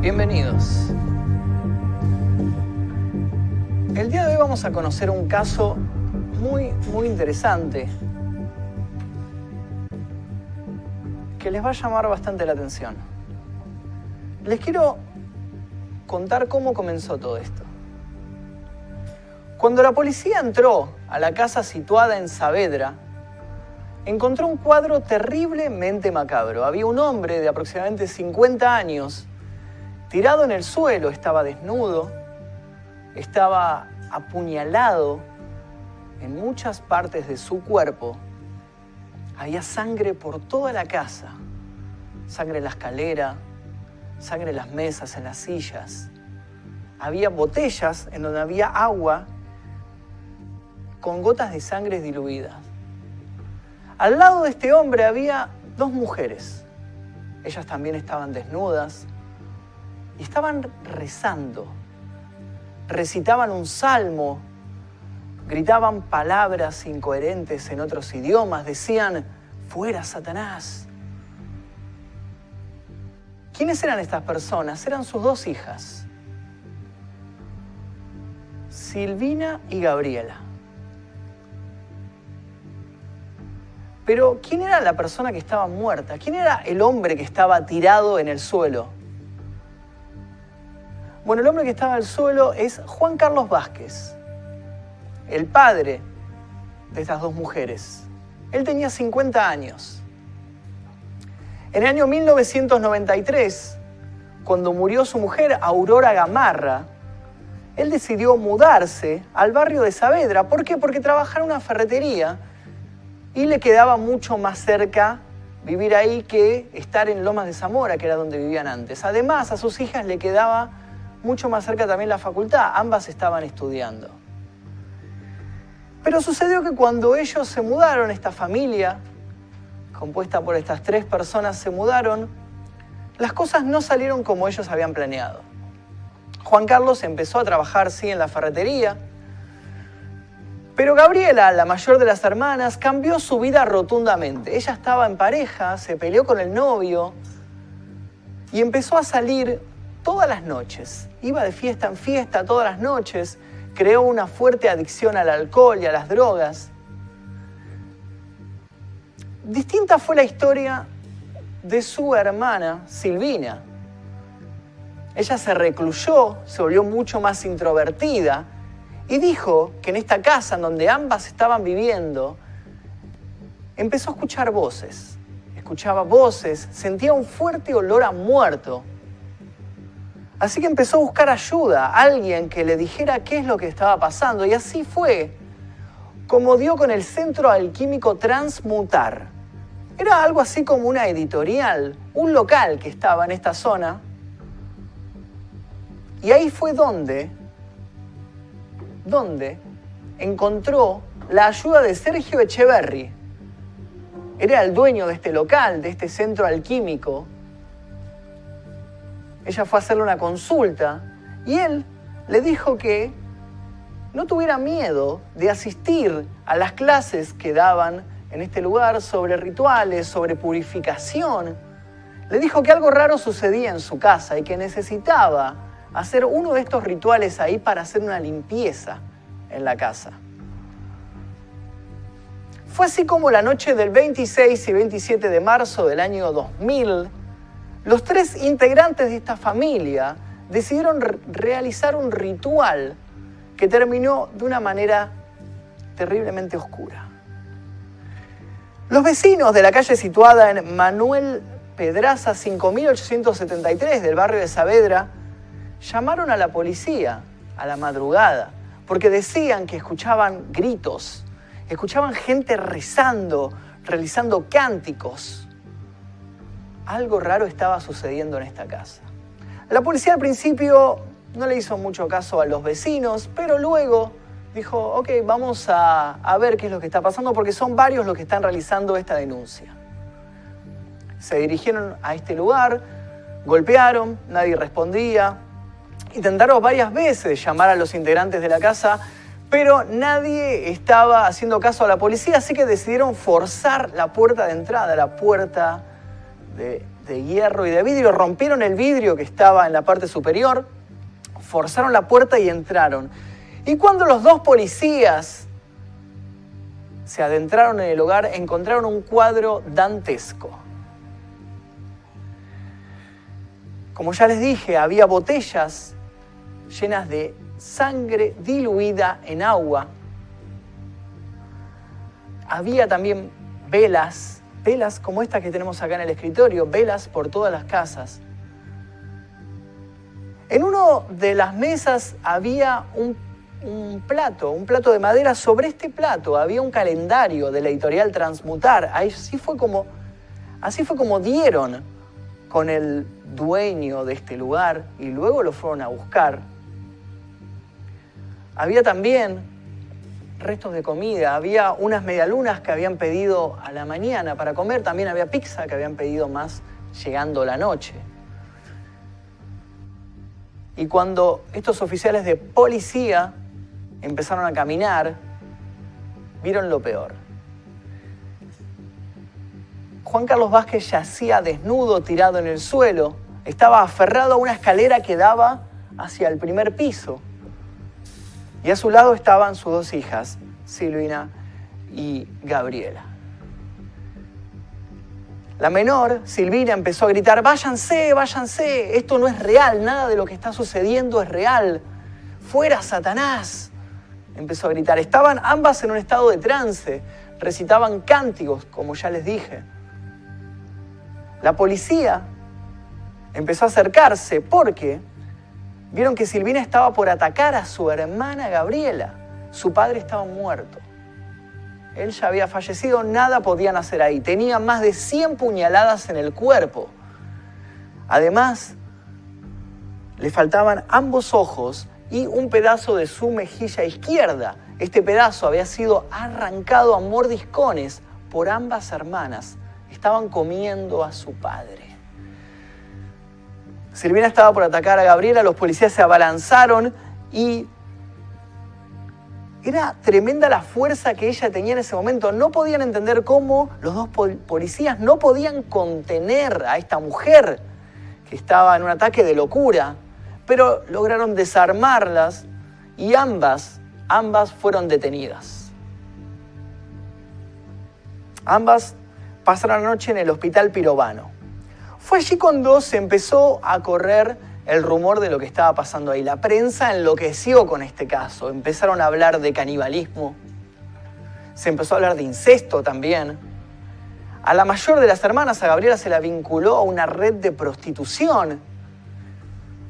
Bienvenidos. El día de hoy vamos a conocer un caso muy, interesante que les va a llamar bastante la atención. Les quiero contar cómo comenzó todo esto. Cuando la policía entró a la casa situada en Saavedra, encontró un cuadro terriblemente macabro. Había un hombre de aproximadamente 50 años tirado en el suelo, estaba desnudo, estaba apuñalado en muchas partes de su cuerpo. Había sangre por toda la casa, sangre en la escalera, sangre en las mesas, en las sillas. Había botellas en donde había agua con gotas de sangre diluidas. Al lado de este hombre había dos mujeres. Ellas también estaban desnudas y estaban rezando. Recitaban un salmo, gritaban palabras incoherentes en otros idiomas, decían, fuera Satanás. ¿Quiénes eran estas personas? Eran sus dos hijas, Silvina y Gabriela. Pero ¿quién era la persona que estaba muerta? ¿Quién era el hombre que estaba tirado en el suelo? Bueno, el hombre que estaba el suelo es Juan Carlos Vázquez, el padre de estas dos mujeres. Él tenía 50 años. En el año 1993, cuando murió su mujer Aurora Gamarra, él decidió mudarse al barrio de Saavedra. ¿Por qué? Porque trabajaba en una ferretería y le quedaba mucho más cerca vivir ahí que estar en Lomas de Zamora, que era donde vivían antes. Además, a sus hijas le quedaba mucho más cerca también la facultad, ambas estaban estudiando. Pero sucedió que cuando ellos se mudaron, esta familia, compuesta por estas tres personas, se mudaron, las cosas no salieron como ellos habían planeado. Juan Carlos empezó a trabajar, sí, en la ferretería, pero Gabriela, la mayor de las hermanas, cambió su vida rotundamente. Ella estaba en pareja, se peleó con el novio y empezó a salir todas las noches. Iba de fiesta en fiesta todas las noches, creó una fuerte adicción al alcohol y a las drogas. Distinta fue la historia de su hermana Silvina. Ella se recluyó, se volvió mucho más introvertida y dijo que en esta casa en donde ambas estaban viviendo, empezó a escuchar voces. Escuchaba voces, sentía un fuerte olor a muerto. Así que empezó a buscar ayuda, alguien que le dijera qué es lo que estaba pasando. Y así fue como dio con el Centro Alquímico Transmutar. Era algo así como una editorial, un local que estaba en esta zona. Y ahí fue donde, donde encontró la ayuda de Sergio Echeverry. Era el dueño de este local, de este centro alquímico. Ella fue a hacerle una consulta y él le dijo que no tuviera miedo de asistir a las clases que daban en este lugar sobre rituales, sobre purificación. Le dijo que algo raro sucedía en su casa y que necesitaba hacer uno de estos rituales ahí para hacer una limpieza en la casa. Fue así como la noche del 26 y 27 de marzo del año 2000, los tres integrantes de esta familia decidieron re- realizar un ritual que terminó de una manera terriblemente oscura. Los vecinos de la calle situada en Manuel Pedraza 5873 del barrio de Saavedra llamaron a la policía a la madrugada porque decían que escuchaban gritos, escuchaban gente rezando, realizando cánticos. Algo raro estaba sucediendo en esta casa. La policía al principio no le hizo mucho caso a los vecinos, pero luego dijo, ok, vamos a, ver qué es lo que está pasando porque son varios los que están realizando esta denuncia. Se dirigieron a este lugar, golpearon, nadie respondía, intentaron varias veces llamar a los integrantes de la casa, pero nadie estaba haciendo caso a la policía, así que decidieron forzar la puerta de entrada, la puerta de, hierro y de vidrio. Rompieron el vidrio que estaba en la parte superior, forzaron la puerta y entraron. Y cuando los dos policías se adentraron en el hogar, encontraron un cuadro dantesco. Como ya les dije, había botellas llenas de sangre diluida en agua. Había también velas, velas como esta que tenemos acá en el escritorio, velas por todas las casas. En una de las mesas había un, plato, un plato de madera. Sobre este plato había un calendario de la editorial Transmutar. Fue como, así fue como dieron con el dueño de este lugar y luego lo fueron a buscar. Había también restos de comida, había unas medialunas que habían pedido a la mañana para comer, también había pizza que habían pedido más llegando la noche. Y cuando estos oficiales de policía empezaron a caminar, vieron lo peor. Juan Carlos Vázquez yacía desnudo, tirado en el suelo. Estaba aferrado a una escalera que daba hacia el primer piso. Y a su lado estaban sus dos hijas, Silvina y Gabriela. La menor, Silvina, empezó a gritar, váyanse, váyanse, esto no es real, nada de lo que está sucediendo es real. Fuera Satanás, empezó a gritar. Estaban ambas en un estado de trance, recitaban cánticos, como ya les dije. La policía empezó a acercarse porque vieron que Silvina estaba por atacar a su hermana Gabriela. Su padre estaba muerto. Él ya había fallecido, nada podían hacer ahí. Tenía más de 100 puñaladas en el cuerpo. Además, le faltaban ambos ojos y un pedazo de su mejilla izquierda. Este pedazo había sido arrancado a mordiscones por ambas hermanas. Estaban comiendo a su padre. Silvina estaba por atacar a Gabriela, los policías se abalanzaron y era tremenda la fuerza que ella tenía en ese momento. No podían entender cómo los dos policías no podían contener a esta mujer que estaba en un ataque de locura, pero lograron desarmarlas y ambas, ambas fueron detenidas. Ambas pasaron la noche en el hospital pirobano. Fue allí cuando se empezó a correr el rumor de lo que estaba pasando ahí. La prensa enloqueció con este caso. Empezaron a hablar de canibalismo. Se empezó a hablar de incesto también. A la mayor de las hermanas, a Gabriela, se la vinculó a una red de prostitución.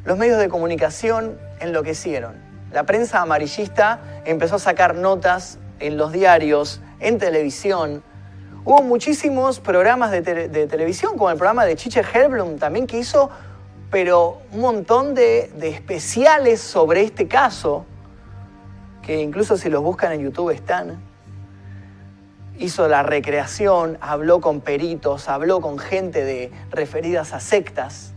Los medios de comunicación enloquecieron. La prensa amarillista empezó a sacar notas en los diarios, en televisión. Hubo muchísimos programas de, te de televisión, como el programa de Chiche Helblum también, que hizo pero un montón de, de, especiales sobre este caso, que incluso si los buscan en YouTube están. Hizo la recreación, habló con peritos, habló con gente de referidas a sectas,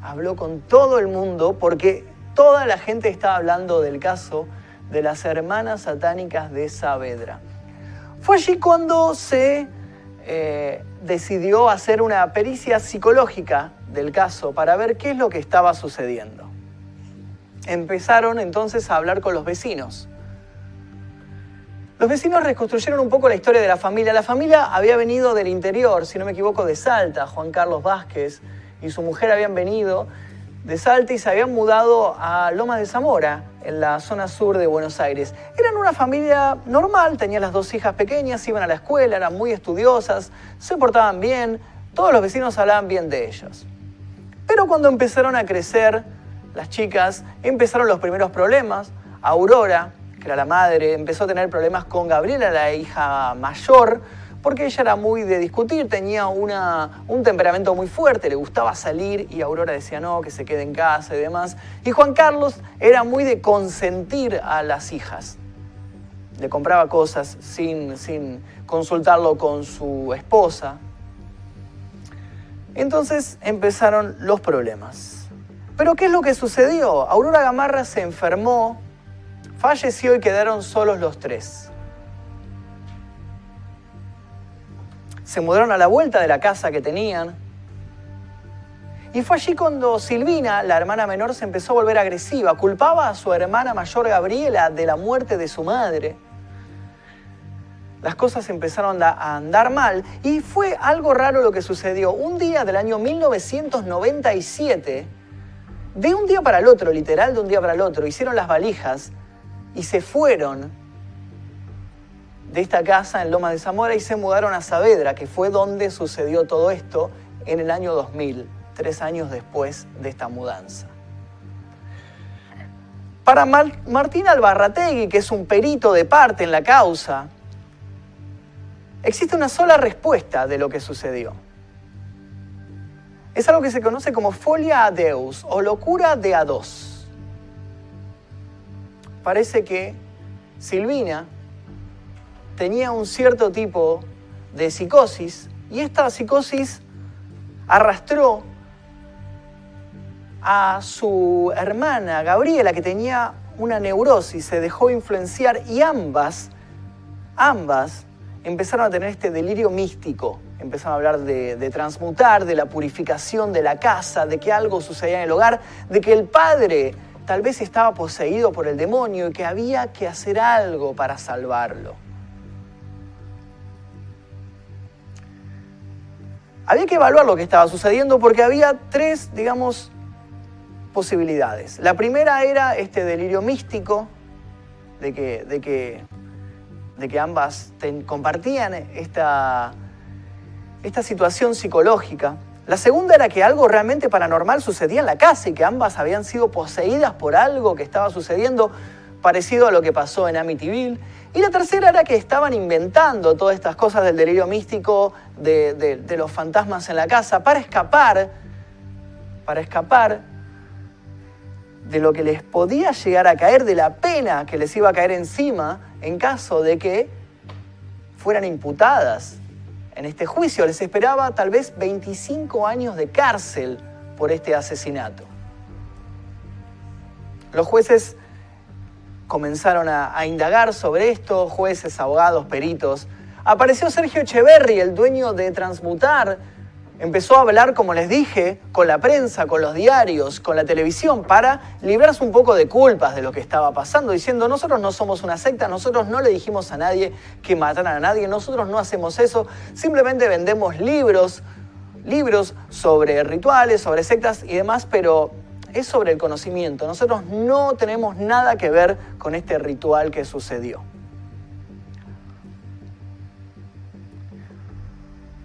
habló con todo el mundo porque toda la gente estaba hablando del caso de las hermanas satánicas de Saavedra. Fue allí cuando se eh, decidió hacer una pericia psicológica del caso para ver qué es lo que estaba sucediendo. Empezaron entonces a hablar con los vecinos. Los vecinos reconstruyeron un poco la historia de la familia. La familia había venido del interior, si no me equivoco, de Salta. Juan Carlos Vázquez y su mujer habían venido de Salta y se habían mudado a Lomas de Zamora, en la zona sur de Buenos Aires. Eran una familia normal, tenían las dos hijas pequeñas, iban a la escuela, eran muy estudiosas, se portaban bien, todos los vecinos hablaban bien de ellos. Pero cuando empezaron a crecer las chicas, empezaron los primeros problemas. Aurora, que era la madre, empezó a tener problemas con Gabriela, la hija mayor, porque ella era muy de discutir, tenía una, un temperamento muy fuerte, le gustaba salir y Aurora decía no, que se quede en casa y demás. Y Juan Carlos era muy de consentir a las hijas. le compraba cosas sin, sin consultarlo con su esposa. Entonces empezaron los problemas. Pero ¿qué es lo que sucedió? Aurora Gamarra se enfermó, falleció y quedaron solos los tres. Se mudaron a la vuelta de la casa que tenían. Y fue allí cuando Silvina, la hermana menor, se empezó a volver agresiva. Culpaba a su hermana mayor Gabriela de la muerte de su madre. Las cosas empezaron a andar mal y fue algo raro lo que sucedió. Un día del año 1997, de un día para el otro, literal de un día para el otro, hicieron las valijas y se fueron de esta casa en Loma de Zamora y se mudaron a Saavedra, que fue donde sucedió todo esto en el año 2000, tres años después de esta mudanza. Para Martín Albarrategui, que es un perito de parte en la causa, existe una sola respuesta de lo que sucedió. Es algo que se conoce como folia a deus o locura de a dos. Parece que Silvina tenía un cierto tipo de psicosis y esta psicosis arrastró a su hermana Gabriela que tenía una neurosis, se dejó influenciar y ambas, ambas empezaron a tener este delirio místico. Empezaron a hablar de, de, transmutar, de la purificación de la casa, de que algo sucedía en el hogar, de que el padre tal vez estaba poseído por el demonio y que había que hacer algo para salvarlo. Había que evaluar lo que estaba sucediendo porque había tres, digamos, posibilidades. La primera era este delirio místico de que, de que, de que ambas compartían esta, esta situación psicológica. La segunda era que algo realmente paranormal sucedía en la casa y que ambas habían sido poseídas por algo que estaba sucediendo parecido a lo que pasó en Amityville. Y la tercera era que estaban inventando todas estas cosas del delirio místico, de, los fantasmas en la casa, para escapar, para escapar de lo que les podía llegar a caer, de la pena que les iba a caer encima en caso de que fueran imputadas en este juicio. Les esperaba tal vez 25 años de cárcel por este asesinato. Los jueces comenzaron a, indagar sobre esto, jueces, abogados, peritos. Apareció Sergio Echeverry, el dueño de Transmutar. Empezó a hablar, como les dije, con la prensa, con los diarios, con la televisión, para librarse un poco de culpas de lo que estaba pasando, diciendo, nosotros no somos una secta, nosotros no le dijimos a nadie que mataran a nadie, nosotros no hacemos eso, simplemente vendemos libros, libros sobre rituales, sobre sectas y demás, pero es sobre el conocimiento. Nosotros no tenemos nada que ver con este ritual que sucedió.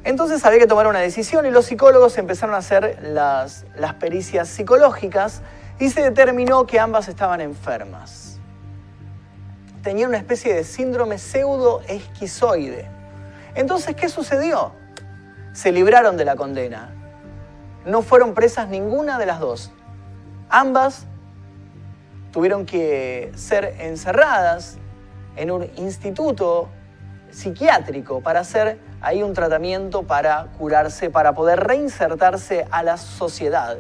Entonces había que tomar una decisión y los psicólogos empezaron a hacer las, las pericias psicológicas y se determinó que ambas estaban enfermas. Tenían una especie de síndrome pseudo-esquizoide. Entonces, ¿qué sucedió? Se libraron de la condena. No fueron presas ninguna de las dos. Ambas tuvieron que ser encerradas en un instituto psiquiátrico para hacer ahí un tratamiento para curarse, para poder reinsertarse a la sociedad.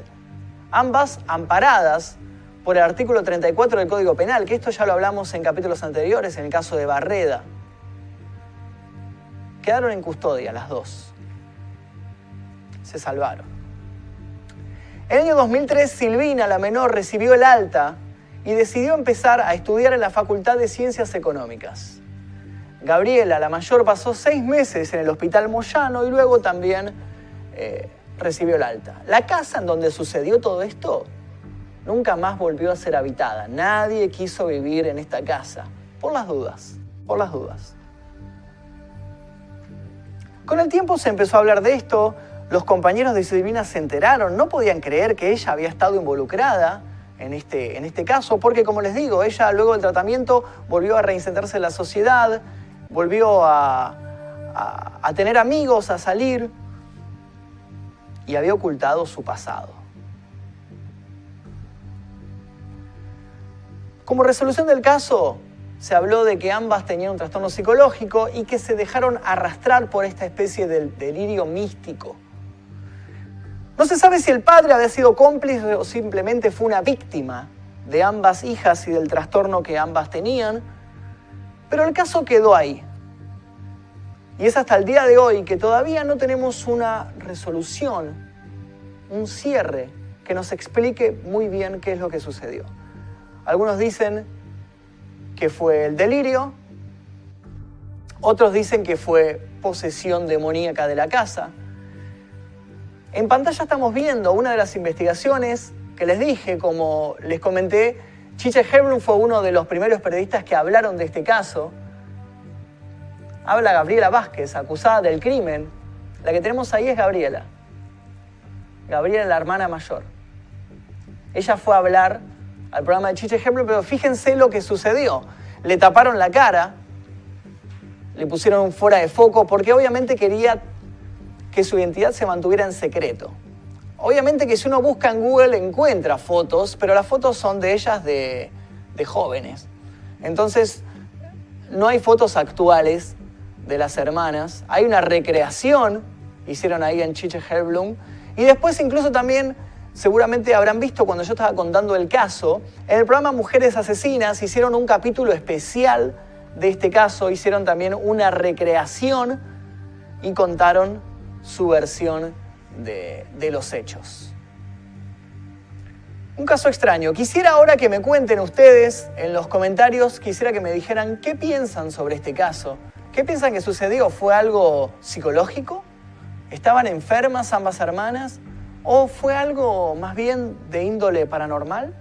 Ambas amparadas por el artículo 34 del Código Penal, que esto ya lo hablamos en capítulos anteriores, en el caso de Barreda. Quedaron en custodia las dos. Se salvaron. En el año 2003, Silvina, la menor, recibió el alta y decidió empezar a estudiar en la Facultad de Ciencias Económicas. Gabriela, la mayor, pasó seis meses en el Hospital Moyano y luego también eh, recibió el alta. La casa en donde sucedió todo esto nunca más volvió a ser habitada. Nadie quiso vivir en esta casa, por las dudas, por las dudas. Con el tiempo se empezó a hablar de esto, los compañeros de Silvina se enteraron, no podían creer que ella había estado involucrada en este, en este caso, porque como les digo, ella luego del tratamiento volvió a reinsertarse en la sociedad, volvió a, a tener amigos, a salir, y había ocultado su pasado. Como resolución del caso, se habló de que ambas tenían un trastorno psicológico y que se dejaron arrastrar por esta especie de delirio místico. No se sabe si el padre había sido cómplice o simplemente fue una víctima de ambas hijas y del trastorno que ambas tenían, pero el caso quedó ahí. Y es hasta el día de hoy que todavía no tenemos una resolución, un cierre que nos explique muy bien qué es lo que sucedió. Algunos dicen que fue el delirio, otros dicen que fue posesión demoníaca de la casa. En pantalla estamos viendo una de las investigaciones que les dije, como les comenté, Chiche Herblum fue uno de los primeros periodistas que hablaron de este caso habla Gabriela Vázquez, acusada del crimen. La que tenemos ahí es Gabriela. Gabriela, la hermana mayor. Ella fue a hablar al programa de Chiche Ejemplo, pero fíjense lo que sucedió. Le taparon la cara, le pusieron fuera de foco, porque obviamente quería que su identidad se mantuviera en secreto. Obviamente que si uno busca en Google encuentra fotos, pero las fotos son de ellas de, de jóvenes. Entonces, no hay fotos actuales de las hermanas. Hay una recreación, hicieron ahí en Chiche Herblum. Y después incluso también, seguramente habrán visto cuando yo estaba contando el caso, en el programa Mujeres Asesinas hicieron un capítulo especial de este caso, hicieron también una recreación y contaron su versión de, de los hechos. Un caso extraño. Quisiera ahora que me cuenten ustedes en los comentarios, quisiera que me dijeran qué piensan sobre este caso. ¿Qué piensan que sucedió? ¿Fue algo psicológico? ¿Estaban enfermas ambas hermanas? ¿O fue algo más bien de índole paranormal?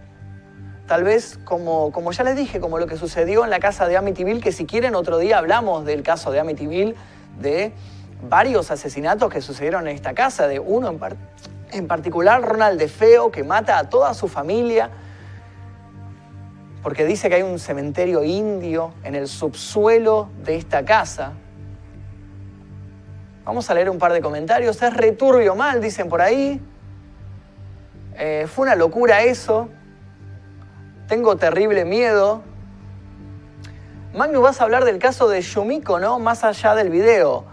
Tal vez, como, como ya les dije, como lo que sucedió en la casa de Amityville, que si quieren otro día hablamos del caso de Amityville, de varios asesinatos que sucedieron en esta casa, de uno en, en particular, Ronald de Feo, que mata a toda su familia, porque dice que hay un cementerio indio en el subsuelo de esta casa. Vamos a leer un par de comentarios. Es returbio mal, dicen por ahí. Eh, fue una locura eso. Tengo terrible miedo. Magnus, vas a hablar del caso de Yumiko, ¿no? Más allá del video.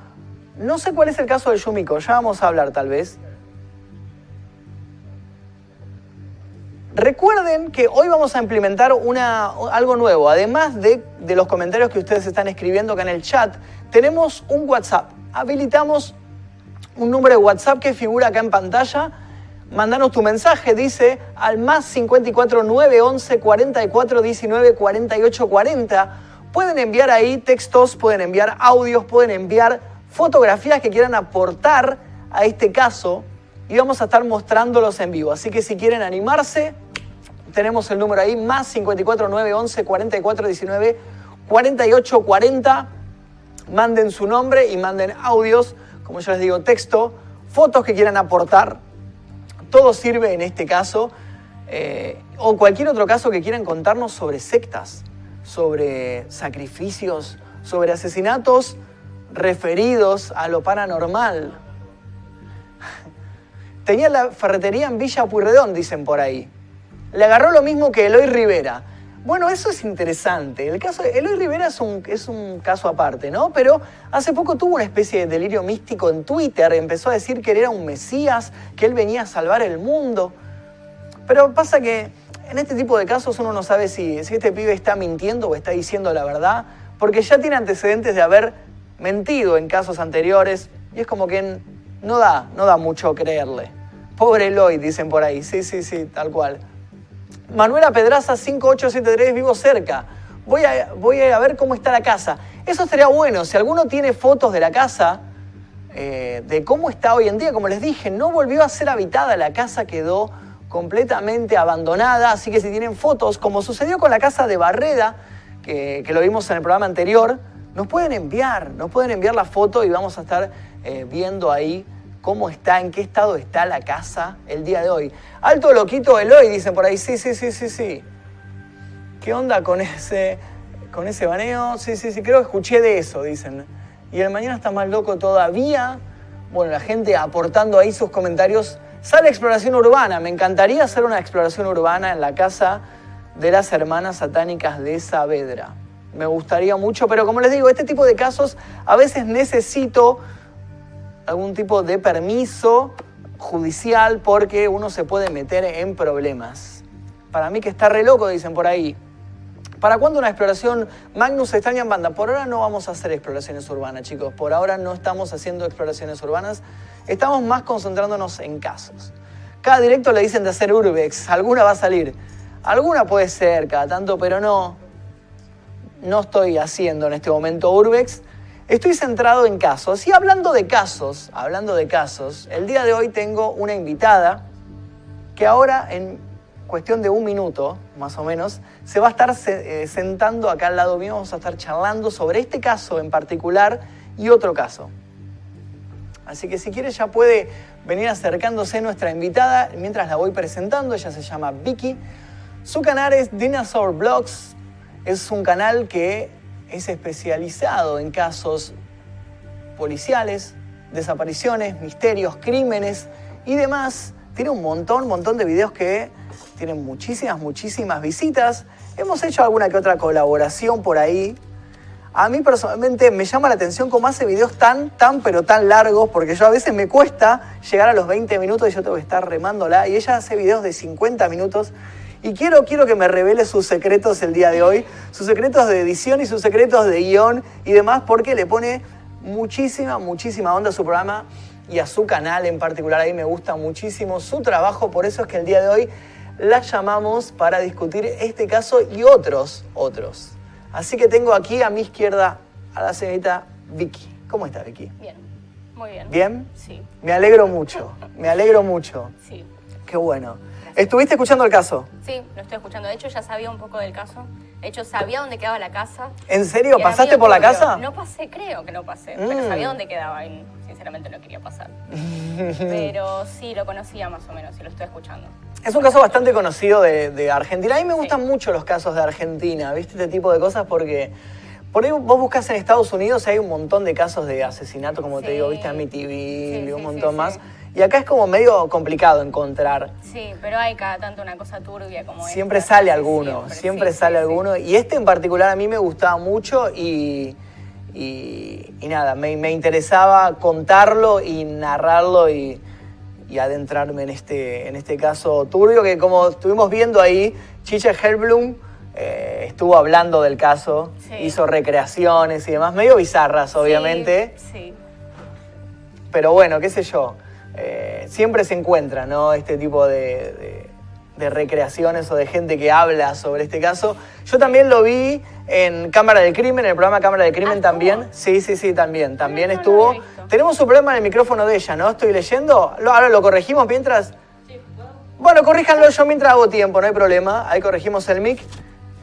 No sé cuál es el caso de Yumiko, ya vamos a hablar tal vez. Recuerden que hoy vamos a implementar una, algo nuevo. Además de, de, los comentarios que ustedes están escribiendo acá en el chat, tenemos un WhatsApp. Habilitamos un número de WhatsApp que figura acá en pantalla. Mandanos tu mensaje, dice al más 54 911 44 19 48 40. Pueden enviar ahí textos, pueden enviar audios, pueden enviar fotografías que quieran aportar a este caso y vamos a estar mostrándolos en vivo. Así que si quieren animarse, tenemos el número ahí, más 54 911 44 19 48 40. Manden su nombre y manden audios, como ya les digo, texto, fotos que quieran aportar. Todo sirve en este caso. Eh, o cualquier otro caso que quieran contarnos sobre sectas, sobre sacrificios, sobre asesinatos referidos a lo paranormal. Tenía la ferretería en Villa Puyredón, dicen por ahí le agarró lo mismo que Eloy Rivera. Bueno, eso es interesante. El caso de Eloy Rivera es un, es un caso aparte, ¿no? Pero hace poco tuvo una especie de delirio místico en Twitter. Empezó a decir que él era un mesías, que él venía a salvar el mundo. Pero pasa que en este tipo de casos uno no sabe si, si este pibe está mintiendo o está diciendo la verdad, porque ya tiene antecedentes de haber mentido en casos anteriores y es como que no da, no da mucho creerle. Pobre Eloy, dicen por ahí. Sí, sí, sí, tal cual. Manuela Pedraza 5873, vivo cerca. Voy a, voy a ver cómo está la casa. Eso sería bueno. Si alguno tiene fotos de la casa, eh, de cómo está hoy en día, como les dije, no volvió a ser habitada. La casa quedó completamente abandonada. Así que si tienen fotos, como sucedió con la casa de Barreda, que, lo vimos en el programa anterior, nos pueden enviar, nos pueden enviar la foto y vamos a estar eh, viendo ahí cómo está, en qué estado está la casa el día de hoy. Alto loquito Eloy, dicen por ahí. Sí, sí, sí, sí, sí. ¿Qué onda con ese, con ese baneo? Sí, sí, sí, creo que escuché de eso, dicen. Y el mañana está más loco todavía. Bueno, la gente aportando ahí sus comentarios. Sale exploración urbana. Me encantaría hacer una exploración urbana en la casa de las hermanas satánicas de Saavedra. Me gustaría mucho, pero como les digo, este tipo de casos a veces necesito algún tipo de permiso judicial porque uno se puede meter en problemas. Para mí que está re loco, dicen por ahí. ¿Para cuándo una exploración Magnus extraña en banda? Por ahora no vamos a hacer exploraciones urbanas, chicos. Por ahora no estamos haciendo exploraciones urbanas. Estamos más concentrándonos en casos. Cada directo le dicen de hacer urbex. Alguna va a salir. Alguna puede ser cada tanto, pero no. No estoy haciendo en este momento urbex. Estoy centrado en casos. Y hablando de casos, hablando de casos, el día de hoy tengo una invitada que ahora en cuestión de un minuto, más o menos, se va a estar eh, sentando acá al lado mío, vamos a estar charlando sobre este caso en particular y otro caso. Así que si quiere ya puede venir acercándose nuestra invitada mientras la voy presentando. Ella se llama Vicky. Su canal es Dinosaur Blogs. Es un canal que es especializado en casos policiales, desapariciones, misterios, crímenes y demás. Tiene un montón, montón de videos que tienen muchísimas, muchísimas visitas. Hemos hecho alguna que otra colaboración por ahí. A mí personalmente me llama la atención cómo hace videos tan, tan, pero tan largos, porque yo a veces me cuesta llegar a los 20 minutos y yo tengo que estar remándola. Y ella hace videos de 50 minutos. Y quiero, quiero que me revele sus secretos el día de hoy, sus secretos de edición y sus secretos de guion y demás, porque le pone muchísima, muchísima onda a su programa y a su canal en particular. Ahí me gusta muchísimo su trabajo, por eso es que el día de hoy la llamamos para discutir este caso y otros, otros. Así que tengo aquí a mi izquierda a la señorita Vicky. ¿Cómo está Vicky? Bien, muy bien. ¿Bien? Sí, Me alegro mucho, me alegro mucho. sí. Qué bueno. ¿Estuviste escuchando el caso? Sí, lo estoy escuchando. De hecho, ya sabía un poco del caso. De hecho, sabía dónde quedaba la casa. ¿En serio? ¿Pasaste por la casa? No pasé, creo que no pasé. Mm. Pero sabía dónde quedaba y sinceramente no quería pasar. pero sí, lo conocía más o menos y lo estoy escuchando. Es un caso bastante conocido de, de Argentina. A mí me gustan Sí. mucho los casos de Argentina, ¿viste? Este tipo de cosas porque por ahí vos buscas en Estados Unidos y hay un montón de casos de asesinato, como te digo, ¿viste? Amityville Sí, y un montón más. Y acá es como medio complicado encontrar. Sí, pero hay cada tanto una cosa turbia como Siempre esta. sale alguno, siempre, sí, sale sí, sí. alguno. Y este en particular a mí me gustaba mucho y, y, y nada, me, me interesaba contarlo y narrarlo y, y adentrarme en este, en este caso turbio que como estuvimos viendo ahí, Chicha Herblum eh, estuvo hablando del caso, Sí. hizo recreaciones y demás, medio bizarras obviamente, Sí, sí. pero bueno, qué sé yo, eh, siempre se encuentra, ¿no? Este tipo de, de- de recreaciones o de gente que habla sobre este caso. Yo también lo vi en Cámara del Crimen, en el programa Cámara del Crimen Ah, también. Sí, sí, sí, también. También no estuvo. Tenemos un problema en el micrófono de ella, ¿no? Estoy leyendo. Lo- Ahora lo corregimos mientras. Bueno, corríjanlo yo mientras hago tiempo, no hay problema. Ahí corregimos el mic.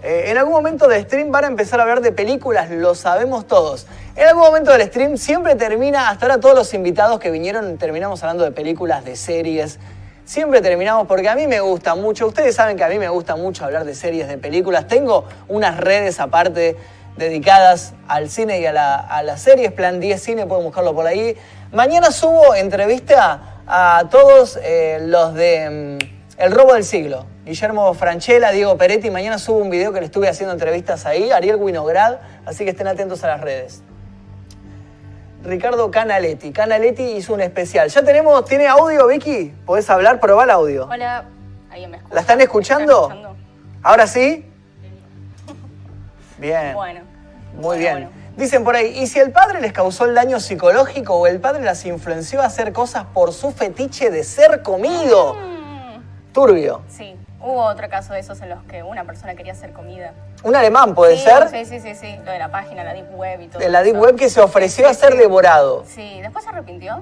Eh, en algún momento del stream van a empezar a hablar de películas, lo sabemos todos. En algún momento del stream siempre termina, hasta ahora todos los invitados que vinieron terminamos hablando de películas, de series. Siempre terminamos porque a mí me gusta mucho. Ustedes saben que a mí me gusta mucho hablar de series, de películas. Tengo unas redes aparte dedicadas al cine y a, la- a las series. Plan 10 Cine, pueden buscarlo por ahí. Mañana subo entrevista a todos eh, los de mm, El Robo del Siglo. Guillermo Franchella, Diego Peretti. Mañana subo un video que le estuve haciendo entrevistas ahí. Ariel Winograd. Así que estén atentos a las redes. Ricardo Canaletti. Canaletti hizo un especial. ¿Ya tenemos, tiene audio, Vicky? ¿Podés hablar? Probá el audio. Hola, ¿alguien me escucha? ¿La están ¿Me escuchando? están escuchando? ¿Ahora sí? Bien. Bueno. Muy Bueno, bien. bueno. Dicen por ahí, ¿y si el padre les causó el daño psicológico o el padre las influenció a hacer cosas por su fetiche de ser comido? Mm, Turbio. sí, hubo otro caso de esos en los que una persona quería hacer comida. Un alemán puede Sí, ser, Sí, sí, sí, sí. Lo de la página, la Deep Web y todo de la Deep eso. Web que se ofreció Sí, a ser devorado. Sí, después se arrepintió.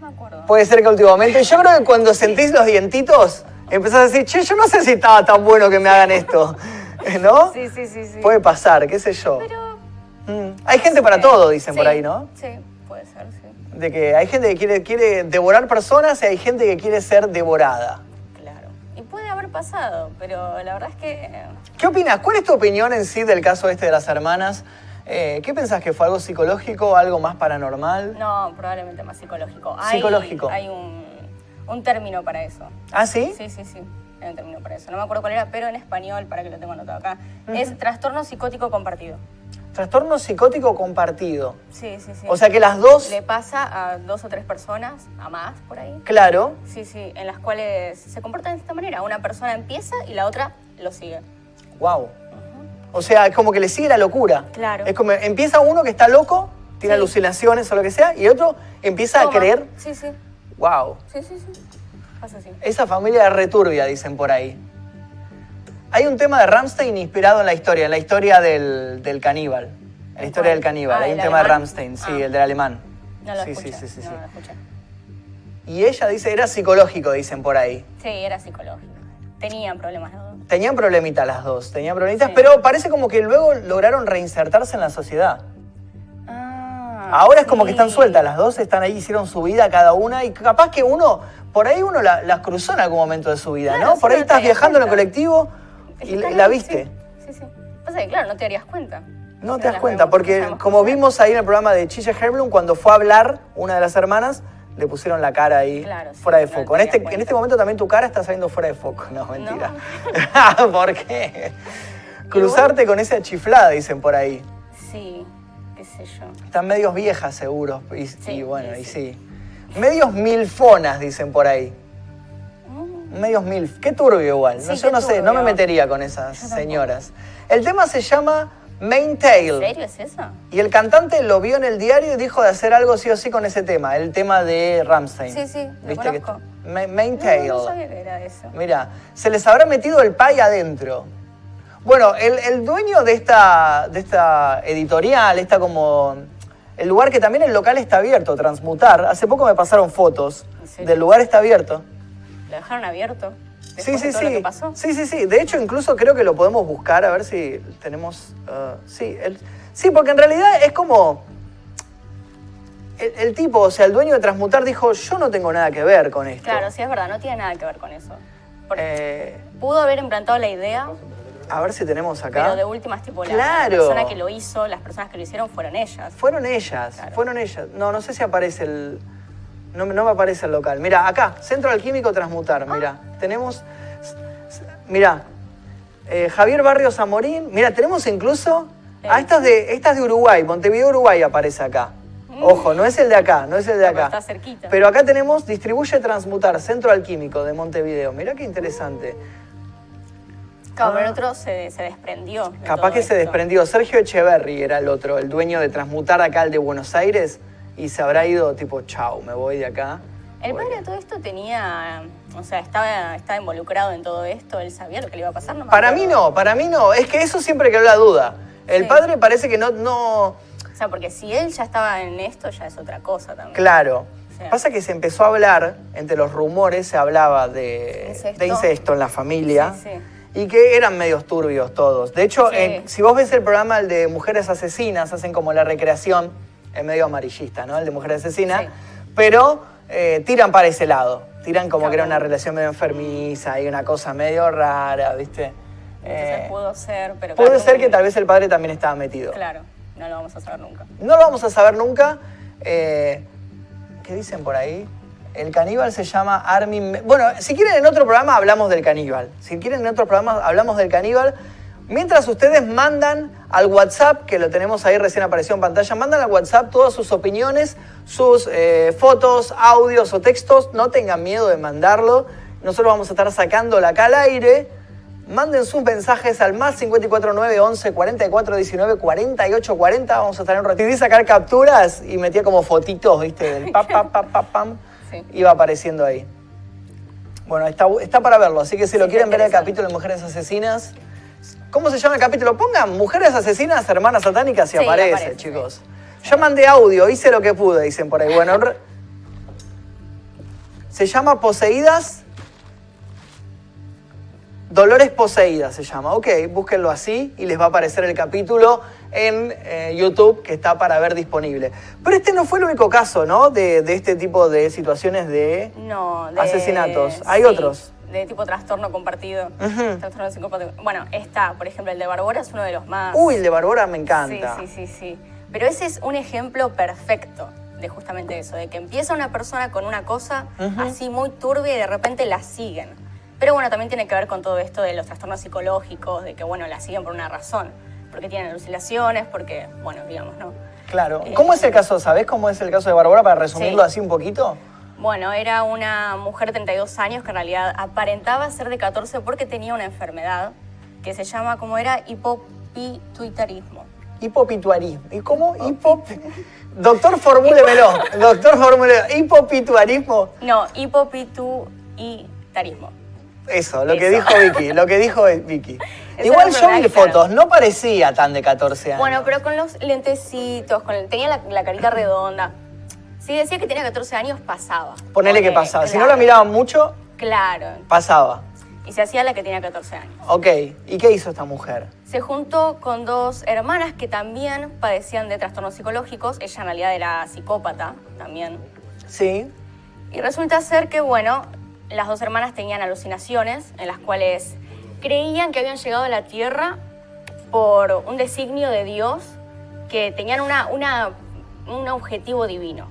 No me acuerdo. Puede ser que últimamente. Yo creo que cuando sentís los dientitos, empezás a decir, che, yo no sé si estaba tan bueno que me hagan esto. ¿No? Sí, sí, sí, sí. Puede pasar, qué sé yo. Pero. Mm. Hay gente para todo, dicen por ahí, ¿no? Sí, puede ser, sí. De que hay gente que quiere, quiere devorar personas y hay gente que quiere ser devorada. Pasado, pero la verdad es que. ¿Qué opinas? ¿Cuál es tu opinión en sí del caso este de las hermanas? Eh, ¿Qué pensás que fue algo psicológico, algo más paranormal? No, probablemente más psicológico. Psicológico. Hay un, un término para eso. ¿Ah, sí? Sí, sí, sí. Hay un término para eso. No me acuerdo cuál era, pero en español, para que lo tengo anotado acá, es trastorno psicótico compartido. Trastorno psicótico compartido. Sí, sí, sí. O sea que las dos, Le pasa a dos o tres personas, a más por ahí. claro, Sí, sí, en las cuales se comportan de esta manera. Una persona empieza y la otra lo sigue. wow. O sea, es como que le sigue la locura. Claro. Es como empieza uno que está loco, tiene Sí. alucinaciones o lo que sea, y otro empieza a creer, Sí, sí. wow. Sí, sí, sí. Pasa así. Esa familia returbia, dicen por ahí. Hay un tema de Rammstein inspirado en la historia, en la historia del, del caníbal. En la historia del caníbal. Ah, Hay un ¿el tema de alemán? Rammstein, sí, Ah. el del alemán. No lo sí, escuché. sí, sí, sí, no sí. lo escuché. Y ella dice, era psicológico, dicen por ahí. Sí, era psicológico. Tenían problemas los dos. Tenían problemitas las dos, tenían problemitas, Sí. pero parece como que luego lograron reinsertarse en la sociedad. Ah, Ahora es como que están sueltas, las dos están ahí, hicieron su vida cada una y capaz que uno, por ahí uno la- las cruzó en algún momento de su vida, Claro, ¿no? Por ahí no estás viajando en el colectivo y, la viste. Sí, sí. sí. Pasa que, claro, no te darías cuenta. No te das cuenta, no porque como vimos ahí en el programa de Chicha Herblum, cuando fue a hablar una de las hermanas, le pusieron la cara ahí Claro, sí, fuera de no foco. En este, en este momento también tu cara está saliendo fuera de foco. No, mentira. ¿Por qué? Cruzarte con esa chiflada, dicen por ahí. Sí, qué sé yo. Están medios viejas, seguros. Y, y Sí, bueno, sí, y sí. Medios milfonas, dicen por ahí. Medios milf. Qué turbio igual. No, yo no sé, no me metería con esas señoras. El tema se llama Main ¿En Tail. serio es eso? Y el cantante lo vio en el diario y dijo de hacer algo sí o sí con ese tema, el tema de Ramstein. Sí, sí, lo ¿Viste conozco. Main No, Tail. no sabía que era eso. Mira, se les habrá metido el pay adentro. Bueno, el, el dueño de esta, de esta editorial, está como. El lugar que también el local está abierto, Transmutar. Hace poco me pasaron fotos ¿En del lugar está abierto. ¿Lo dejaron abierto? Sí, sí, de todo sí. lo que pasó. Sí, sí, sí. De hecho, incluso creo que lo podemos buscar a ver si tenemos. uh, sí, el- sí, porque en realidad es como. El, el tipo, o sea, el dueño de Transmutar dijo: Yo no tengo nada que ver con esto. Claro, sí, es verdad, no tiene nada que ver con eso. Porque Eh, pudo haber implantado la idea, a ver si tenemos acá. pero de últimas, tipo, la, Claro. la persona que lo hizo, las personas que lo hicieron fueron ellas. Fueron ellas, Claro. fueron ellas. No, no sé si aparece el. No, me- no me aparece el local. Mira, acá, Centro Alquímico Transmutar. Mira, tenemos. Mira, eh, Javier Barrios Amorín. Mira, tenemos incluso. Ah, estas de, estas de Uruguay, Montevideo, Uruguay aparece acá. Ojo, no es el de acá, no es el de No, pero acá. está cerquita. Pero acá tenemos Distribuye Transmutar, Centro Alquímico de Montevideo. Mira qué interesante. Claro, pero el otro se, se desprendió. de Capaz que se desprendió. Sergio Echeverry era el otro, el dueño de Transmutar acá, el de Buenos Aires, y se habrá ido tipo, chau, me voy de acá. El padre de todo esto tenía, o sea, estaba, estaba involucrado en todo esto, él sabía lo que le iba a pasar. No Para mí no, para mí no. Es que eso siempre quedó la duda. El Sí. padre parece que no, no, O sea, porque si él ya estaba en esto, ya es otra cosa también. claro. Sí. Pasa que se empezó a hablar, entre los rumores se hablaba de Incesto. de incesto en la familia. Sí, sí. Y que eran medios turbios todos. De hecho, Sí. en- si vos ves el programa, el de Mujeres Asesinas, hacen como la recreación, es medio amarillista, ¿no? El de Mujeres Asesinas. Sí. Pero eh, tiran para ese lado. Tiran como que era una relación medio enfermiza y una cosa medio rara, ¿viste? Entonces Eh, pudo ser, pero puede claro, ser que tal vez el padre también estaba metido. Claro, no lo vamos a saber nunca. No lo vamos a saber nunca. Eh, ¿Qué dicen por ahí? El caníbal se llama Armin... Bueno, si quieren en otro programa hablamos del caníbal. Si quieren en otro programa hablamos del caníbal. Mientras ustedes mandan al WhatsApp, que lo tenemos ahí recién apareció en pantalla, mandan al WhatsApp todas sus opiniones, sus eh, fotos, audios o textos. No tengan miedo de mandarlo. Nosotros vamos a estar sacándola acá al aire. Manden sus mensajes al más 549 11 44 19 48 40. Vamos a estar en un ratito y sacar capturas y metía como fotitos, ¿viste? Del pa, pa, pa, pa, pam. Sí. Iba apareciendo ahí. Bueno, está, está para verlo, así que si lo quieren ver el capítulo de Mujeres Asesinas. ¿Cómo se llama el capítulo? Pongan Mujeres Asesinas, Hermanas Satánicas y Sí, aparece, aparece, chicos. Yo mandé audio, hice lo que pude, dicen por ahí. Bueno, re- se llama Poseídas. Dolores Poseídas se llama. Ok, búsquenlo así y les va a aparecer el capítulo en eh, YouTube que está para ver disponible. Pero este no fue el único caso, ¿no? De, de este tipo de situaciones de... No, de, Asesinatos. Hay sí, otros. De tipo trastorno compartido. Ujú. Trastorno psicopático. Bueno, está, por ejemplo, el de Barbora es uno de los más. Uy, el de Barbora me encanta. Sí, sí, sí, sí. Pero ese es un ejemplo perfecto de justamente eso, de que empieza una persona con una cosa así muy turbia y de repente la siguen. Pero bueno, también tiene que ver con todo esto de los trastornos psicológicos, de que bueno, la siguen por una razón. porque tienen alucinaciones, porque, bueno, digamos, ¿no? Claro. Eh, ¿Cómo es el caso? ¿Sabés cómo es el caso de Bárbara para resumirlo Sí. así un poquito? Bueno, era una mujer de 32 años que en realidad aparentaba ser de 14 porque tenía una enfermedad que se llama, como era, hipopituitarismo. Hipopituarismo. ¿Y cómo? Hipop... Doctor, formúlemelo. Doctor, formúlemelo. Hipopituarismo. No, hipopituitarismo. Eso, lo que Eso. dijo Vicky, lo que dijo Vicky. Esa Igual yo vi fotos, no parecía tan de 14 años. Bueno, pero con los lentecitos, con el- tenía la, la carita redonda. Si decía que tenía 14 años, pasaba. Ponele que pasaba. Si no la miraban mucho, Claro. pasaba. Y se hacía la que tenía 14 años. Ok, ¿y qué hizo esta mujer? Se juntó con dos hermanas que también padecían de trastornos psicológicos. Ella en realidad era psicópata también. Sí, Y resulta ser que, bueno, las dos hermanas tenían alucinaciones en las cuales creían que habían llegado a la Tierra por un designio de Dios, que tenían una, una- un objetivo divino.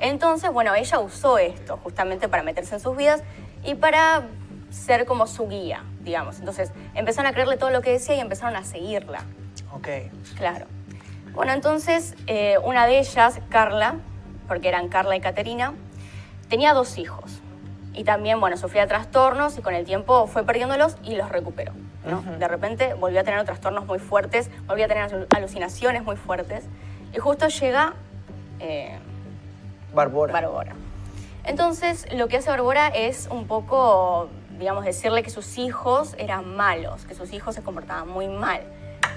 Entonces, bueno, ella usó esto justamente para meterse en sus vidas y para ser como su guía, digamos. Entonces, empezaron a creerle todo lo que decía y empezaron a seguirla. ok. Claro. Bueno, entonces eh, una de ellas, Carla, porque eran Carla y Caterina, tenía dos hijos. Y también, bueno, sufría trastornos y con el tiempo fue perdiéndolos y los recuperó. ¿no? De repente volvió a tener trastornos muy fuertes, volvió a tener alu- alucinaciones muy fuertes. Y justo llega eh, Bárbara. Bárbara. Entonces, lo que hace Bárbara es un poco, digamos, decirle que sus hijos eran malos, que sus hijos se comportaban muy mal.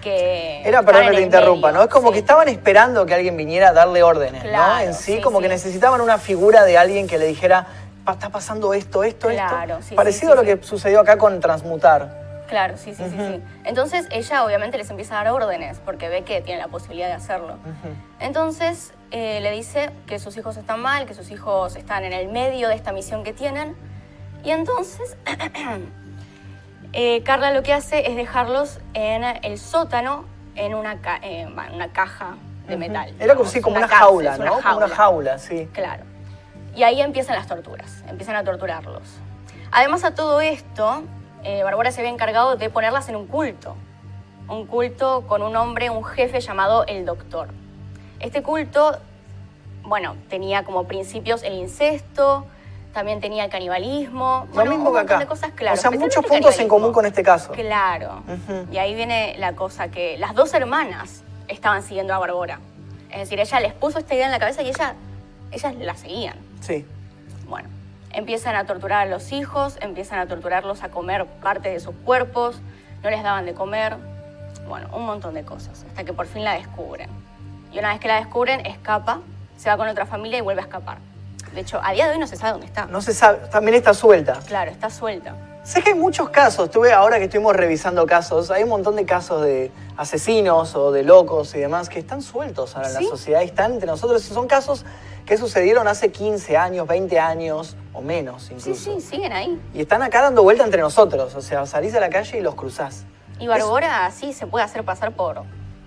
Que Era, perdón que te interrumpa, medio, ¿no? Es como sí. que estaban esperando que alguien viniera a darle órdenes, ¿no? Claro, En sí, sí, como sí. que necesitaban una figura de alguien que le dijera, "Pa- está pasando esto, esto, Claro, esto. sí, Parecido a lo que sucedió acá con Transmutar. Claro, sí, sí, sí, sí. Entonces ella obviamente les empieza a dar órdenes porque ve que tiene la posibilidad de hacerlo. Entonces eh, le dice que sus hijos están mal, que sus hijos están en el medio de esta misión que tienen. Y entonces eh, Carla lo que hace es dejarlos en el sótano en una, ca- eh, una caja de metal. Era como, sí, como una, cárcel, jaula, ¿no? Como una jaula, sí. Claro. Y ahí empiezan las torturas, empiezan a torturarlos. Además a todo esto, eh, Bárbara se había encargado de ponerlas en un culto. Un culto con un hombre, un jefe llamado el Doctor. Este culto, bueno, tenía como principios el incesto, también tenía el canibalismo. Lo bueno, mismo un que montón acá. de cosas, claro. o sea, muchos puntos en común con este caso. Claro. Y ahí viene la cosa que las dos hermanas estaban siguiendo a Bárbara. Es decir, ella les puso esta idea en la cabeza y ella, ellas la seguían. Sí. Bueno, empiezan a torturar a los hijos, empiezan a torturarlos a comer parte de sus cuerpos, no les daban de comer, bueno, un montón de cosas, hasta que por fin la descubren. Y una vez que la descubren, escapa, se va con otra familia y vuelve a escapar. De hecho, a día de hoy no se sabe dónde está. No se sabe, también está suelta. Claro, está suelta. Sé que hay muchos casos, estuve ahora que estuvimos revisando casos, hay un montón de casos de asesinos o de locos y demás que están sueltos ahora en ¿Sí? la sociedad, y están entre nosotros. Son casos que sucedieron hace 15 años, 20 años o menos Sí, incluso. sí, siguen ahí. Y están acá dando vuelta entre nosotros, o sea, salís a la calle y los cruzás. Y Barbora sí se puede hacer pasar por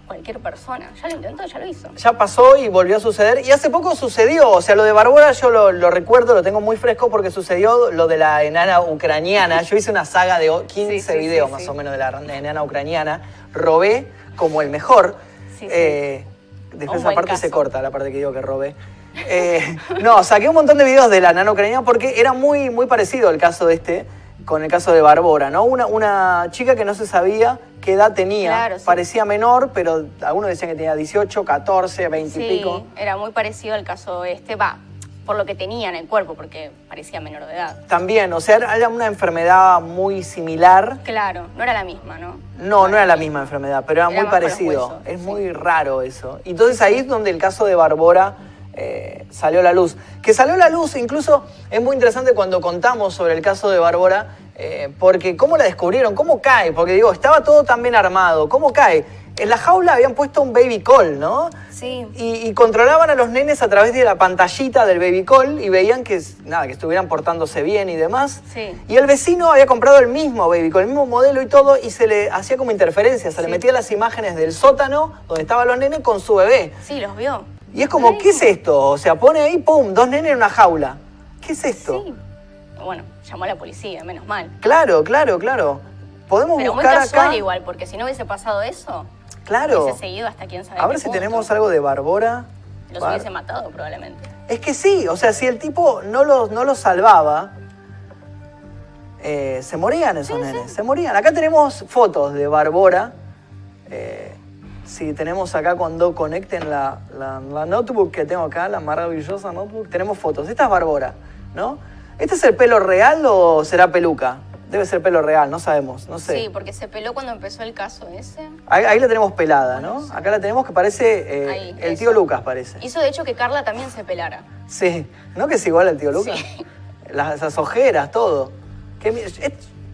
cualquier persona. Ya lo intentó, ya lo hizo. Ya pasó y volvió a suceder. Y hace poco sucedió, o sea, lo de Barbora yo lo, lo recuerdo, lo tengo muy fresco porque sucedió lo de la enana ucraniana. Yo hice una saga de o- 15 Sí, sí, videos sí, más o menos de la enana ucraniana. Robé como el mejor. Eh, después esa parte se corta, la parte que digo que robé. Eh, no, saqué un montón de videos de la enana ucraniana porque era muy, muy parecido el caso de este con el caso de Barbora, ¿no? Una, una chica que no se sabía qué edad tenía. Claro, sí. Parecía menor, pero algunos decían que tenía 18, 14, 20 y Sí, pico. era muy parecido al caso este, va, por lo que tenía en el cuerpo, porque parecía menor de edad. También, o sea, era una enfermedad muy similar. Claro, no era la misma, ¿no? No, no era la misma enfermedad, pero era, Era muy parecido. huesos, es sí. muy raro eso. Y entonces ahí es donde el caso de Barbora eh, salió a la luz. Que salió a la luz, incluso es muy interesante cuando contamos sobre el caso de Barbora, eh, porque cómo la descubrieron, cómo cae, porque digo, estaba todo tan bien armado, ¿cómo cae? En la jaula habían puesto un baby call, ¿no? Sí. Y, y controlaban a los nenes a través de la pantallita del baby call y veían que, nada, que estuvieran portándose bien y demás. Sí. Y el vecino había comprado el mismo baby call, el mismo modelo y todo, y se le hacía como interferencia, se le metía las imágenes del sótano donde estaban los nenes con su bebé. Sí, los vio. Y es como, ¿qué es esto? O sea, pone ahí, ¡pum!, dos nenes en una jaula. ¿Qué es esto? Sí. Bueno, llamó a la policía, menos mal. Claro, claro, claro. Podemos Pero muy buscar casual acá. igual, porque si no hubiese pasado eso, Claro. Hubiese seguido hasta quién sabe A ver qué si punto. tenemos algo de Barbora. Los Bar- hubiese matado probablemente. Es que sí, o sea, si el tipo no los, no los salvaba, eh, se morían esos nenes, se morían. Acá tenemos fotos de Barbora. eh, si tenemos acá cuando conecten la, la- la notebook que tengo acá, la maravillosa notebook, tenemos fotos. Esta es Barbora, ¿no? ¿Este es el pelo real o será peluca? Debe ser pelo real, no sabemos, no sé. Sí, porque se peló cuando empezó el caso ese. Ahí, ahí la tenemos pelada, ¿no? Acá la tenemos que parece eh, Ahí, el eso. tío Lucas, parece. Hizo de hecho que Carla también se pelara. Sí, ¿no que es igual al tío Lucas? Sí. Las, esas ojeras, todo. Que es-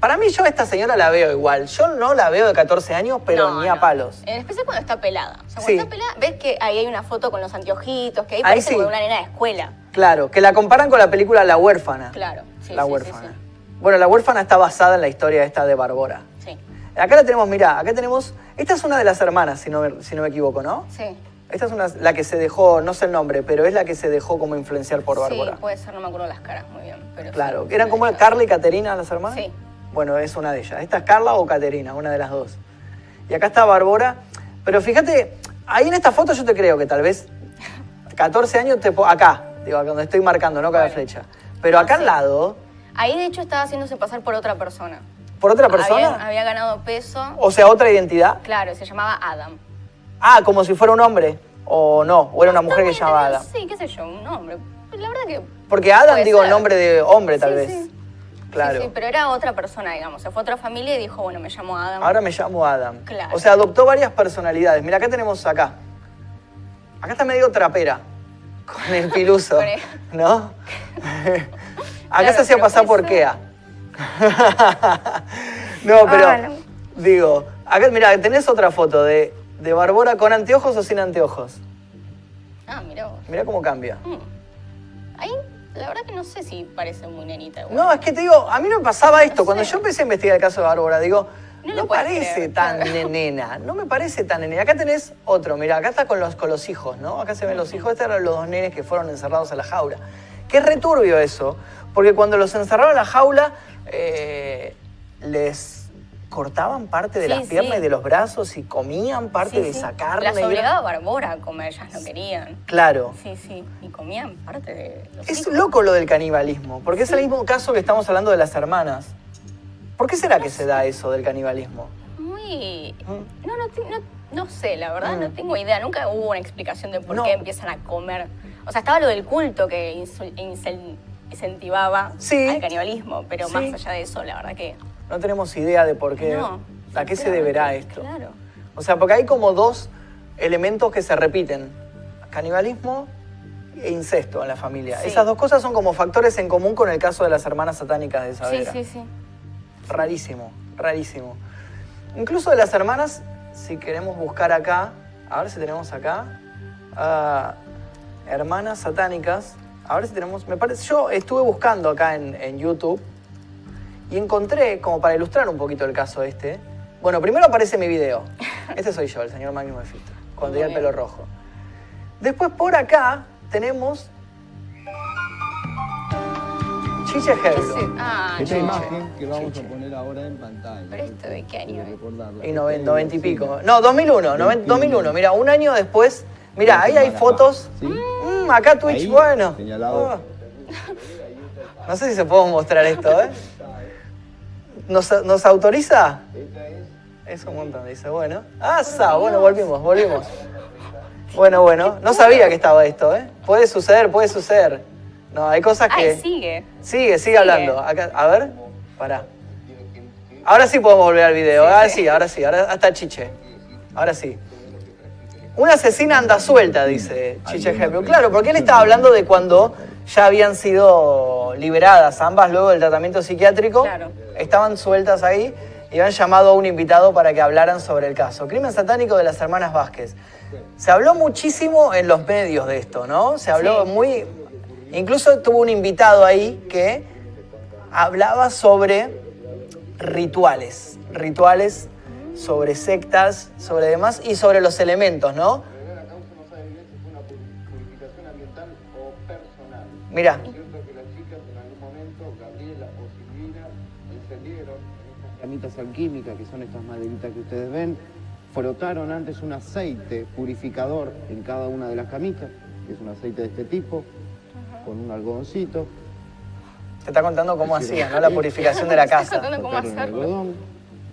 para mí yo a esta señora la veo igual. Yo no la veo de 14 años, pero No, ni a no. palos. En especial cuando está pelada. O sea, cuando Sí. está pelada, ves que ahí hay una foto con los anteojitos, que ahí Ahí parece sí. como de una nena de escuela. Claro, que la comparan con la película La huérfana. Claro, sí, la huérfana. Bueno, La huérfana está basada en la historia esta de Barbora. Sí, Acá la tenemos, mirá, acá tenemos... Esta es una de las hermanas, si no me, si no me equivoco, ¿no? sí. Esta es una, la que se dejó, no sé el nombre, pero es la que se dejó como influenciar por Bárbara. Sí, puede ser, no me acuerdo las caras muy bien. Pero Claro, sí, ¿eran como. Carla y Caterina las hermanas? Sí. Bueno, es una de ellas. ¿Esta es Carla o Caterina? Una de las dos. Y acá está Bárbara. Pero fíjate, ahí en esta foto yo te creo que tal vez 14 años te acá, digo, acá donde estoy marcando, no cada Bueno. flecha. Pero acá al lado, Ahí de hecho estaba haciéndose pasar por otra persona. por otra persona, Había, había ganado peso. o sea, otra identidad. Claro, se llamaba Adam. Ah, como si fuera un hombre. O no, o era una mujer que se llamaba Adam. Sí, qué sé yo, un hombre. La verdad que. Porque Adam, digo, ser. nombre de hombre tal Sí, vez. sí. Claro. Sí, sí, pero era otra persona, digamos. Se fue a otra familia y dijo, bueno, me llamo Adam. Ahora me llamo Adam. Claro. O sea, adoptó varias personalidades. Mira, acá tenemos acá. Acá está medio trapera. Con el piluso. ¿No? acá Claro, se hacía pasar por. Kea. no, pero Ah, no. digo, acá mira, tenés otra foto de, de Barbora con anteojos o sin anteojos. Ah, mira vos. Mira cómo cambia. Mm. Ahí, la verdad que no sé si parece muy nenita. igual. No, es que te digo, a mí me pasaba esto. No Cuando sé. yo empecé a investigar el caso de Bárbara, digo, No parece creer, tan claro. nena, no me parece tan nena. Acá tenés otro, mira, acá está con los, con los hijos, ¿no? Acá se ven los hijos, estos eran los dos nenes que fueron encerrados en la jaula. Es returbio eso, porque cuando los encerraron en la jaula, eh, les cortaban parte de Sí, las piernas sí. y de los brazos y comían parte Sí, de esa carne. Las obligaba Barbora a comer, ellas no querían. Claro. Sí, sí. Y comían parte de los Es hijos. loco lo del canibalismo, porque es el mismo caso que estamos hablando de las hermanas. ¿Por qué será que se da eso del canibalismo? Muy... Mm. No, no, no, no sé, la verdad, Mm. no tengo idea. Nunca hubo una explicación de por No. qué empiezan a comer. O sea, estaba lo del culto que incentivaba Sí. al canibalismo, pero más allá de eso, la verdad que... No tenemos idea de por qué, No, a qué se deberá esto. Claro. O sea, porque hay como dos elementos que se repiten. Canibalismo e incesto en la familia. Sí. Esas dos cosas son como factores en común con el caso de las hermanas satánicas de Sí, Saavedra. sí, sí. Rarísimo, rarísimo. Incluso de las hermanas, si queremos buscar acá, a ver si tenemos acá, hermanas satánicas, a ver si tenemos, me parece, yo estuve buscando acá en, en YouTube y encontré, como para ilustrar un poquito el caso este, bueno, primero aparece mi video, este soy yo, el señor Magnus Mephisto, cuando tenía el pelo rojo. Después por acá tenemos Chiche Heblo. Sí. Ah, Esta no. imagen que vamos a poner ahora en pantalla. ¿Pero esto de qué año. Y 90, y pico. No, 2001, noven- 2001. Mira, un año después. Mira, ahí hay fotos. ¿Sí? Mm, acá Twitch, Ahí, bueno. señalado. Oh. No sé si se puede mostrar esto, ¿eh? ¿Nos, nos autoriza? Es un montón, dice, bueno. Ah, sa, bueno, volvimos, volvimos. Bueno, bueno, no sabía que estaba esto, ¿eh? Puede suceder, puede suceder. No, hay cosas que... Ay, sigue. Sigue, sigue hablando. Acá, a ver, pará. Ahora sí podemos volver al video. Ahora sí, ahora sí, ahora hasta Chiche. Ahora sí. Una asesina anda suelta, dice Chiche Heblo. Claro, porque él estaba hablando de cuando ya habían sido liberadas ambas luego del tratamiento psiquiátrico. Claro. Estaban sueltas ahí y habían llamado a un invitado para que hablaran sobre el caso. Crimen satánico de las hermanas Vázquez. Se habló muchísimo en los medios de esto, ¿no? Se habló Sí. muy... Incluso tuvo un invitado ahí que hablaba sobre rituales, rituales sobre sectas, sobre demás y sobre los elementos, ¿no? La estas llamitas alquímicas, que son estas maderitas que ustedes ven, Frotaron antes un aceite purificador en cada una de las camitas, que es un aceite de este tipo, con un algodoncito. Te está contando cómo hacía, ¿no? La purificación de la casa. algodón,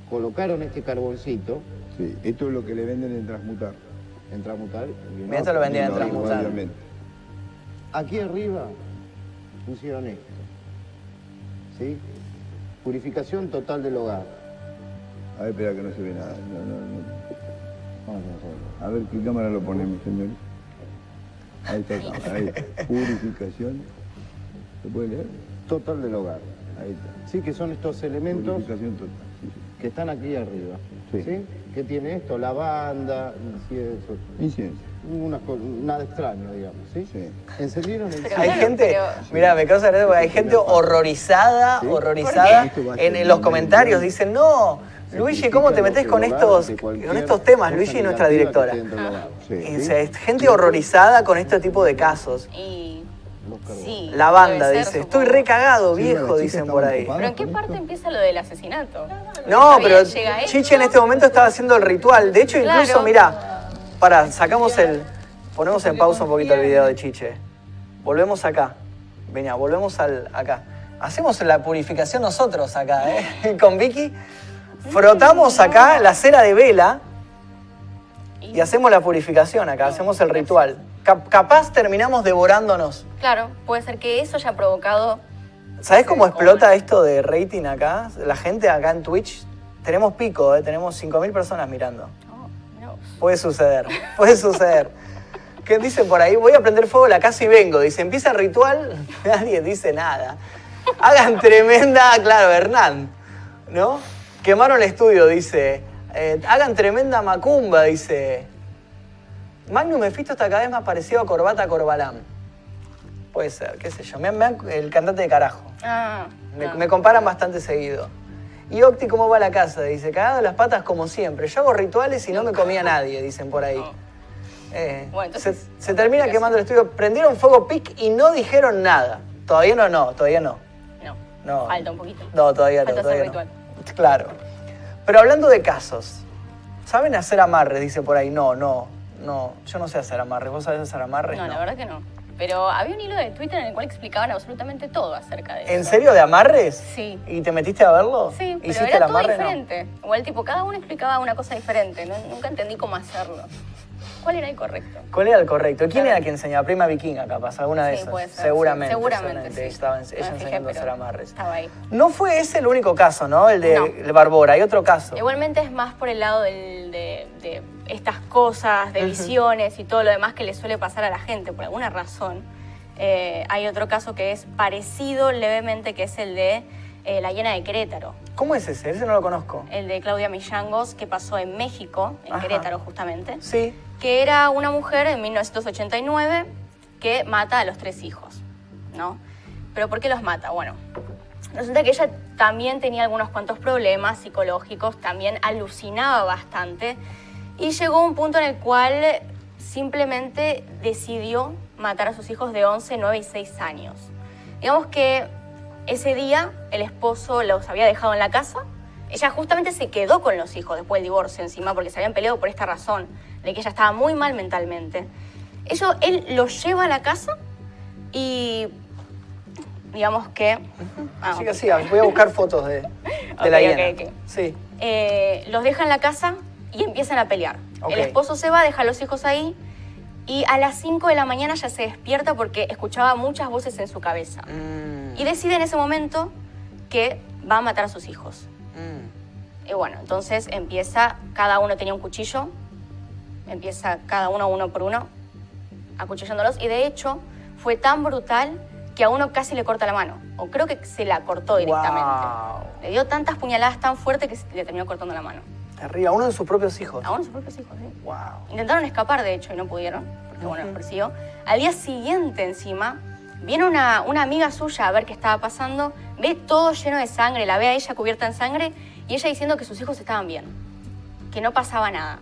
colocaron este carboncito Sí, esto es lo que le venden en Transmutar. en Tramutal. Mira, esto lo vendían en Transmutar. obviamente. Aquí arriba pusieron esto. ¿Sí? Purificación total del hogar. A ver, espera que no se ve nada. No, no, no. Vamos a hacerlo. A ver qué cámara lo ponemos, señor. Ahí está, ahí. Purificación. ¿Se puede leer? Total del hogar. Ahí está. Sí, que son estos elementos Purificación total. Sí, sí. que están aquí arriba. Sí. ¿Sí? ¿Qué tiene esto? Lavanda, incienso. Incienso. Una co- nada extraño, digamos. ¿sí? Sí. Encendieron el Pero Hay claro, gente, pero- mira, me causa gracia porque hay gente horrorizada, ¿Sí? horrorizada en, los comentarios. Dicen, no, Luigi, ¿cómo te metes con estos, con estos temas? Luigi es nuestra directora. Sí. Y, o sea, es gente horrorizada con este tipo de casos. Y sí. La banda ser, dice, estoy recagado, viejo, dicen por ahí. ¿Pero en qué parte esto? empieza lo del asesinato? No, Está pero bien, llega esto. Chiche en este momento estaba haciendo el ritual. De hecho, incluso, mirá, para, sacamos el. Ponemos en pausa un poquito el video de Chiche. Volvemos acá. Venga, volvemos al, acá. Hacemos la purificación nosotros acá, ¿eh? Con Vicky. Frotamos acá la cera de vela y hacemos la purificación acá, hacemos el ritual. Cap- capaz terminamos devorándonos. Claro, puede ser que eso haya provocado. ¿Sabes cómo explota esto de rating acá? La gente acá en Twitch. Tenemos pico, ¿eh? tenemos 5.000 personas mirando. Puede suceder, puede suceder. ¿Qué dicen por ahí? Voy a prender fuego a la casa y vengo. Dice, empieza el ritual, nadie dice nada. Hagan tremenda, claro, Hernán, ¿no? Quemaron el estudio, dice. Eh, hagan tremenda macumba, dice. Magnum Mephisto está cada vez más parecido a Corbata Corbalán. Puede ser, qué sé yo. Me, me- el cantante de carajo. Ah, Me, me comparan bastante seguido. Y Octi, ¿cómo va la casa? Dice, cagado las patas como siempre. Yo hago rituales y no me comía nadie, dicen por ahí. Eh, Bueno, entonces, se, se termina quemando el estudio. Prendieron fuego pic y no dijeron nada. Todavía no, no, todavía no. No, No. falta un poquito. No, todavía Falta no. hacer Todavía no. ritual. Claro. Pero hablando de casos, ¿saben hacer amarres? Dice por ahí. No, no, no. Yo no sé hacer amarres. ¿Vos sabés hacer amarres? No, la verdad que no. Pero había un hilo de Twitter en el cual explicaban absolutamente todo acerca de eso. ¿En serio de amarres? Sí. ¿Y te metiste a verlo? Sí, pero ¿Hiciste era el todo amarre? No. diferente. Igual, tipo, cada uno explicaba una cosa diferente. No- nunca entendí cómo hacerlo. ¿Cuál era el correcto? ¿Cuál era el correcto? ¿Quién Claro. era quien enseñaba? Prima vikinga, capaz, alguna de Sí, esas. puede ser, seguramente. sí. Seguramente, sí. Estaba ella fijé, enseñando a hacer amarres. Estaba ahí. No fue ese el único caso, ¿no? El de No. el Barbora. Hay otro caso. Igualmente es más por el lado del- de, de estas cosas, de visiones y todo lo demás que le suele pasar a la gente por alguna razón. Eh, hay otro caso que es parecido levemente, que es el de eh, la hiena de Querétaro. ¿Cómo es ese? Ese no lo conozco. El de Claudia Millangos, que pasó en México, en Ajá. Querétaro justamente. Sí. que era una mujer en 1989 que mata a los tres hijos, ¿no? ¿Pero por qué los mata? Bueno, resulta que ella también tenía algunos cuantos problemas psicológicos, también alucinaba bastante y llegó a un punto en el cual simplemente decidió matar a sus hijos de 11, 9 y 6 años. Digamos que ese día el esposo los había dejado en la casa. Ella justamente se quedó con los hijos después del divorcio encima porque se habían peleado por esta razón, de que ella estaba muy mal mentalmente. Eso, él los lleva a la casa y digamos que... Ah, sí, sí. Voy a buscar fotos de, de la hiena. Sí. Eh, los deja en la casa y empiezan a pelear. El esposo se va, deja a los hijos ahí y a las 5 de la mañana ya se despierta porque escuchaba muchas voces en su cabeza. Mm, Y decide en ese momento que va a matar a sus hijos. mm. Y bueno, entonces empieza, cada uno tenía un cuchillo, empieza cada uno uno por uno, acuchillándolos. Y de hecho, fue tan brutal que a uno casi le corta la mano. O creo que se la cortó directamente. Le dio tantas puñaladas tan fuerte que le terminó cortando la mano. Terrible. A uno de sus propios hijos. A uno de sus propios hijos, ¿sí? Wow. Intentaron escapar, de hecho, y no pudieron, porque bueno, los persiguió. Al día siguiente, encima, viene una, una amiga suya a ver qué estaba pasando, ve todo lleno de sangre, la ve a ella cubierta en sangre, y ella diciendo que sus hijos estaban bien, que no pasaba nada.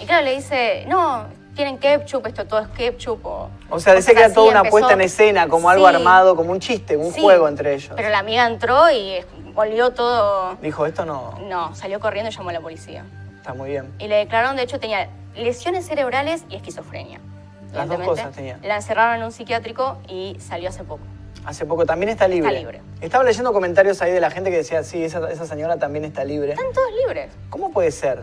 Y claro, le dice, no, tienen ketchup, esto todo es ketchup. O, O sea, decía que era toda una empezó- puesta en escena, como algo armado, como un chiste, un sí, juego entre ellos. Pero la amiga entró y volvió todo... Dijo, esto no. No, salió corriendo y llamó a la policía. Está muy bien. Y le declararon, de hecho, tenía lesiones cerebrales y esquizofrenia. Las dos cosas tenía. La encerraron en un psiquiátrico y salió hace poco. Hace poco también está libre. Está libre. Estaba leyendo comentarios ahí de la gente que decía, sí, esa, esa señora también está libre. Están todos libres. ¿Cómo puede ser?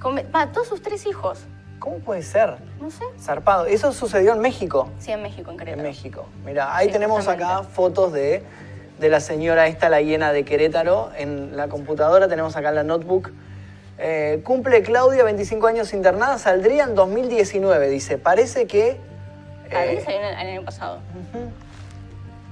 Con- va, todos sus tres hijos. ¿Cómo puede ser? No sé. Zarpado. Eso sucedió en México. Sí, en México, en En Querétaro. México. Mira, ahí Sí, tenemos acá fotos de, de la señora esta, la hiena de Querétaro. En la computadora tenemos acá la notebook. Eh, cumple Claudia 25 años internada, saldría en 2019, dice. Parece que... Ah, ¿dónde eh, salió en el, en el año pasado?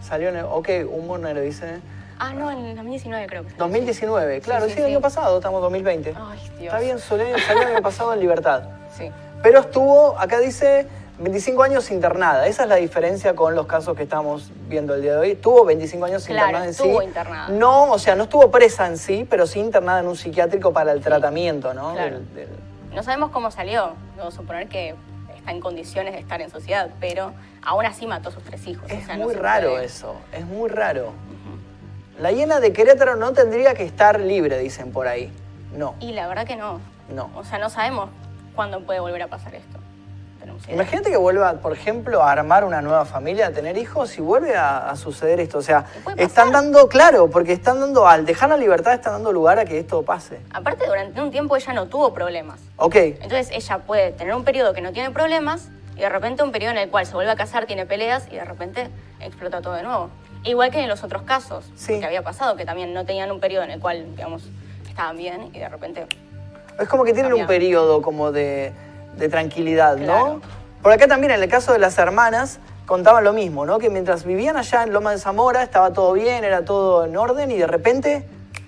salió en el... Ok, un monero dice... Ah, no, en 2019 creo que salió. 2019, claro, sí, sí, el sí. año pasado, estamos en 2020. Ay, Dios. Está bien, Soledad, salió el año pasado en libertad. Sí. Pero estuvo, acá dice, 25 años internada. Esa es la diferencia con los casos que estamos viendo el día de hoy. Tuvo 25 años Claro, internada en sí. estuvo internada. No, o sea, no estuvo presa en sí, pero sí internada en un psiquiátrico para el tratamiento, ¿no? Claro. No sabemos cómo salió. Debo suponer que está en condiciones de estar en sociedad, pero aún así mató a sus tres hijos. Es o sea, no muy raro puede- eso, es muy raro. La hiena de Querétaro no tendría que estar libre, dicen por ahí. No, Y la verdad que no. no. O sea, no sabemos cuándo puede volver a pasar esto. Imagínate que vuelva, por ejemplo, a armar una nueva familia, a tener hijos y vuelve a, a suceder esto. O sea, están dando, claro, porque están dando, al dejar la libertad, están dando lugar a que esto pase. Aparte, durante un tiempo ella no tuvo problemas. Ok, Entonces ella puede tener un periodo que no tiene problemas y de repente un periodo en el cual se vuelve a casar, tiene peleas y de repente explota todo de nuevo. Igual que en los otros casos Sí. que había pasado, que también no tenían un periodo en el cual, digamos, estaban bien y de repente... es como que tienen un periodo como de, de tranquilidad, ¿no? Por acá también, en el caso de las hermanas, contaban lo mismo, ¿no? Que mientras vivían allá en Loma de Zamora, estaba todo bien, era todo en orden y de repente,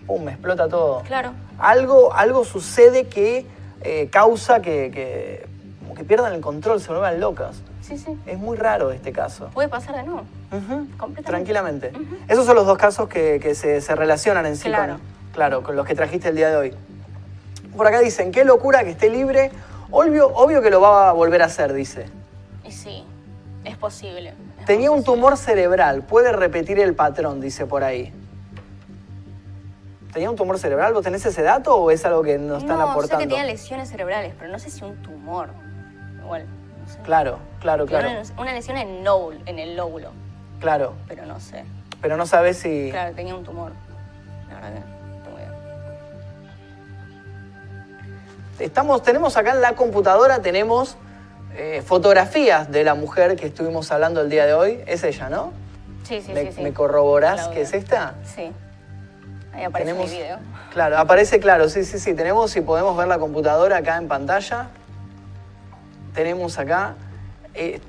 ¡pum!, explota todo. Claro. Algo, algo sucede que eh, causa que, que, como que pierdan el control, se vuelvan locas. Sí, sí. Es muy raro este caso. Puede pasar de nuevo. Completamente. Tranquilamente. Esos son los dos casos que, que se, se relacionan en sí Claro. con, claro, con los que trajiste el día de hoy. Por acá dicen, qué locura que esté libre. Obvio, obvio que lo va a volver a hacer, dice. Y sí, es posible. es Tenía un tumor cerebral, puede repetir el patrón, dice por ahí. ¿Tenía un tumor cerebral? ¿Vos tenés ese dato o es algo que nos están no, aportando? sé que tenía lesiones cerebrales, pero no sé si un tumor. Igual, no sé. Claro, claro, claro. Una, una lesión en, nóbulo- en el lóbulo, Claro, pero no sé. pero no sabes si... Claro, tenía un tumor. La verdad que Estamos, tenemos acá en la computadora, tenemos eh, fotografías de la mujer que estuvimos hablando el día de hoy. Es ella, ¿no? Sí, sí, ¿Me, sí, sí. me corroborás Claudia. que es esta? Sí. Ahí aparece Tenemos- mi video. Claro, aparece claro, sí, sí, sí. Tenemos, si podemos ver la computadora acá en pantalla. Tenemos acá. eh,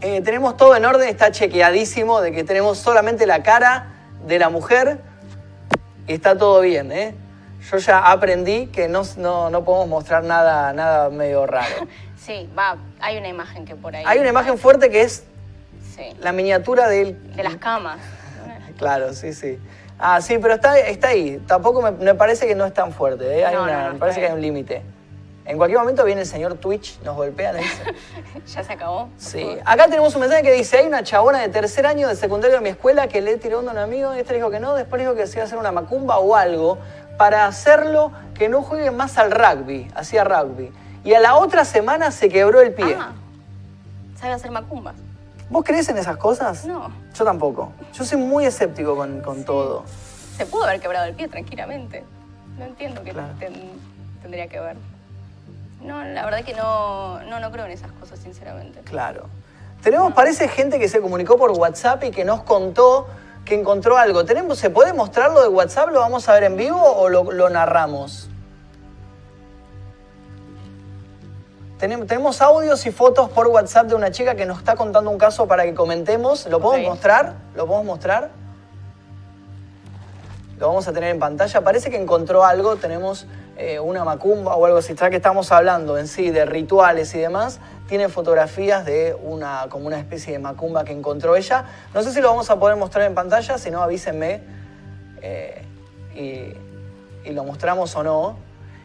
eh, tenemos todo en orden, está chequeadísimo de que tenemos solamente la cara de la mujer y está todo bien, ¿eh? Yo ya aprendí que no, no, no podemos mostrar nada, nada medio raro. Sí, va, hay una imagen que por ahí. Hay una imagen fuerte que es Sí. la miniatura del, De las camas. Claro, sí, sí. Ah, sí, pero está, está ahí. Tampoco me, me parece que no es tan fuerte. ¿eh? Hay No, una- me parece que hay un límite. En cualquier momento viene el señor Twitch, nos golpea, nos dice. ya se acabó. Sí. favor. Acá tenemos un mensaje que dice, hay una chabona de tercer año de secundario de mi escuela que le tiró a un amigo y este le dijo que no, después le dijo que se iba a hacer una macumba o algo para hacerlo que no juegue más al rugby, hacía rugby. Y a la otra semana se quebró el pie. Ah, sabe hacer macumbas. ¿Vos crees en esas cosas? No. Yo tampoco. Yo soy muy escéptico con, con todo. Se pudo haber quebrado el pie tranquilamente. No entiendo qué Claro. ten- tendría que ver. No, la verdad que no, no, no creo en esas cosas, sinceramente. Claro. Tenemos, parece, gente que se comunicó por WhatsApp y que nos contó que encontró algo. ¿Tenemos, ¿Se puede mostrarlo de WhatsApp? ¿Lo vamos a ver en vivo o lo, lo narramos? Tenemos, audios y fotos por WhatsApp de una chica que nos está contando un caso para que comentemos. ¿Lo podemos mostrar? ¿Lo podemos mostrar? Lo vamos a tener en pantalla. Parece que encontró algo. Tenemos eh, una macumba o algo así. Ya que estamos hablando en sí de rituales y demás, tiene fotografías de una, como una especie de macumba que encontró ella. No sé si lo vamos a poder mostrar en pantalla, si no avísenme eh, y, y lo mostramos o no.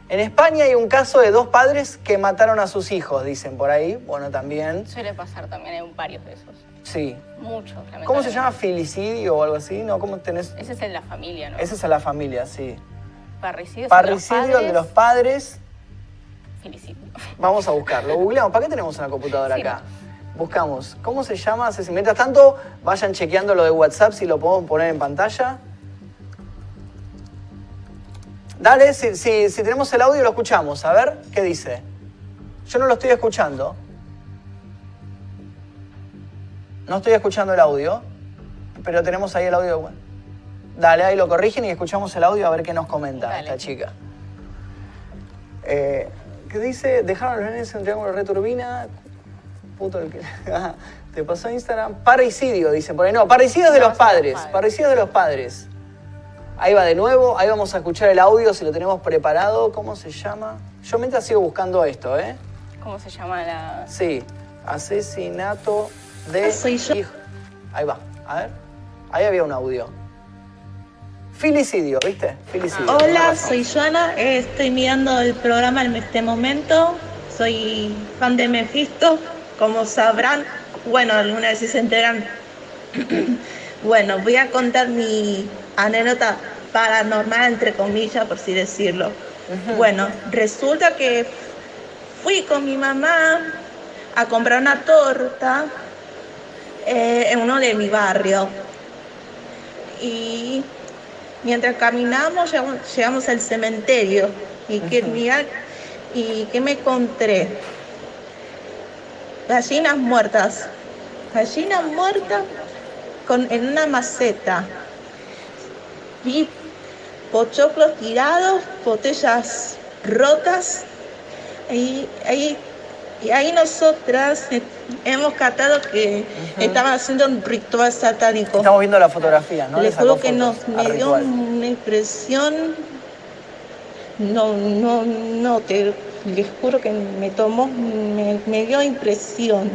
En España hay un caso de dos padres que mataron a sus hijos, dicen por ahí. Bueno, también. Suele pasar también, hay varios de esos. Sí. Muchos, ¿Cómo se llama? ¿Filicidio o algo así? ¿No? ¿Cómo tenés? Ese es en la familia, ¿no? Ese es a la familia, sí. Parricidio, Parricidio de los padres. Vamos a buscarlo. Googleamos. ¿Para qué tenemos una computadora Sí, acá? Buscamos. ¿Cómo se llama? Mientras tanto, vayan chequeando lo de WhatsApp si lo podemos poner en pantalla. Dale, si, si- si tenemos el audio lo escuchamos. A ver, ¿qué dice? Yo no lo estoy escuchando. No estoy escuchando el audio, pero tenemos ahí el audio. Dale, ahí lo corrigen y escuchamos el audio a ver qué nos comenta Dale. esta chica. Eh, ¿Qué dice? Dejaron los nenes en triángulo returbina. Puto el que. Ah, Te pasó Instagram. Parricidio, dice por ahí. No, parricidio de los padres. padres. Parricidio de los padres. Ahí va de nuevo. Ahí vamos a escuchar el audio si lo tenemos preparado. ¿Cómo se llama? Yo mientras sigo buscando esto, ¿eh? ¿Cómo se llama la...? Sí. Asesinato de. Soy yo. hijo. Ahí va. A ver. Ahí había un audio. Filicidio, ¿viste? Filicidio. Hola, Tenés razón. soy Joana, estoy mirando el programa en este momento, soy fan de Mephisto, como sabrán, bueno, alguna vez si se enteran, bueno, voy a contar mi anécdota paranormal, entre comillas, por así decirlo. Bueno, resulta que fui con mi mamá a comprar una torta eh, en uno de mi barrio. Y mientras caminamos llegamos, llegamos al cementerio. Y que y que me encontré gallinas muertas. Gallinas muertas con, en una maceta. Vi pochoclos tirados, botellas rotas. Y ahí, y ahí nosotras hemos catado que estaban haciendo un ritual satánico. Estamos viendo la fotografía, ¿no? Le Les juro que nos, me dio una impresión. No, no, no, te les juro que me tomó, me, me dio impresión.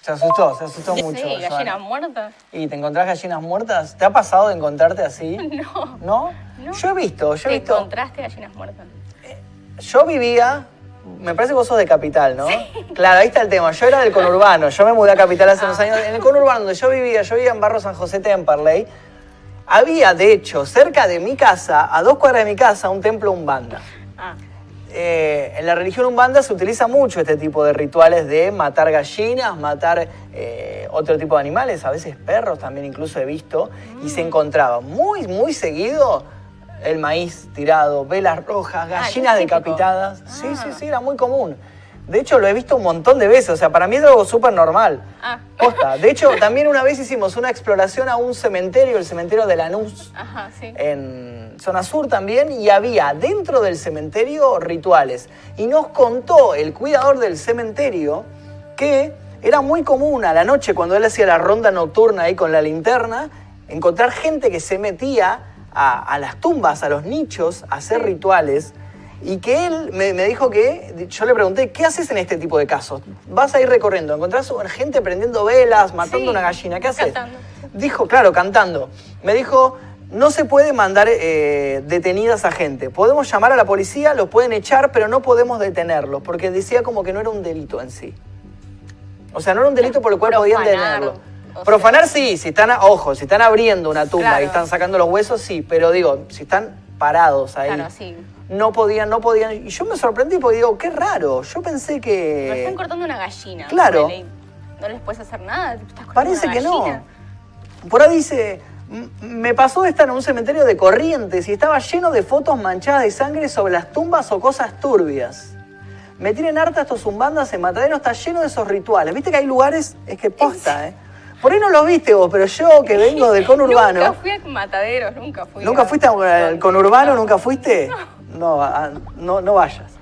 Se asustó, se asustó mucho. Sí, gallina Joana. muerta. ¿Y te encontrás gallinas muertas? ¿Te ha pasado de encontrarte así? No. ¿No? No. Yo he visto, yo he ¿Te visto. encontraste gallinas muertas? Yo vivía, me parece que vos sos de Capital, ¿no? Claro, ahí está el tema. Yo era del conurbano, yo me mudé a Capital hace unos años. En el conurbano donde yo vivía, yo vivía en Barrio San José Temperley, había, de hecho, cerca de mi casa, a dos cuadras de mi casa, un templo umbanda. Ah, Eh, en la religión umbanda se utiliza mucho este tipo de rituales de matar gallinas, matar eh, otro tipo de animales, a veces perros también incluso he visto, y se encontraba muy, muy seguido el maíz tirado, velas rojas, Ah, gallinas decapitadas. Sí, Ah. sí, sí, era muy común. De hecho, lo he visto un montón de veces, o sea, para mí es algo súper normal. Ah. Posta. De hecho, también una vez hicimos una exploración a un cementerio, el cementerio de Lanús, ajá, sí. en zona sur también y había dentro del cementerio rituales. Y nos contó el cuidador del cementerio que era muy común a la noche cuando él hacía la ronda nocturna ahí con la linterna, encontrar gente que se metía a, a las tumbas, a los nichos, a hacer rituales. Y que él me, me dijo que, yo le pregunté, ¿qué haces en este tipo de casos? Vas a ir recorriendo, encontrás gente prendiendo velas, matando Sí, una gallina, ¿qué haces? cantando. Dijo, claro, cantando. Me dijo, no se puede mandar eh, detenidas a gente. Podemos llamar a la policía, los pueden echar, pero no podemos detenerlos, porque decía como que no era un delito en sí. O sea, no era un delito por el cual podían detenerlo. O Profanar sí, si están, a- ojo, si están abriendo una tumba Claro. y están sacando los huesos, sí, pero digo, si están parados ahí, Claro, sí. no podían, no podían. Y yo me sorprendí porque digo, qué raro, yo pensé que... están cortando una gallina. claro. No les puedes hacer nada. Estás Parece una que no. Por ahí dice, "M- me pasó de estar en un cementerio de Corrientes y estaba lleno de fotos manchadas de sangre sobre las tumbas o cosas turbias. Me tienen harta estos zumbandas, en Matadero está lleno de esos rituales. Viste que hay lugares, es que posta, ¿eh? Por ahí no los viste vos, pero yo que vengo del conurbano... Nunca fui a mataderos, nunca fui. ¿Nunca a- fuiste al conurbano? ¿Nunca fuiste? No, a- no, no vayas.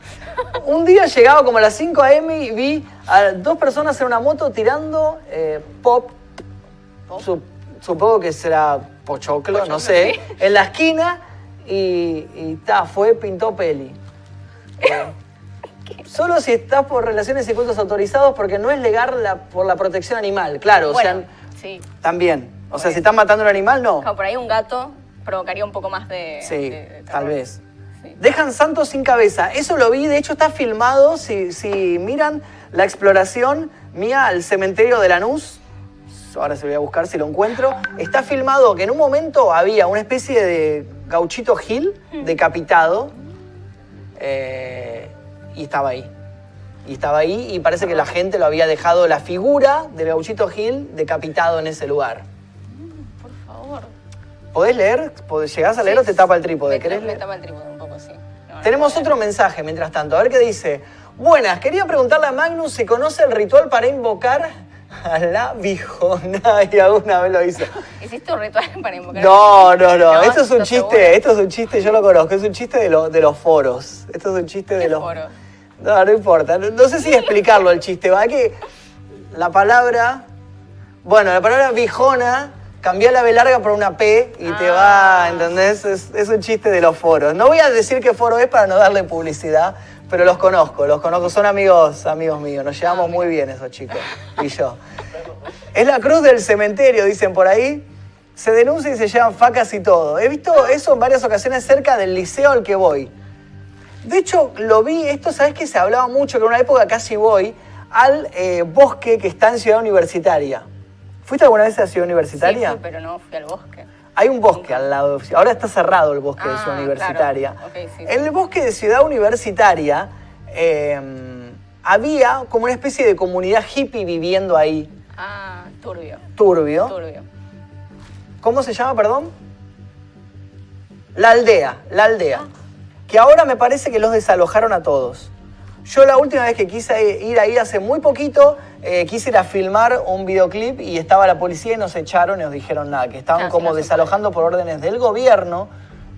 Un día llegaba como a las 5 a.m. y vi a dos personas en una moto tirando eh, pop, Sup- supongo que será pochoclo, no sé, en la esquina y, y ta, fue, pintó peli. Eh, solo si estás por relaciones y cultos autorizados porque no es legal la- por la protección animal, claro, Bueno, o sea, sí. también. O sea, si estás matando a un animal, no. Claro, por ahí un gato provocaría un poco más de. Sí, de- de tal vez. Sí. Dejan santos sin cabeza. Eso lo vi, de hecho está filmado. Si, si miran la exploración mía al cementerio de Lanús, ahora se lo voy a buscar si lo encuentro. Está filmado que en un momento había una especie de gauchito Gil decapitado eh, y estaba ahí. Y estaba ahí y parece que la gente lo había dejado la figura del gauchito Gil decapitado en ese lugar. Por favor. ¿Podés leer? ¿Podés- ¿Llegás a leer o te tapa el trípode? Me, ¿Querés me tapa el trípode un poco, sí. No, Tenemos otro mensaje mientras tanto. A ver qué dice. Buenas, quería preguntarle a Magnus si conoce el ritual para invocar a la bijona y alguna vez lo hizo. ¿Hiciste un ritual para invocar? No, no, no. No, Esto es un ¿estás chiste, esto es un chiste, yo lo conozco, es un chiste de, lo- de los foros. Esto es un chiste de ¿Qué los. foros? No, no importa. No, no sé si explicarlo el chiste. Va que la palabra. Bueno, la palabra bijona. Cambia la B larga por una P y te va, Ah. ¿entendés? Es, es un chiste de los foros. No voy a decir qué foro es para no darle publicidad, pero los conozco, los conozco. Son amigos, amigos míos. Nos llevamos muy bien esos chicos y yo. Es la cruz del cementerio, dicen por ahí. Se denuncia y se llevan facas y todo. He visto eso en varias ocasiones cerca del liceo al que voy. De hecho, lo vi, esto sabes que se hablaba mucho, que en una época casi voy, al eh, bosque que está en Ciudad Universitaria. ¿Fuiste alguna vez a Ciudad Universitaria? Sí, fui, pero no fui al bosque. Hay un bosque al lado. de- Ahora está cerrado el bosque de Ah, Ciudad Universitaria. claro. Sí, el bosque de Ciudad Universitaria eh, había como una especie de comunidad hippie viviendo ahí. Ah, turbio. Turbio. Turbio. ¿Cómo se llama, perdón? La aldea, la aldea. Que ahora me parece que los desalojaron a todos. Yo la última vez que quise ir ahí hace muy poquito, eh, quise ir a filmar un videoclip y estaba la policía y nos echaron y nos dijeron nada, que estaban Ah, como no desalojando por órdenes del gobierno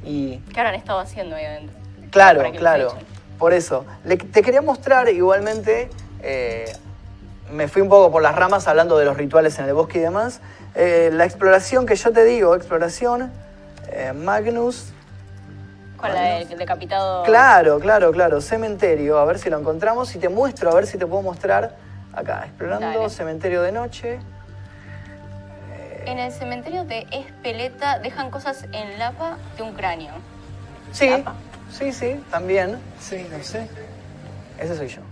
y ¿Qué habrán estado haciendo ahí adentro? Claro, claro. Por eso. Le- te quería mostrar igualmente, eh, me fui un poco por las ramas hablando de los rituales en el bosque y demás. eh, la exploración que yo te digo, exploración, Magnus. Con la del decapitado. Claro, claro, claro. Cementerio, a ver si lo encontramos y te muestro, a ver si te puedo mostrar acá. Explorando Dale. cementerio de noche. En el cementerio de Espeleta dejan cosas en lapa de un cráneo. Sí, sí, sí, también. Sí, no sé. Ese soy yo.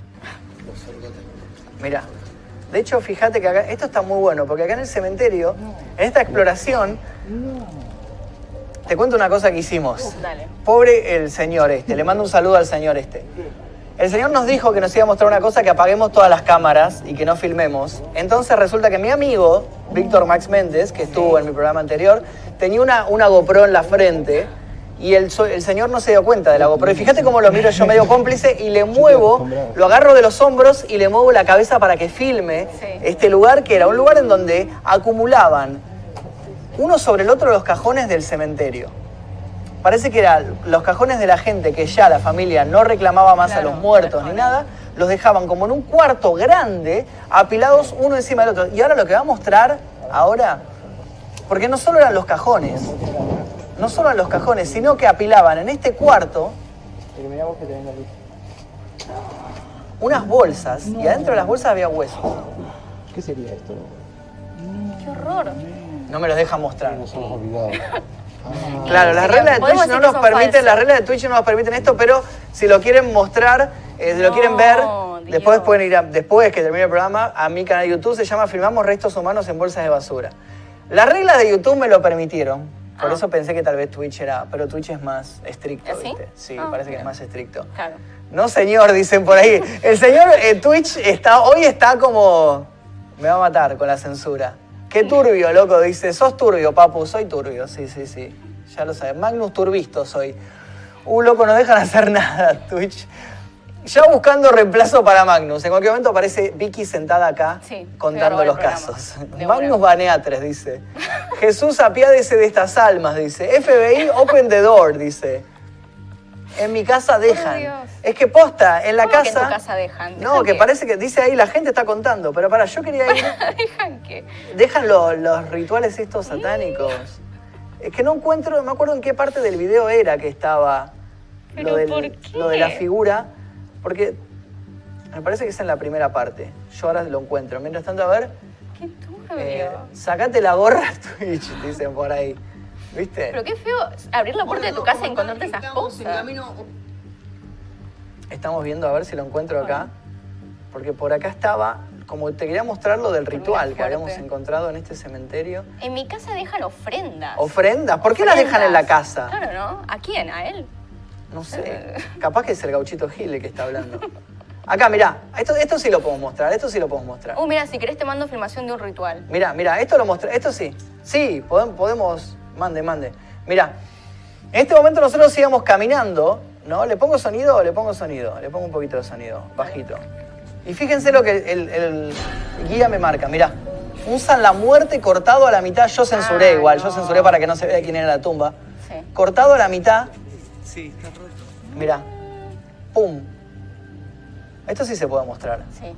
Mira, de hecho, fíjate que acá, esto está muy bueno, porque acá en el cementerio, en esta exploración, te cuento una cosa que hicimos. Dale. Pobre el señor este, le mando un saludo al señor este. El señor nos dijo que nos iba a mostrar una cosa, que apaguemos todas las cámaras y que no filmemos. Entonces resulta que mi amigo, Víctor Max Méndez, que estuvo en mi programa anterior, tenía una, una GoPro en la frente y el, el señor no se dio cuenta de la GoPro. Y fíjate cómo lo miro yo medio cómplice y le muevo, lo agarro de los hombros y le muevo la cabeza para que filme Sí. este lugar, que era un lugar en donde acumulaban uno sobre el otro los cajones del cementerio. Parece que eran los cajones de la gente que ya la familia no reclamaba más Claro, a los muertos ni nada, los dejaban como en un cuarto grande, apilados uno encima del otro. Y ahora lo que va a mostrar, ahora, porque no solo eran los cajones, no solo eran los cajones, sino que apilaban en este cuarto unas bolsas y adentro de las bolsas había huesos. ¿Qué sería esto? ¡Qué horror! No me los deja mostrar. Nos hemos olvidado. Claro, las reglas de Twitch no nos permiten, falsos. las reglas de Twitch no nos permiten esto, pero si lo quieren mostrar, eh, si lo quieren ver, Dios. después pueden ir a- después que termine el programa, a mi canal de YouTube se llama Filmamos restos humanos en bolsas de basura. Las reglas de YouTube me lo permitieron. Por Ah. eso pensé que tal vez Twitch era, pero Twitch es más estricto, ¿Ah, sí? ¿viste? Sí, Ah, parece que es más estricto. Claro. No, señor, dicen por ahí. El señor eh, Twitch está, hoy está como. Me va a matar con la censura. Qué turbio, loco, dice. Sos turbio, papu. Soy turbio, sí, sí, sí. Ya lo sabes. Magnus Turbisto soy. Uh, loco, no dejan hacer nada, Twitch. Ya buscando reemplazo para Magnus. En cualquier momento aparece Vicky sentada acá Sí, contando los casos. De Magnus. Baneatres, dice. Jesús, apiádese de estas almas, dice. FBI, open the door, dice. En mi casa dejan. Dios. Es que posta, en la ¿Cómo que casa. en tu casa dejan? No, ¿Dejan que qué? parece que dice ahí la gente está contando. Pero para, yo quería ir. ¿Dejan qué? Dejan lo- los rituales estos satánicos. Es que no encuentro, no me acuerdo en qué parte del video era que estaba ¿Pero lo, del- por qué? lo de la figura. Porque me parece que es en la primera parte. Yo ahora lo encuentro. Mientras tanto, a ver. ¡Qué turbio! eh, sacate la gorra Twitch, dicen por ahí. ¿Viste? Pero qué feo abrir la puerta de tu casa y encontrarte esas cosas. Estamos viendo a ver si lo encuentro acá. Porque por acá estaba como te quería mostrar lo del ritual que habíamos encontrado en este cementerio. En mi casa dejan ofrendas. Ofrendas. ¿Por qué las dejan en la casa? Claro, ¿no? ¿A quién? ¿A él? No sé. Capaz que es el gauchito Gil el que está hablando. Acá, mirá. Esto, esto sí lo podemos mostrar. Esto sí lo podemos mostrar. Uh, mira, si querés te mando filmación de un ritual. Mirá, mirá. Esto lo mostré. Esto sí. Sí, podem- podemos. Mande, mande. Mirá. En este momento nosotros íbamos caminando, ¿no? ¿Le pongo sonido o le pongo sonido? Le pongo un poquito de sonido, bajito. Y fíjense lo que el, el guía me marca, mirá. Un San la Muerte cortado a la mitad. Yo censuré Ah, igual, yo censuré para que no se vea quién era la tumba. Sí. Cortado a la mitad. Mirá. ¡Pum! Esto sí se puede mostrar. Sí.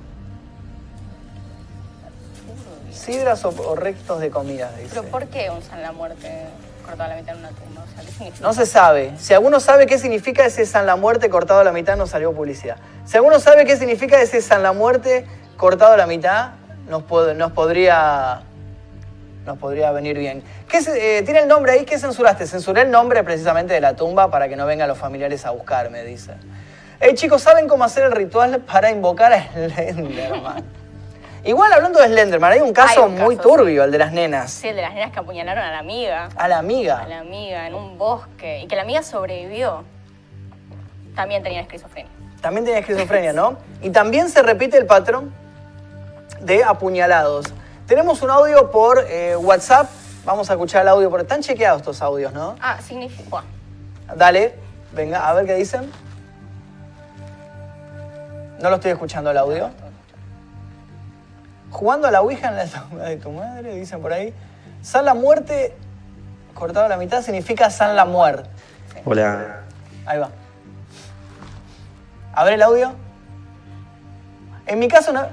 Sidras o, o restos de comida, dice. Pero ¿por qué un San la Muerte cortado a la mitad en una tumba? O sea, ¿qué significa? No se sabe. Si alguno sabe qué significa ese San la Muerte cortado a la mitad, nos salió publicidad. Si alguno sabe qué significa ese San la Muerte cortado a la mitad, nos, pod- nos podría nos podría venir bien. ¿Qué eh, tiene el nombre ahí? ¿Qué censuraste? Censuré el nombre precisamente de la tumba para que no vengan los familiares a buscarme, dice. Hey chicos, ¿saben cómo hacer el ritual para invocar a Slenderman? Igual hablando de Slenderman, hay un caso Hay un muy turbio, el de las nenas. Sí, el de las nenas que apuñalaron a la amiga. A la amiga. A la amiga en un bosque. Y que la amiga sobrevivió. También tenía esquizofrenia. También tenía esquizofrenia, ¿no? Y también se repite el patrón de apuñalados. Tenemos un audio por eh, WhatsApp. Vamos a escuchar el audio. Porque están chequeados estos audios, ¿no? Ah, significa. Dale, venga, a ver qué dicen. No lo estoy escuchando el audio. Jugando a la Ouija en la tumba de tu madre, dicen por ahí. San la muerte, cortado a la mitad, significa San la muerte. Hola, Ahí va. A ver el audio. En mi casa una.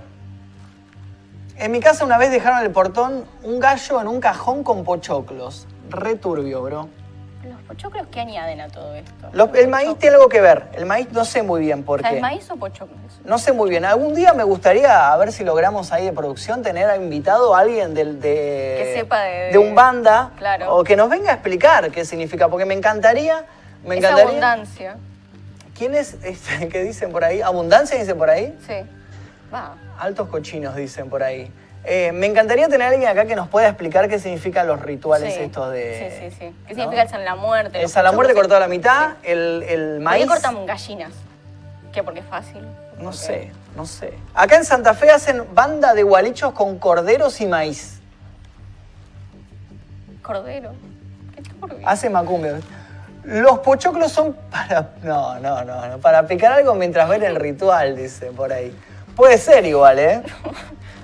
En mi casa una vez dejaron el portón un gallo en un cajón con pochoclos. Re turbio, bro. Los pochoclos, ¿qué añaden a todo esto? El maíz tiene algo que ver. El maíz no sé muy bien por O sea, qué. ¿es maíz o pochoclos? No sé muy bien. Algún día me gustaría, a ver si logramos ahí de producción, tener invitado a alguien del, de, Que sepa de- de un banda. Claro. O que nos venga a explicar qué significa. Porque me encantaría. Me Esa encantaría. abundancia. ¿Quién es este, que dicen por ahí? ¿Abundancia dicen por ahí? Sí. Va. Altos cochinos dicen por ahí. Eh, me encantaría tener a alguien acá que nos pueda explicar qué significan los rituales Sí. estos de. Sí, sí, sí. ¿Qué ¿no? significa el San la Muerte? El San la muerte cortado a la mitad, el, el ¿Por maíz. qué cortan gallinas? ¿Qué? Porque es fácil. No sé, no sé. Acá en Santa Fe hacen banda de gualichos con corderos y maíz. Cordero. Qué. Hace macumbe. Los pochoclos son para. No, no, no, no. Para picar algo mientras ven el ritual, dice por ahí. Puede ser igual, ¿eh?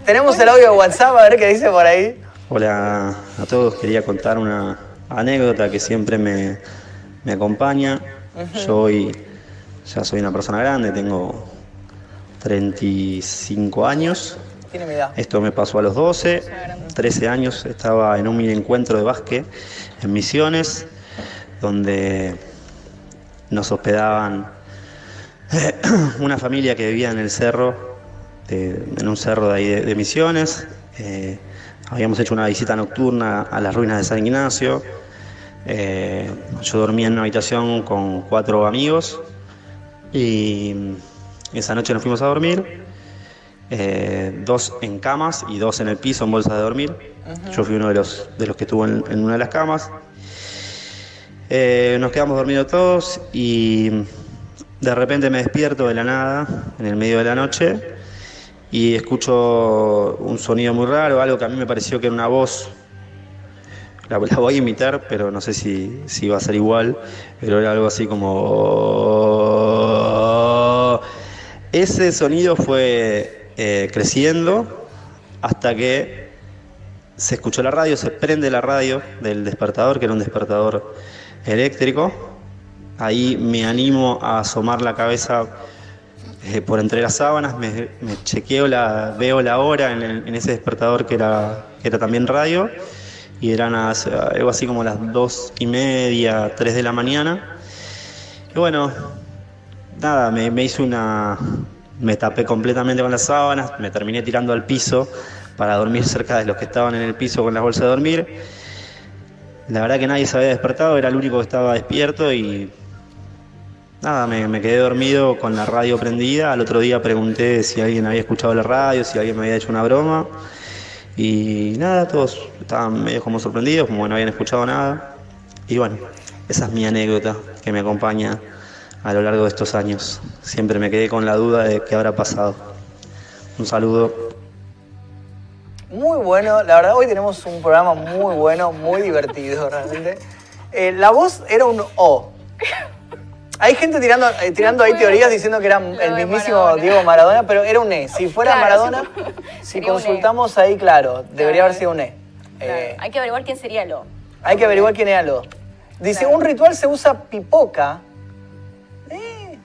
Tenemos el audio de WhatsApp, a ver qué dice por ahí. hola a todos. Quería contar una anécdota que siempre me, me acompaña. Yo hoy ya soy una persona grande, tengo 35 años. Tiene mi edad. Esto me pasó a los 12, 13 años, estaba en un mini encuentro de básquet en Misiones, donde nos hospedaban una familia que vivía en el cerro, de- en un cerro de ahí de, de Misiones. Eh, habíamos hecho una visita nocturna a las ruinas de San Ignacio. Eh, yo dormía en una habitación con cuatro amigos y esa noche nos fuimos a dormir. Eh, dos en camas y dos en el piso en bolsas de dormir. Yo fui uno de los, de los que estuvo en, en una de las camas. Eh, nos quedamos dormidos todos y de repente me despierto de la nada, en el medio de la noche, y escucho un sonido muy raro, algo que a mí me pareció que era una voz. La, voy a imitar, pero no sé si, si va a ser igual, pero era algo así como... Ese sonido fue eh, creciendo hasta que se escuchó la radio, se prende la radio del despertador, que era un despertador eléctrico. Ahí me animo a asomar la cabeza eh, por entre las sábanas, me, chequeo, la, veo la hora en, ese despertador que era, que era también radio, y eran as- algo así como las dos y media, tres de la mañana. Y bueno, nada, me, me hice una. Me tapé completamente con las sábanas, me terminé tirando al piso para dormir cerca de los que estaban en el piso con las bolsas de dormir. La verdad que nadie se había despertado, era el único que estaba despierto y nada, me, quedé dormido con la radio prendida. Al otro día pregunté si alguien había escuchado la radio, si alguien me había hecho una broma. Y nada, todos estaban medio como sorprendidos, como no habían escuchado nada. Y bueno, esa es mi anécdota que me acompaña a lo largo de estos años. Siempre me quedé con la duda de qué habrá pasado. Un saludo. Muy bueno, la verdad hoy tenemos un programa muy bueno, muy divertido realmente. Eh, la voz era un O. Hay gente tirando, eh, tirando ahí teorías diciendo que era el mismísimo Maradona. Diego Maradona, pero era un E. Si fuera Claro, Maradona, si Sería un E. consultamos ahí, claro, debería haber sido un E. Eh, Hay que averiguar quién sería lo. hay que averiguar quién era lo. Dice, Claro. un ritual se usa pipoca, eh,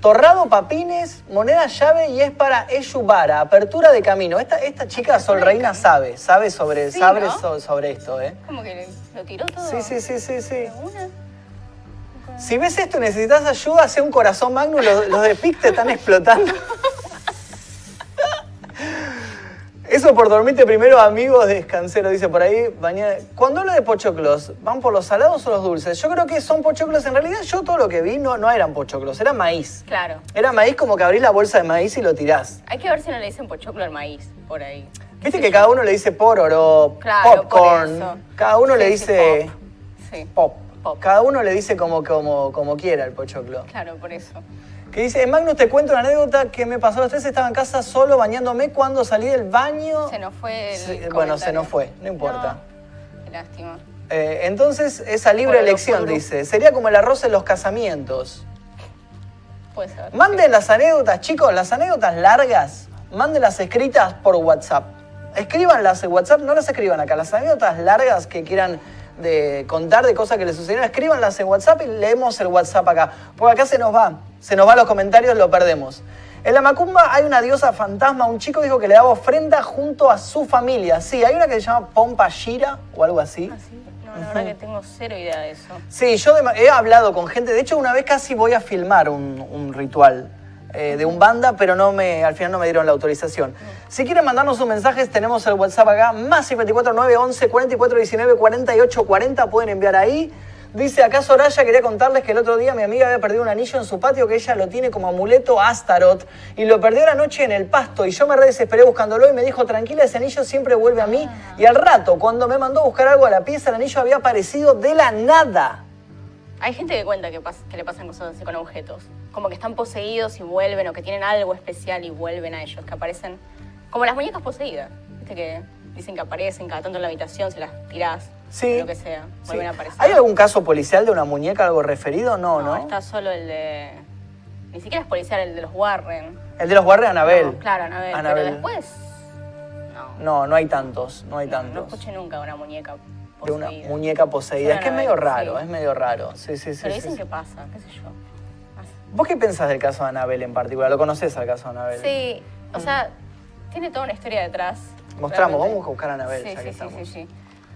torrado papines, moneda llave y es para Eyubara, apertura de camino. Esta, esta chica Sol Reina sabe, sabe sobre, Sí, sabe ¿no? so- sobre esto, ¿eh? Como que lo tiró todo. Sí, sí, sí, sí, sí. una. Si ves esto y necesitas ayuda, hace un corazón magno, los, los de PIC te están explotando. Eso por dormirte primero, amigos descansero, dice por ahí. Cuando hablo de pochoclos, ¿van por los salados o los dulces? Yo creo que son pochoclos. En realidad, yo todo lo que vi no, no eran pochoclos, era maíz. Claro. Era maíz como que abrís la bolsa de maíz y lo tirás. Hay que ver si no le dicen pochoclo al maíz por ahí. Viste que cada uno le dice pororo, Claro, popcorn. eso. Cada uno Sí, le dice pop. Sí. pop. Pop. Cada uno le dice como, como, como quiera el pochoclo. Claro, por eso. Que dice, en Magnus te cuento una anécdota que me pasó los tres, estaba en casa solo bañándome cuando salí del baño. Se nos fue el bueno, se nos fue, no importa. No, qué lástima. Eh, entonces, esa libre Por elección, dice, sería como el arroz en los casamientos. Puede ser. Manden las anécdotas, chicos, las anécdotas largas, mándenlas escritas por WhatsApp. Escríbanlas en WhatsApp, no las escriban acá. Las anécdotas largas que quieran de contar de cosas que les sucedieron, escríbanlas en WhatsApp y leemos el WhatsApp acá. Porque acá se nos va, se nos van los comentarios, lo perdemos. En la Macumba hay una diosa fantasma, un chico dijo que le daba ofrenda junto a su familia. Sí, hay una que se llama Pompa Shira o algo así. Ah, sí. No, la verdad que tengo cero idea de eso. Sí, yo he hablado con gente. De hecho, una vez casi voy a filmar un, un ritual eh, de un banda, pero no me, al final no me dieron la autorización. Si quieren mandarnos sus mensajes, tenemos el WhatsApp acá, más 54 911 44 19 48 40. Pueden enviar ahí. Dice acá Soraya, quería contarles que el otro día mi amiga había perdido un anillo en su patio que ella lo tiene como amuleto Astaroth y lo perdió la noche en el pasto y yo me re desesperé buscándolo y me dijo, tranquila, ese anillo siempre vuelve a mí. Y al rato, cuando me mandó a buscar algo a la pieza, el anillo había aparecido de la nada. Hay gente que cuenta que, pas- que le pasan cosas así con objetos. Como que están poseídos y vuelven, o que tienen algo especial y vuelven a ellos, que aparecen. Como las muñecas poseídas. Viste que dicen que aparecen cada tanto en la habitación, se las tirás, Sí. lo que sea, Sí. vuelven a aparecer. ¿Hay algún caso policial de una muñeca, algo referido? No, ¿no? está solo el de. Ni siquiera es policial, el de los Warren. El de los Warren, Anabel. No, claro, Anabel. Anabel. Pero después. No. No, no hay tantos, no hay No tantos. escuché nunca una muñeca de una muñeca poseída. Es que es medio raro, sí. es medio raro. Sí, sí, sí. Pero dicen sí. que pasa, qué sé yo. ¿Vos qué pensás del caso de Anabel en particular? ¿Lo conoces al caso de Anabel? Sí, o sea, tiene toda una historia detrás. Mostramos, realmente. vamos a buscar a Anabel, Sí, ya que sí, sí, sí, sí.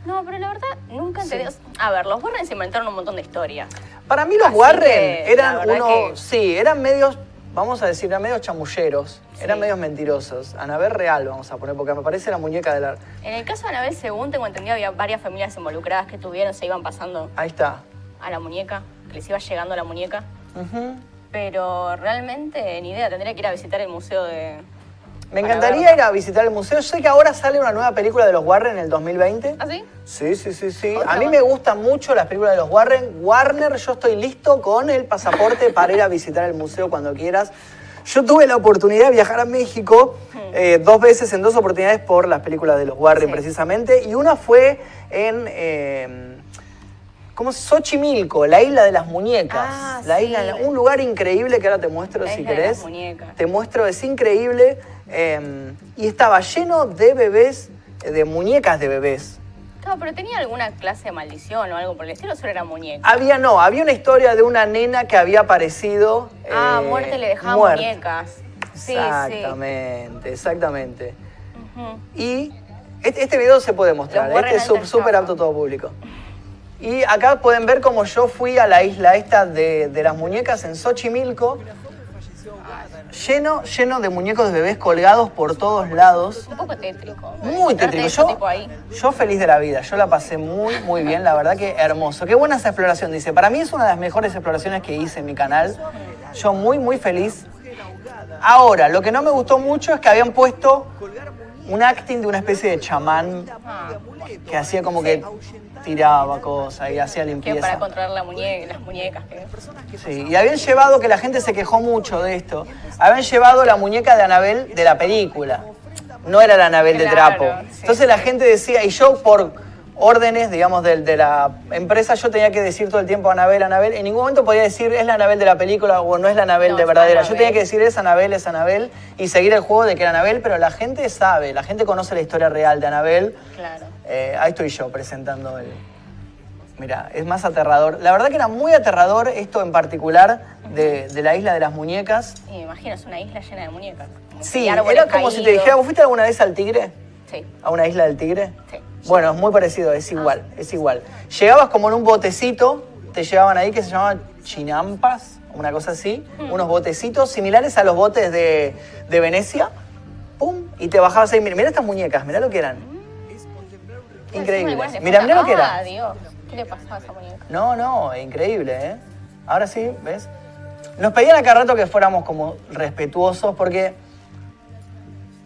No, pero la verdad, nunca entendí. A ver, los Warren se inventaron un montón de historias. Para mí los Así Warren que, eran uno, que- sí, eran medios, vamos a decir, eran medios chamulleros, Sí. eran medios mentirosos. Anabel real, vamos a poner, porque me parece la muñeca de la... En el caso de Anabel, según tengo entendido, había varias familias involucradas que tuvieron, se iban pasando Ahí está. a la muñeca, que les iba llegando la muñeca. Pero realmente, ni idea, tendría que ir a visitar el museo de. Me encantaría ir a visitar el museo. Yo sé que ahora sale una nueva película de los Warren en el 2020. ¿Ah, sí? Sí, sí, sí, sí. A mí me gustan mucho las películas de los Warren. Warner, yo estoy listo con el pasaporte para ir a visitar el museo cuando quieras. Yo tuve la oportunidad de viajar a México eh, dos veces en dos oportunidades por las películas de los Warren Sí. precisamente. Y una fue en... eh, ¿Cómo es? Xochimilco, la isla de las muñecas. Ah, la sí. isla, un lugar increíble que ahora te muestro La si isla de querés. las muñecas. Te muestro, es increíble. eh, y estaba lleno de bebés, de muñecas de bebés. No, pero tenía alguna clase de maldición o algo por el estilo, o solo era muñeca. Había, no, había una historia de una nena que había aparecido. Ah, eh, muerte le dejaba muñecas. Sí, Exactamente, exactamente. sí. Ujú. Y este, este video se puede mostrar, este es súper apto todo público. Y acá pueden ver cómo yo fui a la isla esta de, de las muñecas en Xochimilco. lleno, lleno de muñecos de bebés colgados por todos lados. Un poco tétrico. Muy tétrico. yo feliz de la vida, yo la pasé muy, muy bien, la verdad que hermoso. Qué buena esa exploración, dice. Para mí es una de las mejores exploraciones que hice en mi canal. Yo muy, muy feliz. Ahora, lo que no me gustó mucho es que habían puesto un acting de una especie de chamán que hacía como que tiraba cosas y hacía que limpieza. para controlar la muñeca, las muñecas. que- Sí, y habían llevado, que la gente se quejó mucho de esto, habían llevado la muñeca de Anabel de la película. No era la Anabel de trapo. Entonces la gente decía, y yo por órdenes, digamos, de, la empresa, yo tenía que decir todo el tiempo Anabel, Anabel. En ningún momento podía decir, es la Anabel de la película o no es la Anabel No, de verdadera. Yo tenía que decir, es Anabel, es Anabel, y seguir el juego de que era Anabel, pero la gente sabe, la gente conoce la historia real de Anabel. Claro. Eh, ahí estoy yo presentando el. Mira, es más aterrador. La verdad que era muy aterrador esto en particular de, de la isla de las muñecas. Y me imagino, es una isla llena de muñecas. Sí, era como si te dijera, ¿vos fuiste alguna vez al Tigre? Sí. ¿A una isla del Tigre? Sí. Bueno, es muy parecido, es igual, es igual. Llegabas como en un botecito, te llevaban ahí que se llamaban chinampas, una cosa así, unos botecitos similares a los botes de, de Venecia, pum, y te bajabas ahí. Mira, estas muñecas, mira lo que eran. Increíbles. Mira, mira lo que Ah, era. Dios. ¿Qué le pasaba a esa muñeca? No, no, increíble, ¿eh? Ahora sí, ¿ves? Nos pedían a cada rato que fuéramos como respetuosos porque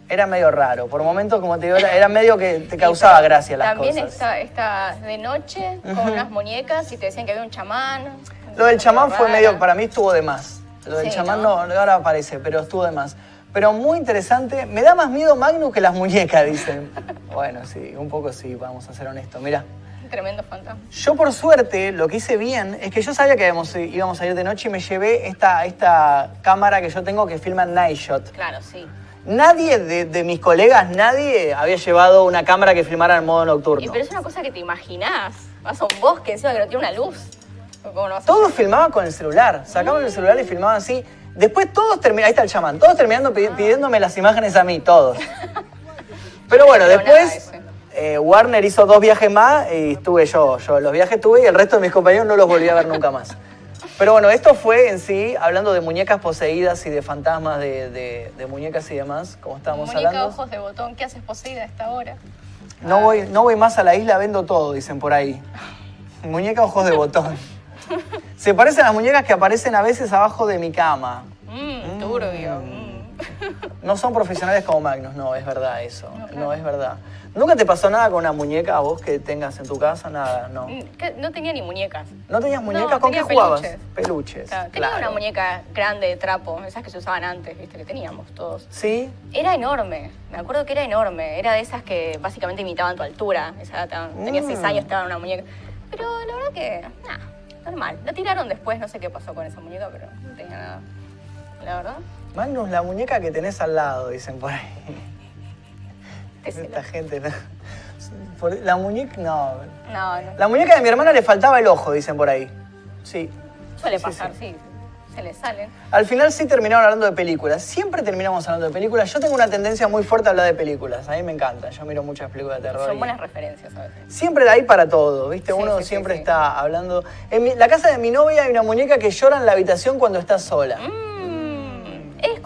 era medio raro. Por momentos, como te digo, era, era medio que te causaba gracia las También cosas. está, está de noche con unas muñecas y te decían que había un chamán. Lo del chamán fue Rara. medio, para mí estuvo de más. Lo del Sí, chamán ¿no? no, ahora aparece, pero estuvo de más. Pero muy interesante. Me da más miedo Magnus que las muñecas, dicen. bueno, sí, un poco sí, vamos a ser honestos. Mira. Un tremendo fantasma. Yo por suerte lo que hice bien es que yo sabía que íbamos, íbamos a ir de noche y me llevé esta, esta cámara que yo tengo que filma Night Shot. Claro, sí. Nadie de, de mis colegas, nadie había llevado una cámara que filmara en modo Y, nocturno. pero es una cosa que te imaginás. Vas a un bosque encima que no tiene una luz. ¿Cómo no vas a Todos filmaban con el celular, sacaban el celular y filmaban así. Después todos terminaron, ahí está el chamán, todos terminando pidi- pidiéndome las imágenes a mí, todos. Pero bueno, después eh, Warner hizo dos viajes más y estuve yo. Yo los viajes tuve y el resto de mis compañeros no los volví a ver nunca más. Pero bueno, esto fue en sí, hablando de muñecas poseídas y de fantasmas de, de- de muñecas y demás, como estábamos Muñeca hablando. ojos de botón, ¿qué haces poseída a esta hora? No voy, no voy más a la isla, vendo todo, dicen por ahí. Muñeca ojos de botón. Se parecen a las muñecas que aparecen a veces abajo de mi cama. Mmm, turbio. mm. No son profesionales como Magnus, no, es verdad eso. No, es verdad. ¿Nunca te pasó nada con una muñeca a vos que tengas en tu casa? Nada, no. Mm, No tenía ni muñecas. ¿No tenías muñecas? No, ¿Con qué tenía jugabas? peluches. Peluches. Tenía claro. una muñeca grande de trapo, esas que se usaban antes, viste, que teníamos todos. ¿Sí? Era enorme, me acuerdo que era enorme. Era de esas que básicamente imitaban tu altura. Esa, tenía seis Mm. años, estaba en una muñeca. Pero la verdad que, nada, normal. La tiraron después, no sé qué pasó con esa muñeca, pero no tenía nada. La verdad, Magnus, la muñeca que tenés al lado, dicen por ahí. Decilo. Esta gente, no. Por- La muñeca, no. no, no. La muñeca de mi hermana le faltaba el ojo, dicen por ahí. Sí. Suele Sí, pasar, sí. Se le salen. Al final sí terminaron hablando de películas. Siempre terminamos hablando de películas. Yo tengo una tendencia muy fuerte a hablar de películas. A mí me encanta. Yo miro muchas películas de terror. Son y- buenas referencias a veces. Siempre hay para todo, ¿viste? Sí, Uno sí, sí, siempre sí. está hablando. En mi- la casa de mi novia hay una muñeca que llora en la habitación cuando está sola.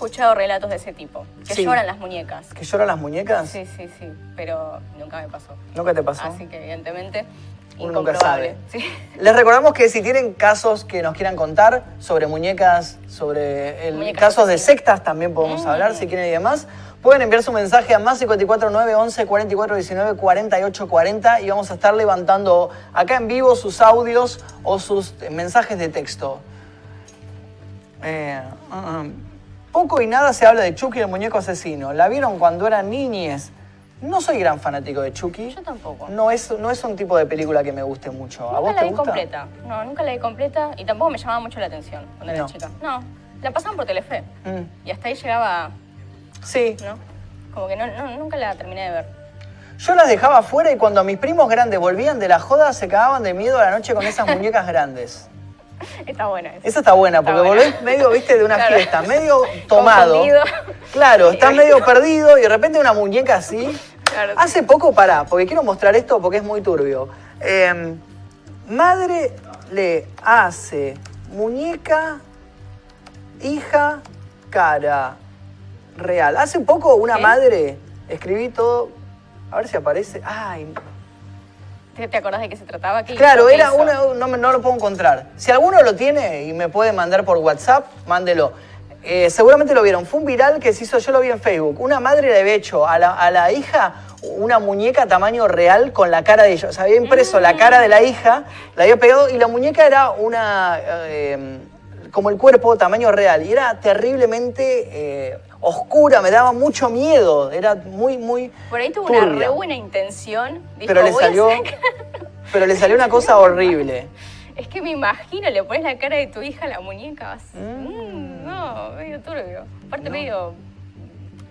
He escuchado relatos de ese tipo, que Sí. lloran las muñecas. ¿Que lloran las muñecas? Sí, sí, sí, pero nunca me pasó. ¿Nunca te pasó? Así que evidentemente, Uno nunca incomprobable. sabe. Sí. Les recordamos que si tienen casos que nos quieran contar sobre muñecas, sobre el, Muñecas casos de asesinas. sectas, también podemos Mm. hablar si quieren y demás. Pueden enviar su mensaje a más 54 9 11 44 19 48 40 y vamos a estar levantando acá en vivo sus audios o sus eh, mensajes de texto. Eh, ah, poco y nada se habla de Chucky el muñeco asesino. ¿La vieron cuando eran niñes? No soy gran fanático de Chucky. Yo tampoco. No es, no es un tipo de película que me guste mucho. ¿A Nunca vos la te vi gusta? completa. No, nunca la vi completa y tampoco me llamaba mucho la atención cuando era No. chica. No, la pasaban por Telefe Mm, y hasta ahí llegaba, Sí, ¿no? Como que no, no- nunca la terminé de ver. yo las dejaba afuera y cuando mis primos grandes volvían de la joda se cagaban de miedo a la noche con esas muñecas grandes. Está buena esa. Esa está buena porque Está buena. volvés medio, viste, de una Claro. fiesta, medio tomado. Confundido. Claro, estás medio perdido y de repente una muñeca así. Claro. Hace poco, pará, porque quiero mostrar esto porque es muy turbio. Eh, madre le hace muñeca, hija máscara real. Hace poco una madre, escribí todo, a ver si aparece. Ay, ¿Te, acordás de qué se trataba? ¿Qué claro, era una, no, lo puedo encontrar. Si alguno lo tiene y me puede mandar por WhatsApp, mándelo. Eh, seguramente lo vieron. Fue un viral que se hizo, yo lo vi en Facebook. Una madre le había hecho a la, a la hija una muñeca tamaño real con la cara de ella. O sea, había impreso la cara de la hija, la había pegado y la muñeca era una. eh, como el cuerpo, tamaño real. Y era terriblemente eh, oscura, me daba mucho miedo. Era muy, muy. Por ahí tuvo una re buena intención. Dijo, Pero le "Voy a salió. sacar-". Pero le salió una cosa horrible. Es que me imagino, le pones la cara de tu hija a la muñeca. vas- Mm. Mm, no, medio turbio. Aparte medio,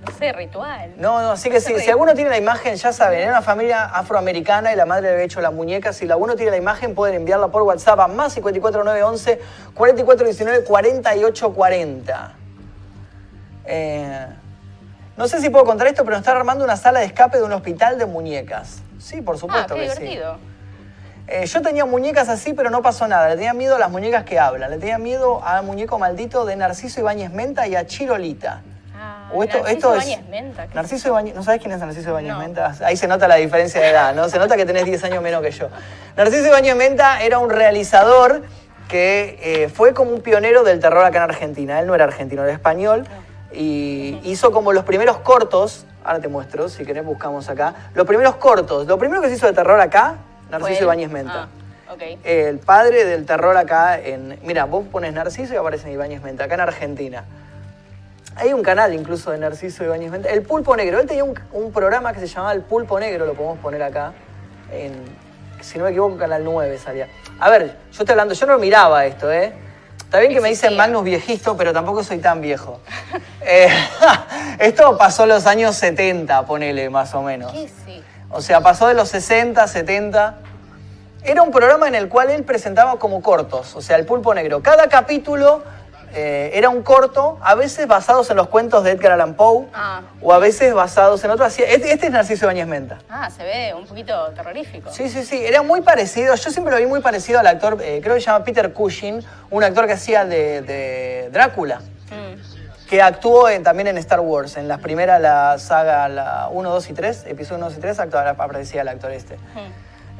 no sé, ritual. No, no, así que sí, si alguno tiene la imagen, ya saben, era una familia afroamericana y la madre le había hecho la muñeca. Si alguno tiene la imagen, pueden enviarla por WhatsApp a más 54911 4419 4840. Eh, no sé si puedo contar esto, pero nos están armando una sala de escape de un hospital de muñecas. Sí, por Ah, supuesto qué que sí. divertido. Eh, yo tenía muñecas así, pero no pasó nada. Le tenía miedo a las muñecas que hablan. Le tenía miedo al muñeco maldito de Narciso Ibáñez Menta y a Chirolita. Ah, O esto, Narciso esto es. Ibáñez Menta, ¿qué Narciso Ibáñez, ¿no sabes quién es Narciso Ibáñez No. Menta? Ahí se nota la diferencia de edad, ¿no? Se nota que tenés 10 años menos que yo. Narciso Ibáñez Menta era un realizador que eh, fue como un pionero del terror acá en Argentina. Él no era argentino, era español. Y hizo como los primeros cortos, ahora te muestro, si querés buscamos acá, los primeros cortos. Lo primero que se hizo de terror acá, Narciso. Ibáñez Menta. Ah. El padre del terror acá en... Mira, vos pones Narciso y aparece Ibáñez Menta, acá en Argentina. Hay un canal incluso de Narciso Ibáñez Menta. El Pulpo Negro. Él tenía un, un programa que se llamaba El Pulpo Negro, lo podemos poner acá. En, si no me equivoco, Canal 9 salía. A ver, yo estoy hablando, yo no miraba esto, ¿eh? Está bien que me dicen. Magnus viejito, pero tampoco soy tan viejo. Eh, esto pasó en los años 70, ponele, más o menos. ¿Qué sí? O sea, pasó de los 60, 70. Era un programa en el cual él presentaba como cortos, o sea, el pulpo negro. Cada capítulo eh, era un corto, a veces basados en los cuentos de Edgar Allan Poe, Ah. o a veces basados en otros. Este, este es Narciso Ibáñez Menta. Ah, se ve un poquito terrorífico. Sí, sí, sí, era muy parecido. Yo siempre lo vi muy parecido al actor, eh, creo que se llama Peter Cushing, un actor que hacía de, de Drácula Mm. que actuó en- también en Star Wars, en las primeras, la saga la 1, 2 y 3, episodio 1, 2 y 3, actuaba- aparecía el actor este.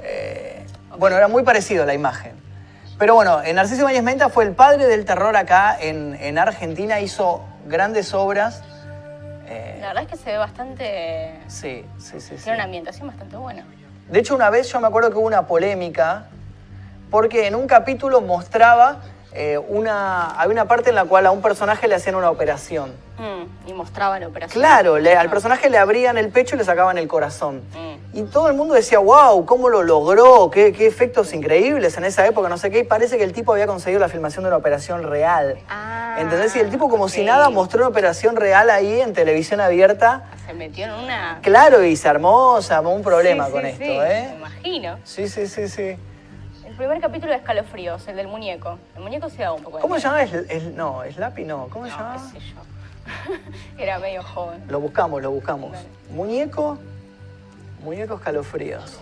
Eh, Bueno, era muy parecido la imagen. Pero bueno, en Narciso Ibáñez Menta fue el padre del terror acá en, en Argentina, hizo grandes obras. Eh, La verdad es que se ve bastante... sí, sí, sí. sí. Tiene una ambientación bastante buena. De hecho, una vez yo me acuerdo que hubo una polémica porque en un capítulo mostraba eh, una. Había una parte en la cual a un personaje le hacían una operación. Mm, y mostraba la operación. Claro, le- al Ah. personaje le abrían el pecho y le sacaban el corazón. Mm. Y todo el mundo decía, wow, ¿cómo lo logró? ¿Qué, qué efectos increíbles en esa época? No sé qué. Y parece que el tipo había conseguido la filmación de una operación real. Ah, ¿Entendés? Y el tipo como si nada mostró una operación real ahí en televisión abierta. Se metió en una... Claro, y se armó, se armó un problema Sí, con sí, esto, ¿eh? Me imagino. Sí, sí, sí, sí. El primer capítulo de Escalofríos, el del muñeco. El muñeco se da un poco de ¿Cómo se llama? Es, es- no, Slappy no. ¿Cómo se No, llama? qué sé yo. Era medio joven. Lo buscamos, lo buscamos. Dale. Muñeco. Muñeco escalofríos.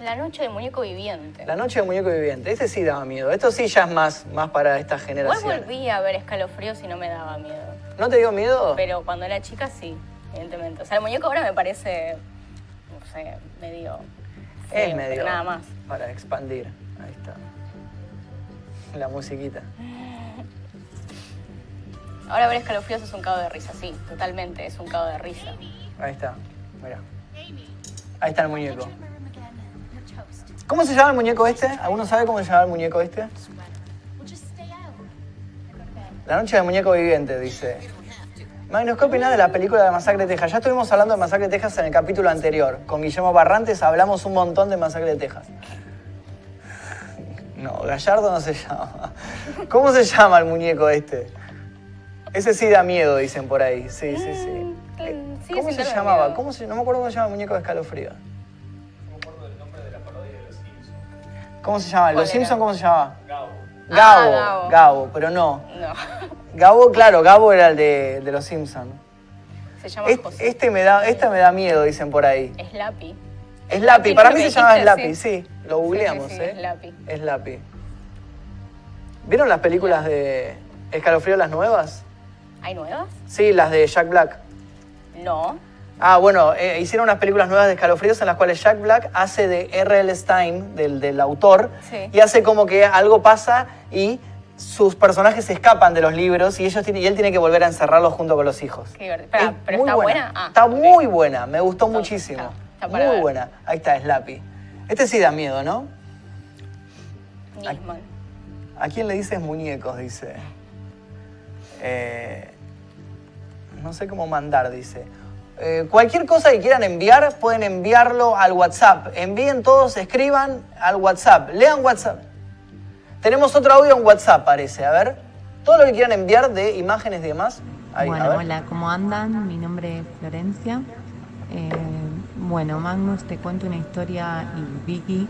La noche del muñeco viviente. La noche del muñeco viviente. Ese sí daba miedo. Esto sí ya es más, más para esta Igual generación. volví a ver Escalofríos y no me daba miedo. ¿No te dio miedo? Pero cuando era chica sí, evidentemente. O sea, el muñeco ahora me parece, no sé, medio... es feo, medio. Nada más. Para expandir. Ahí está. La musiquita. Ahora ver escalofríos es un cago de risa, sí, totalmente, es un cago de risa. Ahí está. Mira. Ahí está el muñeco. ¿Cómo se llama el muñeco este? ¿Alguno sabe cómo se llama el muñeco este? La noche del muñeco viviente, dice. Magnus, ¿qué opinás de la película de Masacre de Texas? Ya estuvimos hablando de Masacre de Texas en el capítulo anterior. Con Guillermo Barrantes hablamos un montón de Masacre de Texas. No, Gallardo no se llama. ¿Cómo se llama el muñeco este? Ese sí da miedo, dicen por ahí. Sí, sí, sí. Mm, Eh, sigue ¿Cómo se llamaba? ¿Cómo se- no me acuerdo cómo se llama el muñeco de escalofrío. ¿Cómo se llama? ¿Cuál ¿Los era? Simpsons cómo se llama? Ah, Gabo. Gabo. Gabo, pero no. No, Gabo, claro, Gabo era el de, de los Simpsons. se llama Este, José. este me da, me da miedo, dicen por ahí. Slappy. Slappy, Sí, para lo mí se llama Slappy, sí. Lo googleamos, sí, sí, ¿eh? Slappy. Slappy. ¿Vieron las películas de, ¿Escalofrío las nuevas? ¿Hay nuevas? Sí, las de Jack Black. No. Ah, bueno, eh, hicieron unas películas nuevas de escalofríos en las cuales Jack Black hace de R.L. Stein, del, del autor, Sí. y hace como que algo pasa y sus personajes se escapan de los libros y, ellos tienen- y él tiene que volver a encerrarlos junto con los hijos. Qué divertido. Pero, Es pero muy está buena. Ah, está muy buena, me gustó muchísimo. está- muy ver. buena. Ahí está, Slappy. Este sí da miedo, ¿no? Nisman. ¿A quién le dices muñecos? Dice. Eh, no sé cómo mandar, dice. Eh, cualquier cosa que quieran enviar, pueden enviarlo al WhatsApp. Envíen todos, escriban al WhatsApp. Lean WhatsApp. Tenemos otro audio en WhatsApp, parece. A ver. Todo lo que quieran enviar de imágenes y demás. Ahí, bueno, hola, ¿cómo andan? Mi nombre es Florencia. Eh, bueno, Magnus, te cuento una historia y Vicky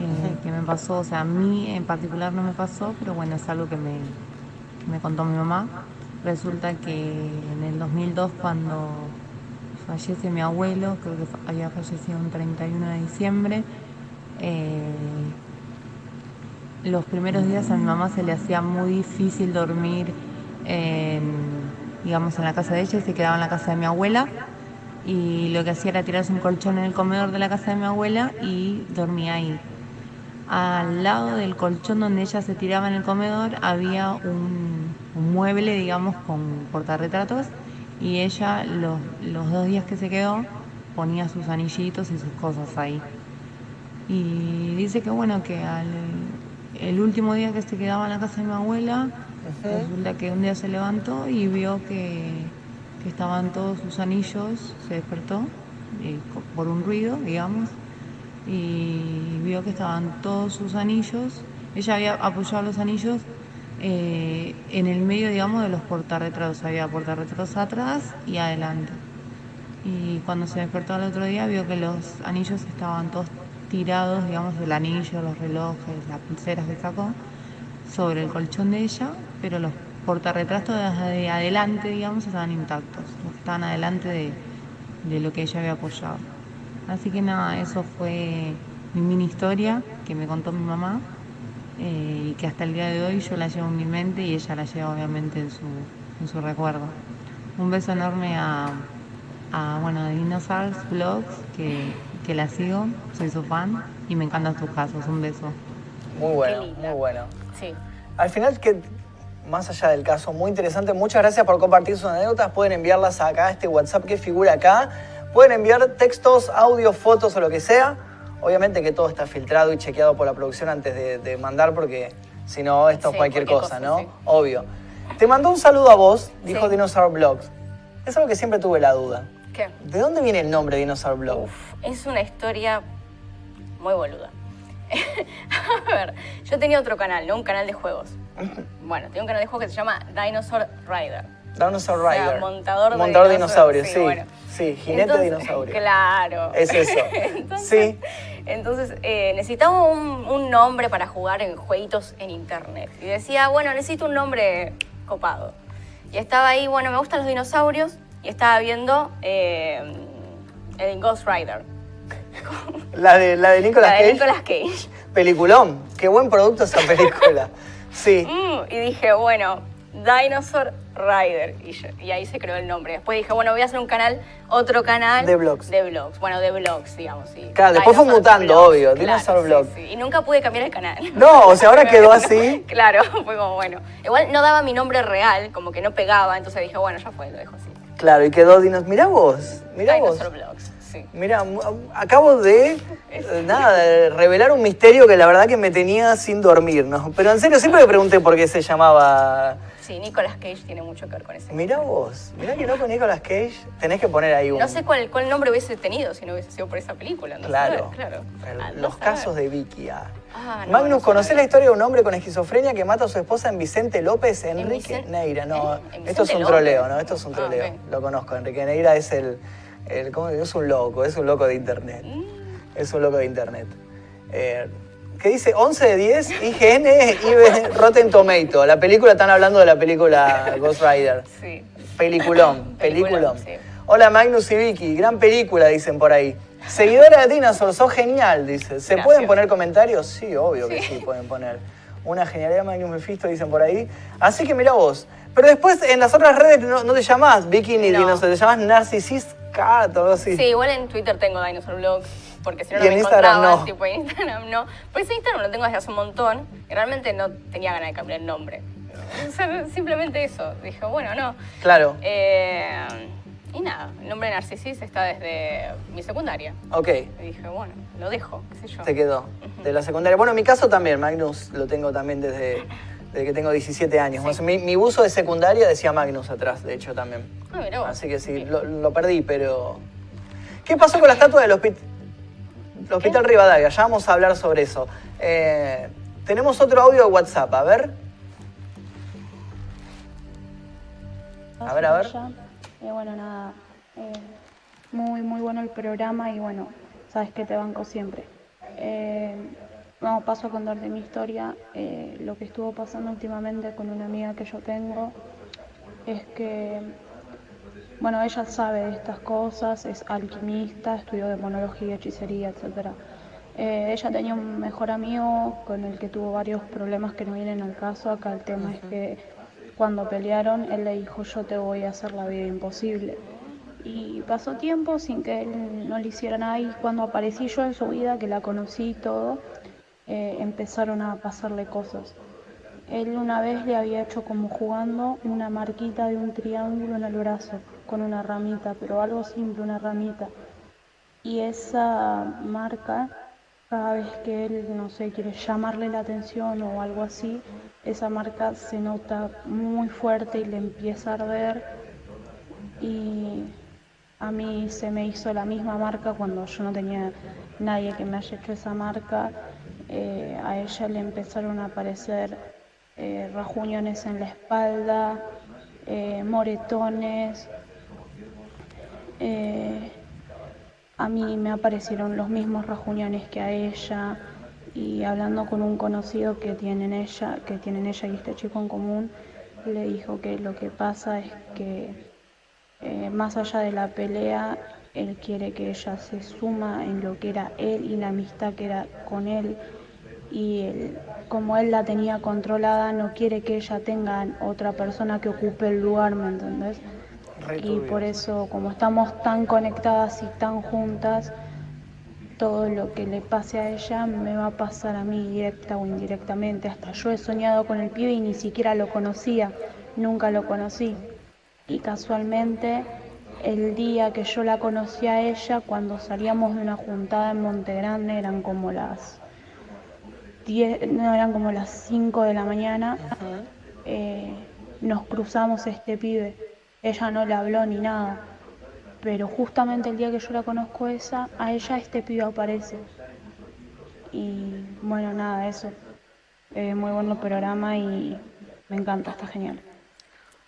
eh, que me pasó, o sea, a mí en particular no me pasó, pero bueno, es algo que me, que me contó mi mamá. Resulta que en el 2002, cuando fallece mi abuelo, creo que había fallecido un 31 de diciembre, eh, los primeros días a mi mamá se le hacía muy difícil dormir en, digamos, en la casa de ella se quedaba en la casa de mi abuela. Y lo que hacía era tirarse un colchón en el comedor de la casa de mi abuela y dormía ahí. Al lado del colchón donde ella se tiraba en el comedor había un, mueble, digamos, con portarretratos y ella los dos días que se quedó ponía sus anillitos y sus cosas ahí. Y dice que bueno, que al el último día que se quedaba en la casa de mi abuela, resulta que un día se levantó y vio que, que estaban todos sus anillos, se despertó por un ruido, digamos, y vio que estaban todos sus anillos. Ella había apoyado los anillos eh, en el medio, digamos, de los portarretratos. Había portarretratos atrás y adelante. Y cuando se despertó al otro día vio que los anillos estaban todos tirados, digamos, el anillo, los relojes, las pulseras que sacó, sobre el colchón de ella, pero los portarretratos de adelante, digamos, estaban intactos, los que estaban adelante de, de lo que ella había apoyado. Así que nada, eso fue mi mini historia que me contó mi mamá eh, y que hasta el día de hoy yo la llevo en mi mente y ella la lleva obviamente en su, en su recuerdo. Un beso enorme a, bueno, a Dinosaurs Vlogs, que, que la sigo, soy su fan y me encantan tus casos. Un beso. Muy bueno, muy bueno. Sí. Al final, que más allá del caso, muy interesante. Muchas gracias por compartir sus anécdotas. Pueden enviarlas acá a este WhatsApp que figura acá. Pueden enviar textos, audios, fotos o lo que sea. Obviamente que todo está filtrado y chequeado por la producción antes de, de mandar, porque si no, esto es cualquier, cualquier cosa, cosa, ¿no? sí. Obvio. Te mandó un saludo a vos, dijo Sí. Dinosaur Blogs. Es algo que siempre tuve la duda. ¿Qué? ¿De dónde viene el nombre Dinosaur? Uf, es una historia muy boluda. a ver, yo tenía otro canal, ¿no? Un canal de juegos. Bueno, tenía un canal de juegos que se llama Dinosaur Rider. Dinosaur O sea, Rider. montador de Montador de dinosaurios, dinosaurios, sí, sí. bueno. Sí, jinete Entonces, dinosaurio. Claro. Es eso. entonces, Sí. Entonces, eh, necesitaba un, un nombre para jugar en jueguitos en internet. Y decía, bueno, necesito un nombre copado. Y estaba ahí, bueno, me gustan los dinosaurios. Y estaba viendo eh, el Ghost Rider. La de, la de Nicolas la de Cage. Nicolas Cage. Peliculón. Qué buen producto esa película. Sí. Mm, y dije, bueno, Dinosaur Rider. Y, yo- y ahí se creó el nombre. Después dije, bueno, voy a hacer un canal, otro canal. De vlogs. De vlogs. Bueno, de vlogs, digamos. sí. Claro, después fue mutando, obvio, claro, Dinosaur sí. Y nunca pude cambiar el canal. No, o sea, ahora quedó así. Claro, fue como bueno. Igual no daba mi nombre real, como que no pegaba, entonces dije, bueno, ya fue, lo dejo así. Claro, y quedó Dinos. Mirá vos, mirá vos. Sí. Mira, acabo de, eh, nada, de revelar un misterio que la verdad que me tenía sin dormir, ¿no? Pero en serio, siempre me pregunté por qué se llamaba... Sí, Nicolas Cage tiene mucho que ver con ese. Mirá vos, mirá que no con Nicolas Cage tenés que poner ahí un... No sé cuál, cuál nombre hubiese tenido si no hubiese sido por esa película. no Claro, claro. el- Ah, los casos de Vicky. ah. Ah, no, Magnus, no ¿conocés sabía. la historia de un hombre con esquizofrenia que mata a su esposa en Vicente López? Enrique Neira, no, ¿Eh? ¿En esto es un troleo? ¿no? Esto es un Ah, troleo, lo conozco. Enrique Neira es el, el ¿cómo? es un loco, es un loco de internet. Mm. Es un loco de internet. Eh, ¿Qué dice? 11 de 10, IGN y Rotten Tomato. La película, están hablando de la película Ghost Rider. Sí. Peliculón, peliculón. Peliculón, sí. Hola Magnus y Vicky, gran película, dicen por ahí. Seguidora de Dinosaur, sos genial, dice. ¿Se Gracias. pueden poner comentarios? Sí, obvio que sí pueden poner. Una genialidad Magnus Mephisto, dicen por ahí. Así que mira vos. Pero después en las otras redes no, no te llamás Vicky ni No. no. te llamás Narcisist Cat o algo así. Sí, igual en Twitter tengo Dinosaur Blog, porque si no, Y no en me Instagram encontraba, no. tipo en Instagram no. Por eso Instagram lo tengo desde hace un montón y realmente no tenía ganas de cambiar el nombre. O sea, simplemente eso. Dije, bueno, no. Claro. Eh, y nada, el nombre de Narcisis está desde mi secundaria. Ok, Y dije, bueno, lo dejo, qué sé yo. te quedó. De la secundaria. Bueno, en mi caso también, Magnus lo tengo también desde, desde que tengo 17 años. Sí. O sea, Mi, mi buzo de secundaria decía Magnus atrás, de hecho también. Ah, mirá vos. Así que sí, lo, lo perdí, pero... ¿Qué pasó con la estatua del hospi- del Hospital Rivadavia? Ya vamos a hablar sobre eso. Eh, tenemos otro audio de WhatsApp, a ver. A ver, a ver. Eh, bueno, nada, eh, muy, muy bueno el programa y bueno, sabes que te banco siempre. Eh, no, paso a contarte mi historia. Eh, lo que estuvo pasando últimamente con una amiga que yo tengo es que, bueno, ella sabe de estas cosas, es alquimista, estudió demonología, hechicería, etc. ella tenía un mejor amigo con el que tuvo varios problemas que no vienen al caso. Acá el tema es que cuando pelearon, él le dijo, yo te voy a hacer la vida imposible. Y pasó tiempo sin que él no le hiciera nada y cuando aparecí yo en su vida, que la conocí y todo, eh, empezaron a pasarle cosas. Él una vez le había hecho como jugando una marquita de un triángulo en el brazo con una ramita, pero algo simple, una ramita. Y esa marca, cada vez que él, no sé, quiere llamarle la atención o algo así, esa marca se nota muy fuerte y le empieza a arder. Y a mí se me hizo la misma marca cuando yo no tenía nadie que me haya hecho esa marca. Eh, a ella le empezaron a aparecer eh, en la espalda, eh, moretones. Eh, a mí me aparecieron los mismos rajuñones que a ella y hablando con un conocido que tienen ella, que tienen ella y este chico en común, le dijo que lo que pasa es que eh, más allá de la pelea, él quiere que ella se suma en lo que era él y la amistad que era con él. Y él, como él la tenía controlada, no quiere que ella tenga otra persona que ocupe el lugar, ¿me entendés? Y por eso, como estamos tan conectadas y tan juntas, todo lo que le pase a ella me va a pasar a mí directa o indirectamente. Hasta yo he soñado con el pibe y ni siquiera lo conocía, nunca lo conocí. Y casualmente, el día que yo la conocí a ella, cuando salíamos de una juntada en Monte Grande, eran como las 10, no, eran como las 5 de la mañana, eh, nos cruzamos este pibe. Ella no le habló ni nada. Pero justamente el día que yo la conozco esa, a ella este pibe aparece. Y bueno, nada, eso. Eh, muy bueno el programa y me encanta, está genial.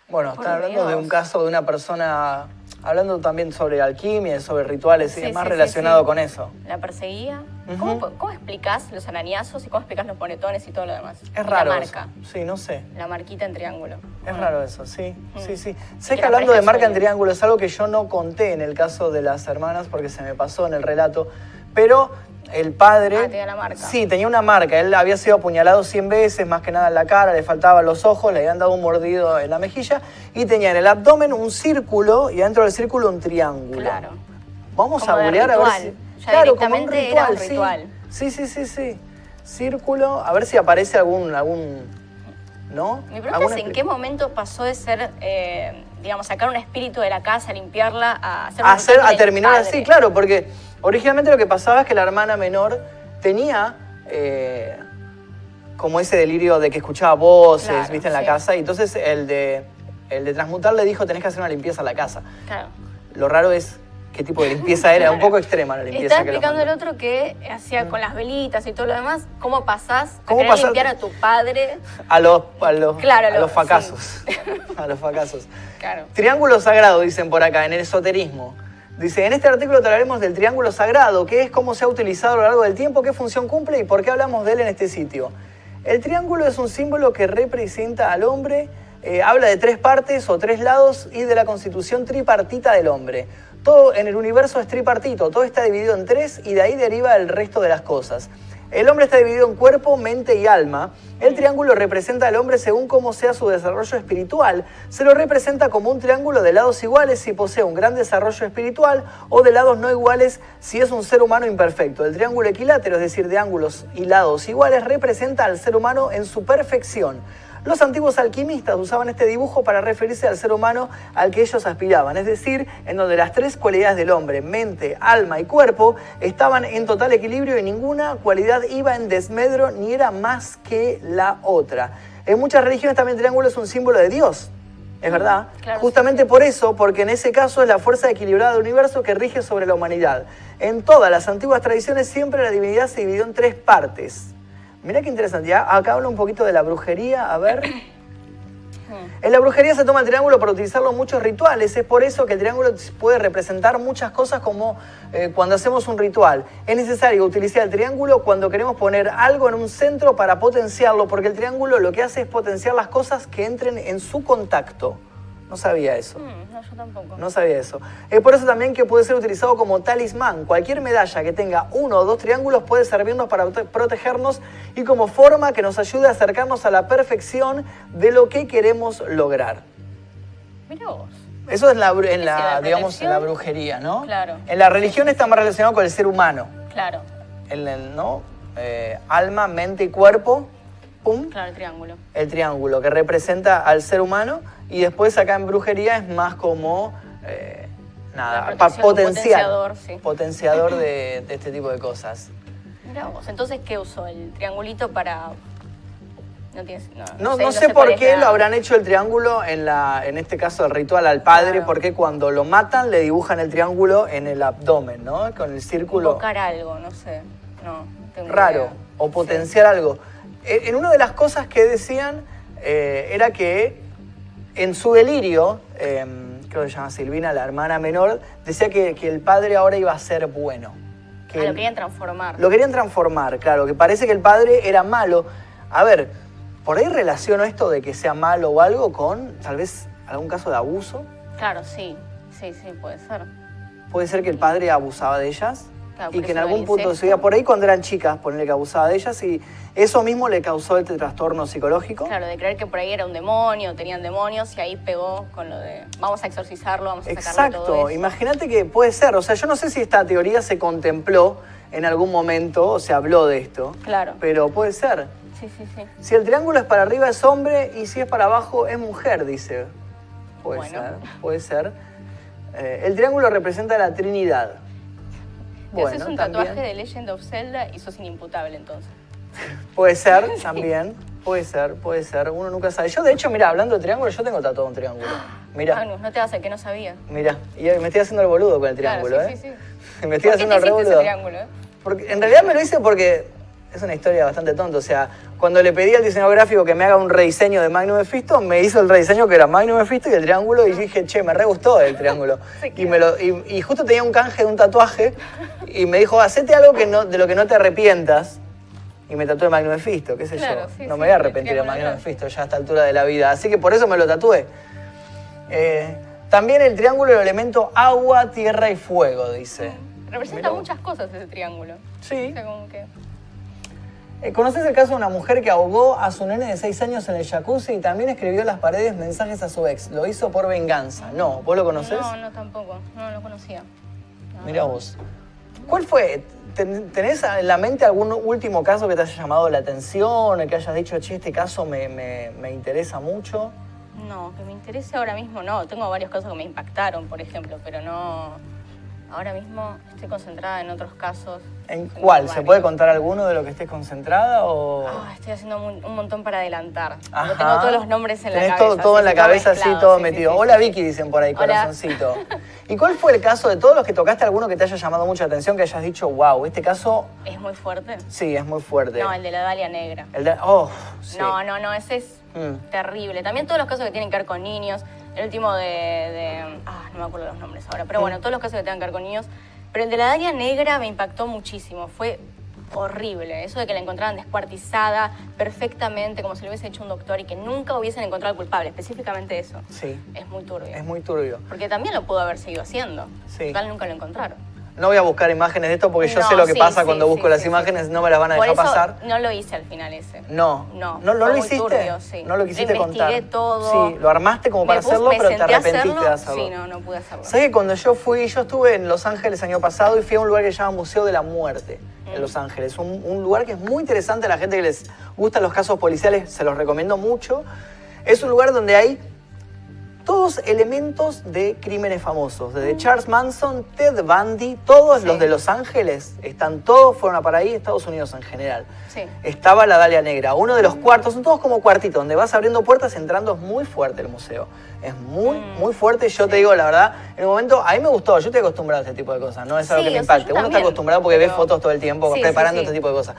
Bueno, están hablando de un caso de una persona, hablando también sobre alquimia, sobre rituales y Sí, demás sí, relacionado sí. con eso. La perseguía. ¿Cómo, cómo explicás los arañazos y cómo explicás los moretones y todo lo demás? Es raro La eso. marca, Sí, no sé. la marquita en triángulo. Es raro eso, sí, Mm. sí, sí. Sé que hablando de marca en triángulo es algo que yo no conté en el caso de las hermanas porque se me pasó en el relato, pero el padre... Ah, tenía la marca. Sí, tenía una marca. Él había sido apuñalado 100 veces, más que nada en la cara, le faltaban los ojos, le habían dado un mordido en la mejilla y tenía en el abdomen un círculo y dentro del círculo un triángulo. Claro. Vamos Como a googlear a ver si... Ya claro, como un ritual, era un sí. ritual. Sí, sí, sí, sí. Círculo, a ver si aparece algún... algún ¿No? Mi pregunta ¿Alguna es en qué momento pasó de ser, eh, digamos, sacar un espíritu de la casa, limpiarla, a hacer a, un hacer- a terminar así, claro, porque originalmente lo que pasaba es que la hermana menor tenía eh, como ese delirio de que escuchaba voces, Claro, viste, en la casa, y entonces el de, el de transmutar le dijo, tenés que hacer una limpieza en la casa. Claro. Lo raro es qué tipo de limpieza era, un poco extrema la limpieza los explicando el otro que hacía con las velitas y todo lo demás, cómo pasás a ¿Cómo pasás? limpiar a tu padre. A los, a los, Claro, a lo- los facazos. a los facazos. Claro. Triángulo sagrado, dicen por acá, en el esoterismo. Dice, en este artículo hablaremos del triángulo sagrado, qué es, cómo se ha utilizado a lo largo del tiempo, qué función cumple y por qué hablamos de él en este sitio. El triángulo es un símbolo que representa al hombre, eh, habla de tres partes o tres lados y de la constitución tripartita del hombre. Todo en el universo es tripartito, todo está dividido en tres y de ahí deriva el resto de las cosas. El hombre está dividido en cuerpo, mente y alma. El triángulo representa al hombre según cómo sea su desarrollo espiritual. Se lo representa como un triángulo de lados iguales si posee un gran desarrollo espiritual o de lados no iguales si es un ser humano imperfecto. El triángulo equilátero, es decir, de ángulos y lados iguales, representa al ser humano en su perfección. Los antiguos alquimistas usaban este dibujo para referirse al ser humano al que ellos aspiraban, es decir, en donde las tres cualidades del hombre, mente, alma y cuerpo, estaban en total equilibrio y ninguna cualidad iba en desmedro ni era más que la otra. En muchas religiones también el triángulo es un símbolo de Dios. Es verdad. Claro, Justamente por eso, porque en ese caso es la fuerza equilibrada del universo que rige sobre la humanidad. En todas las antiguas tradiciones siempre la divinidad se dividió en tres partes. Mira qué interesante. Ya acá habla un poquito de la brujería. A ver. En la brujería se toma el triángulo para utilizarlo en muchos rituales. Es por eso que el triángulo puede representar muchas cosas como eh, cuando hacemos un ritual. Es necesario utilizar el triángulo cuando queremos poner algo en un centro para potenciarlo, porque el triángulo lo que hace es potenciar las cosas que entren en su contacto. No sabía eso. Mm, no, yo tampoco. No sabía eso. Es por eso también que puede ser utilizado como talismán. Cualquier medalla que tenga uno o dos triángulos puede servirnos para prote- protegernos y como forma que nos ayude a acercarnos a la perfección de lo que queremos lograr. Mira vos. Eso es la, en la, la digamos, en la brujería, ¿no? Claro. En la religión está más relacionado con el ser humano. Claro, En el, ¿no? Eh, alma, mente y cuerpo. Pum. claro, el triángulo. el triángulo que representa al ser humano y después acá en brujería es más como eh, nada, potenciar, potenciador, sí. potenciador de, de este tipo de cosas. Mira vos. Entonces, ¿qué usó? El triangulito para. No tienes. No, No, sé, no sé cuál por qué lo habrán hecho el triángulo en la, en este caso el ritual al padre, Claro. porque cuando lo matan le dibujan el triángulo en el abdomen, ¿no? Con el círculo Invocar algo, no sé. No, tengo raro idea. o potenciar algo. En una de las cosas que decían eh, era que en su delirio, eh, creo que se llama Silvina, la hermana menor, decía que, que el padre ahora iba a ser bueno. Que Ah, lo querían transformar. lo querían transformar, claro, que parece que el padre era malo. A ver, por ahí relaciono esto de que sea malo o algo con tal vez algún caso de abuso. Claro, sí. Sí, sí, puede ser. Puede ser que el padre abusaba de ellas Claro, y que en algún punto de su vida, por ahí cuando eran chicas, ponerle que abusaba de ellas y eso mismo le causó este trastorno psicológico. Claro, de creer que por ahí era un demonio, tenían demonios y ahí pegó con lo de vamos a exorcizarlo, vamos a sacarle todo Exacto, imagínate que puede ser, o sea, yo no sé si esta teoría se contempló en algún momento o se habló de esto, Claro. pero puede ser. Sí, sí, sí. Si el triángulo es para arriba es hombre y si es para abajo es mujer, dice. Puede Bueno. ser, puede ser. Eh, el triángulo representa la Trinidad. Te haces un también. tatuaje de Legend of Zelda y sos inimputable entonces. Puede ser también, puede ser, puede ser. Uno nunca sabe. Yo, de hecho, mira, hablando de triángulo, yo tengo tatuado un triángulo. Mira, Magnus, no te vas a que no sabía. mira. Y me estoy haciendo el boludo con el triángulo, claro, ¿eh? sí, sí, sí. Me estoy ¿Por qué haciendo te el hiciste ese boludo. triángulo? eh? Porque en realidad me lo hice porque es una historia bastante tonta. O sea, cuando le pedí al diseñador gráfico que me haga un rediseño de Magnum Mephisto, me hizo el rediseño que era Magnum Mephisto y el triángulo. Y dije, che, me re gustó el triángulo. Y, me lo, y, y justo tenía un canje de un tatuaje y me dijo, hacete algo que no, de lo que no te arrepientas. Y me tatué Magnum Mephisto, qué sé Claro, yo. sí, no sí, me voy a arrepentir de Magnum Mephisto ya a esta altura de la vida. Así que por eso me lo tatué. Eh, también el triángulo el elemento agua, tierra y fuego, dice. Representa Mirá muchas cosas ese triángulo. Sí. O sea, como que... Eh, ¿Conoces el caso de una mujer que ahogó a su nene de 6 años en el jacuzzi y también escribió en las paredes mensajes a su ex? Lo hizo por venganza. No, ¿vos lo conoces? No, no, tampoco. No lo conocía. No. Mira vos. ¿Cuál fue? ten- ¿Tenés en la mente algún último caso que te haya llamado la atención? El que hayas dicho, che, este caso me, me- me interesa mucho. No, que me interese ahora mismo no. Tengo varios casos que me impactaron, por ejemplo, pero no... Ahora mismo estoy concentrada en otros casos. ¿En cuál? ¿Se puede contar alguno de lo que estés concentrada o...? Ah, estoy haciendo un, un montón para adelantar. Ajá. Tengo todos los nombres en Tenés la todo, cabeza. todo sí, en la cabeza, así, todo sí, metido. sí, Hola. Vicky, dicen por ahí, Hola. corazoncito. ¿Y cuál fue el caso de todos los que tocaste, alguno que te haya llamado mucha atención, que hayas dicho, wow, este caso Es muy fuerte. sí, es muy fuerte? No, el de la Dalia Negra. El de- oh, sí. No, no, no, ese es Mm. terrible. También todos los casos que tienen que ver con niños. El último de, de- Ah, no me acuerdo los nombres ahora. Pero bueno, todos los casos que tengan que ver con niños. Pero el de la Dalia Negra me impactó muchísimo. Fue horrible. Eso de que la encontraran descuartizada perfectamente, como si lo hubiese hecho un doctor y que nunca hubiesen encontrado al culpable. Específicamente eso. Sí, Es muy turbio. es muy turbio. Porque también lo pudo haber seguido haciendo. Sí. Total, nunca lo encontraron. No voy a buscar imágenes de esto porque yo No, sé lo que sí, pasa sí, cuando sí, busco las imágenes, no me las van a Por dejar eso pasar. no lo hice al final ese. No. No. ¿No, lo hiciste? turbio. No lo quisiste Investigué contar. todo. Sí, lo armaste como para puse- hacerlo, pero te arrepentiste hacerlo. de hacerlo. Sí, no, no pude hacerlo. ¿Sabes que cuando yo fui, yo estuve en Los Ángeles el año pasado y fui a un lugar que se llama Museo de la Muerte Mm. en Los Ángeles? Un, un lugar que es muy interesante a la gente que les gustan los casos policiales, se los recomiendo mucho. Es un lugar donde hay todos elementos de crímenes famosos, desde Charles Manson, Ted Bundy, todos Sí. los de Los Ángeles, están todos, fueron a para ahí, Estados Unidos en general. Sí. Estaba la Dalia Negra, uno de los cuartos, son todos como cuartitos, donde vas abriendo puertas, entrando, es muy fuerte el museo. Es muy, Mm, muy fuerte. Yo te digo la verdad, en un momento, a mí me gustó, yo estoy acostumbrado a este tipo de cosas, no es algo que me impacte. Uno está acostumbrado porque ve fotos todo el tiempo, preparando este tipo de cosas.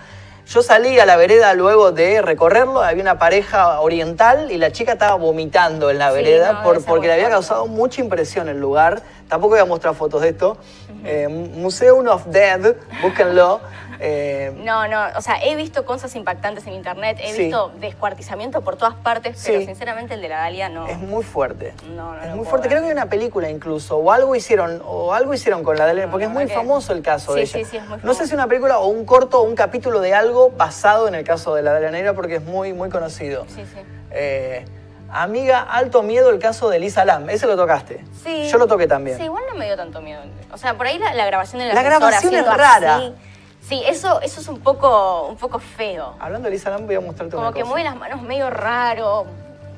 Yo salí a la vereda luego de recorrerlo, había una pareja oriental y la chica estaba vomitando en la Sí, vereda no, por- porque le había causado mucha impresión el lugar. Tampoco voy a mostrar fotos de esto. Eh, Museum of Dead, búsquenlo. Eh, No, no, o sea, he visto cosas impactantes en internet, he Sí. visto descuartizamiento por todas partes, Sí. pero sinceramente el de la Dalia no. Es muy fuerte. No, no es muy fuerte. ver. Creo que hay una película incluso, o algo hicieron, o algo hicieron con la de No, porque es muy que- famoso el caso de ella. sí, sí, es muy No sé famoso. si una película o un corto o un capítulo de algo basado en el caso de la Dalia Negra porque es muy, muy conocido. Sí, sí. Eh, amiga, alto miedo el caso de Lisa Lam. Ese lo tocaste. Sí. Yo lo toqué también. Sí, igual no me dio tanto miedo. O sea, por ahí la, la grabación de la La grabación es rara. Sí, eso, eso es un poco, un poco feo. Hablando de Lisa Lam, voy a mostrarte Como una que cosa. mueve las manos medio raro,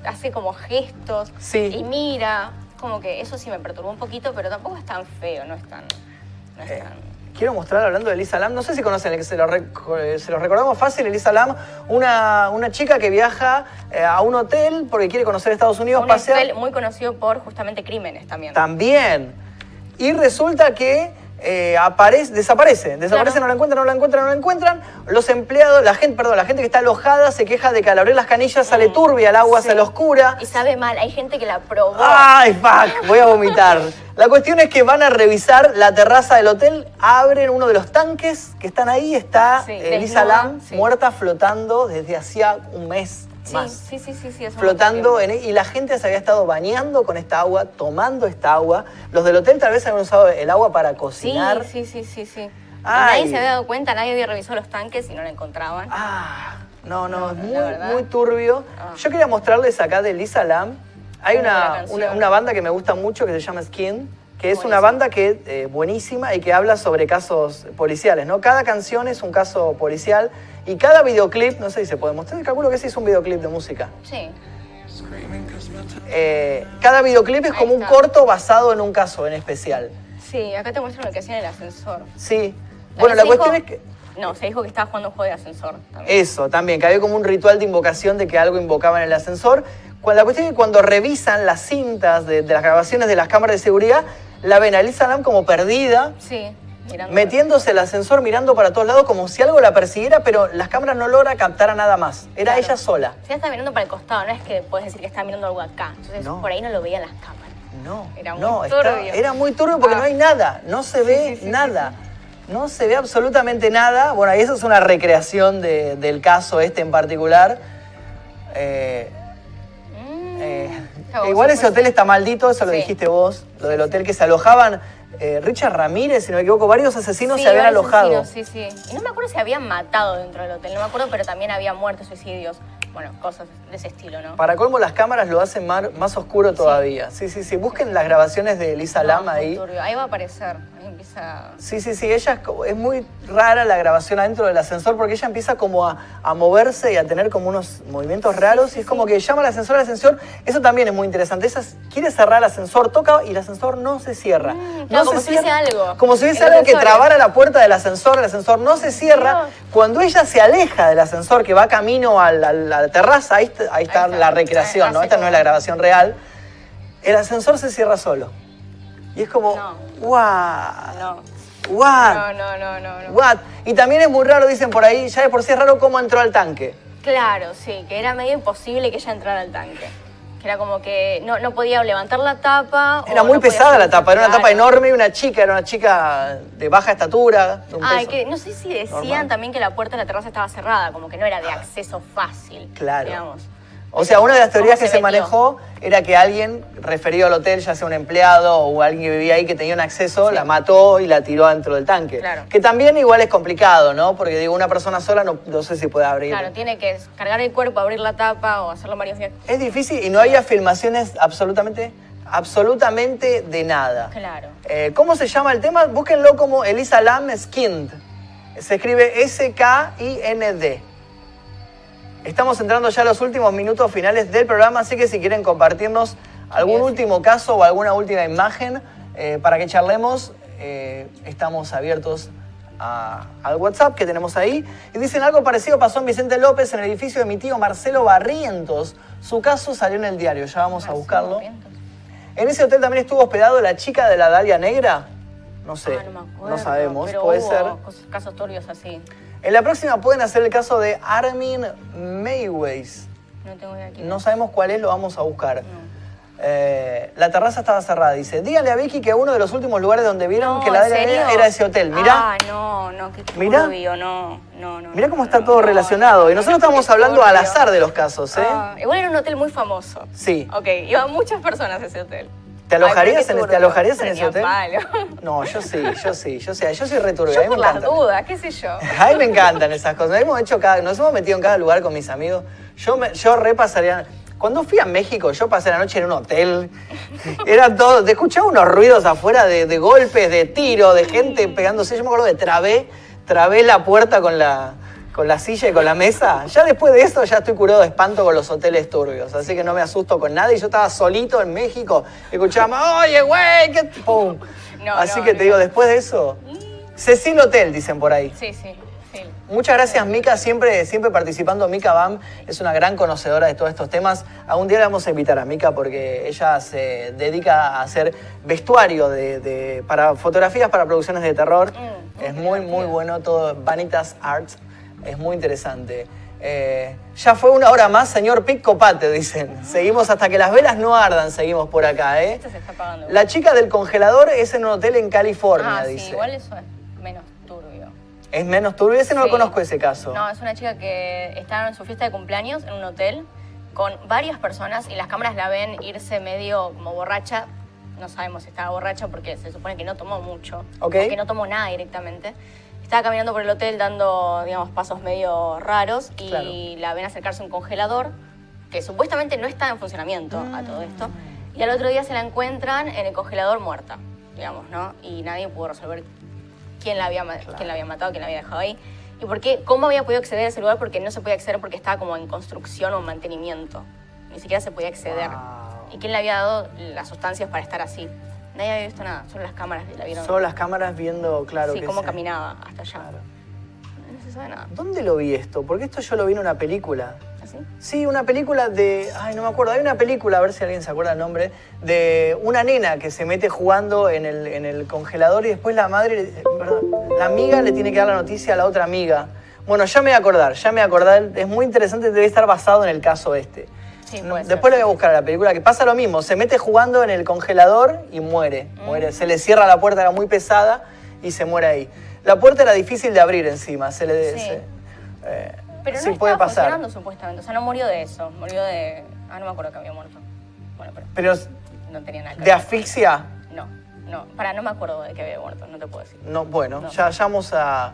hace como gestos Sí. y mira. Como que eso sí me perturbó un poquito, pero tampoco es tan feo, no es tan. No es Eh, tan. Quiero mostrar, hablando de Elisa Lam, no sé si conocen, se lo, se lo recordamos fácil, Elisa Lam, una, una chica que viaja eh, a un hotel porque quiere conocer Estados Unidos, Un hotel muy conocido por justamente crímenes también. También. Y resulta que eh, aparece, desaparece. Desaparece, Claro. no la encuentran, no la encuentran, no la encuentran. Los empleados, la gente, perdón, la gente que está alojada se queja de que al abrir las canillas sale turbia, el agua. Sí. sale oscura. Y sabe mal, hay gente que la probó. ¡Ay, fuck! Voy a vomitar. La cuestión es que van a revisar la terraza del hotel, abren uno de los tanques que están ahí, está Sí, eh, Lisa desnuda, Lam sí. muerta flotando desde hacía un mes sí, más. sí, sí, sí, sí, es Flotando en, y la gente se había estado bañando con esta agua, tomando esta agua. Los del hotel tal vez habían usado el agua para Sí, cocinar. sí, sí, sí, sí. Ay. Nadie se había dado cuenta, nadie había revisado los tanques y no la encontraban. Ah, no, no, es muy, muy turbio. Ah. Yo quería mostrarles acá de Lisa Lam. Hay una, una banda que me gusta mucho que se llama Skin, que es una banda que eh, buenísima y que habla sobre casos policiales, ¿no? Cada canción es un caso policial y cada videoclip, no sé si se puede mostrar, calculo que sí es un videoclip de música. Sí. Eh, cada videoclip es como un corto basado en un caso en especial. Sí, acá te muestran lo que hacía en el ascensor. Sí. Bueno, la cuestión dijo- es que... No, se dijo que estaba jugando un juego de ascensor también. Eso, también, que había como un ritual de invocación de que algo invocaba en el ascensor. La cuestión es que cuando revisan las cintas de, de las grabaciones de las cámaras de seguridad, la ven a Lam como perdida, Sí, mirando. metiéndose el ascensor, mirando para todos lados, como si algo la persiguiera, pero las cámaras no logra captar a nada más. Era Claro. ella sola. Sí, está mirando para el costado, no es que puedes decir que está mirando algo acá. Entonces No. por ahí no lo veían las cámaras. No, Era muy no, está- turbio. era muy turbio porque Ah. no hay nada, no se ve sí, sí, sí, nada. No se ve absolutamente nada. Bueno, y eso es una recreación de- del caso este en particular. Eh, Mm, Eh, igual ese hotel está maldito, eso lo Sí. dijiste vos, lo del hotel que se alojaban. eh, Richard Ramírez, si no me equivoco, varios asesinos Sí, se habían alojado. asesinos, Sí, sí. Y no me acuerdo si habían matado dentro del hotel, no me acuerdo, pero también había muertes, suicidios. Bueno, cosas de ese estilo, ¿no? Para colmo, las cámaras lo hacen mar- más oscuro todavía. Sí, sí, sí. Busquen las grabaciones de Lisa No, Lam muy ahí. turbio. Ahí va a aparecer, empieza... Sí, sí, sí. Ella es, muy rara la grabación adentro del ascensor porque ella empieza como a, a moverse y a tener como unos movimientos raros y es como que llama al ascensor al ascensor. Eso también es muy interesante. Ella quiere cerrar el ascensor, toca y el ascensor no se cierra. Mm, claro, como si hubiese algo Como si hubiese algo que trabara la puerta del ascensor, el ascensor no se cierra. Cuando ella se aleja del ascensor, que va camino a la terraza, ahí, está- ahí está Ahí está. la recreación, ¿no? Esta no es la grabación real. El ascensor se cierra solo. Y es como, No. ¡Guau! No, What? no, no, no, no. no. What? Y también es muy raro, dicen por ahí, ya de por sí es raro cómo entró al tanque. Claro, sí, que era medio imposible que ella entrara al tanque. Que era como que no, no podía levantar la tapa. o Era muy no pesada la tapa, era una tapa enorme y una chica, era una chica de baja estatura. de un Ay, peso. que no sé si decían Normal. también que la puerta de la terraza estaba cerrada, como que no era de acceso fácil. Claro. Digamos. O sea, una de las teorías ¿Cómo que se, manejó era que alguien referido al hotel, ya sea un empleado o alguien que vivía ahí que tenía un acceso, la mató y la tiró dentro del tanque. Claro. Que también igual es complicado, ¿no? Porque digo, una persona sola no, no sé si puede abrir. Claro, tiene que cargar el cuerpo, abrir la tapa o hacerlo varios días. Es difícil y no había filmaciones absolutamente, absolutamente de nada. Claro. Eh, ¿Cómo se llama el tema? Búsquenlo como Elisa Lam Skind. Se escribe S-K-I-N-D. Estamos entrando ya a los últimos minutos finales del programa, así que si quieren compartirnos algún Bien. último caso o alguna última imagen eh, para que charlemos, eh, estamos abiertos a- al WhatsApp que tenemos ahí. Y dicen algo parecido pasó en Vicente López en el edificio de mi tío Marcelo Barrientos. Su caso salió en el diario, ya vamos a buscarlo. En ese hotel también estuvo hospedado la chica de la Dalia Negra. No sé, Ah, no me acuerdo. no sabemos, pero puede hubo ser. casos turbios así. En la próxima pueden hacer el caso de Armin Mayways. No tengo idea quién No es. sabemos cuál es, lo vamos a buscar. Eh, la terraza estaba cerrada, dice. Dígale a Vicky que uno de los últimos lugares donde vieron No, que la ¿en serio? era ese hotel. Mirá, Ah, no, no, qué Mirá. turbio, no, no, no. mirá cómo no, está no, todo no, relacionado. no, y nosotros no, estamos qué hablando al turbio. azar de los casos, ¿eh? Ah, igual era un hotel muy famoso. Sí. Ok, iban muchas personas a ese hotel. ¿Te alojarías, Ay, en, ¿te alojarías en ese hotel? palo. No, yo sí, yo sí, yo sí. Yo soy returbio, Yo por las dudas, qué sé yo. A mí me encantan esas cosas. Hemos hecho cada- nos hemos metido en cada lugar con mis amigos. Yo, me, yo repasaría. Cuando fui a México, yo pasé la noche en un hotel. Era todo. Te escuchaba unos ruidos afuera de, de golpes, de tiro, de gente pegándose. Yo me acuerdo de trabé, trabé la puerta con la, con la silla y con la mesa. Ya después de eso, ya estoy curado de espanto con los hoteles turbios. Así que no me asusto con nada. Y yo estaba solito en México. Escuchaba, oye, güey, qué. ¡Pum! No, Así no, que te no. digo, después de eso. Cecil Hotel, dicen por ahí. Sí, sí, sí. Muchas gracias, Mica, siempre, siempre participando. Mica Bam es una gran conocedora de todos estos temas. Algún día le vamos a invitar a Mica porque ella se dedica a hacer vestuario de, de- para fotografías para producciones de terror. es muy, muy bueno todo. Vanitas Arts es muy interesante. Eh, ya fue una hora más, señor Pic Copate, dicen. Seguimos hasta que las velas no ardan, seguimos por acá, ¿eh? Se está pagando. La chica del congelador es en un hotel en California, ah, sí, dice. igual eso es menos turbio. Es menos turbio, ese no lo Sí. conozco ese caso. No, es una chica que está en su fiesta de cumpleaños en un hotel con varias personas y las cámaras la ven irse medio como borracha. No sabemos si estaba borracha porque se supone que no tomó mucho. Ok. O que no tomó nada directamente. Estaba caminando por el hotel dando, digamos, pasos medio raros y Claro. la ven acercarse a un congelador que supuestamente no está en funcionamiento a Mm. todo esto. Y al otro día se la encuentran en el congelador muerta, digamos, ¿no? Y nadie pudo resolver quién la había, quién la había matado, quién la había dejado ahí. ¿Y por qué? ¿Cómo había podido acceder a ese lugar? Porque no se podía acceder porque estaba como en construcción o en mantenimiento. Ni siquiera se podía acceder. ¿Y quién le había dado las sustancias para estar así? Nadie había visto nada, solo las cámaras la vieron. Solo las cámaras viendo, claro. sí, que cómo caminaba hasta allá. No se sabe nada. ¿Dónde lo vi esto? Porque esto yo lo vi en una película. ¿Así? Sí, una película de. Ay, no me acuerdo. Hay una película, a ver si alguien se acuerda el nombre, de una nena que se mete jugando en el, en el congelador y después la madre, eh, perdón, la amiga le tiene que dar la noticia a la otra amiga. Bueno, ya me voy a acordar, ya me voy a acordar. Es muy interesante, debe estar basado en el caso este. Sí, puede. Después le voy a buscar a la película que pasa lo mismo. Se mete jugando en el congelador y muere. Mm. muere. Se le cierra la puerta, era muy pesada y se muere ahí. La puerta era difícil de abrir encima. Se le, Sí. se- eh, Pero sí no puede estaba pasar. funcionando supuestamente. O sea, no murió de eso. Murió de. Ah, no me acuerdo que había muerto. Bueno, pero Pero no tenía nada que de ver. asfixia, No, no. Para, no me acuerdo de que había muerto, no te puedo decir. no, bueno, No. Ya vamos a,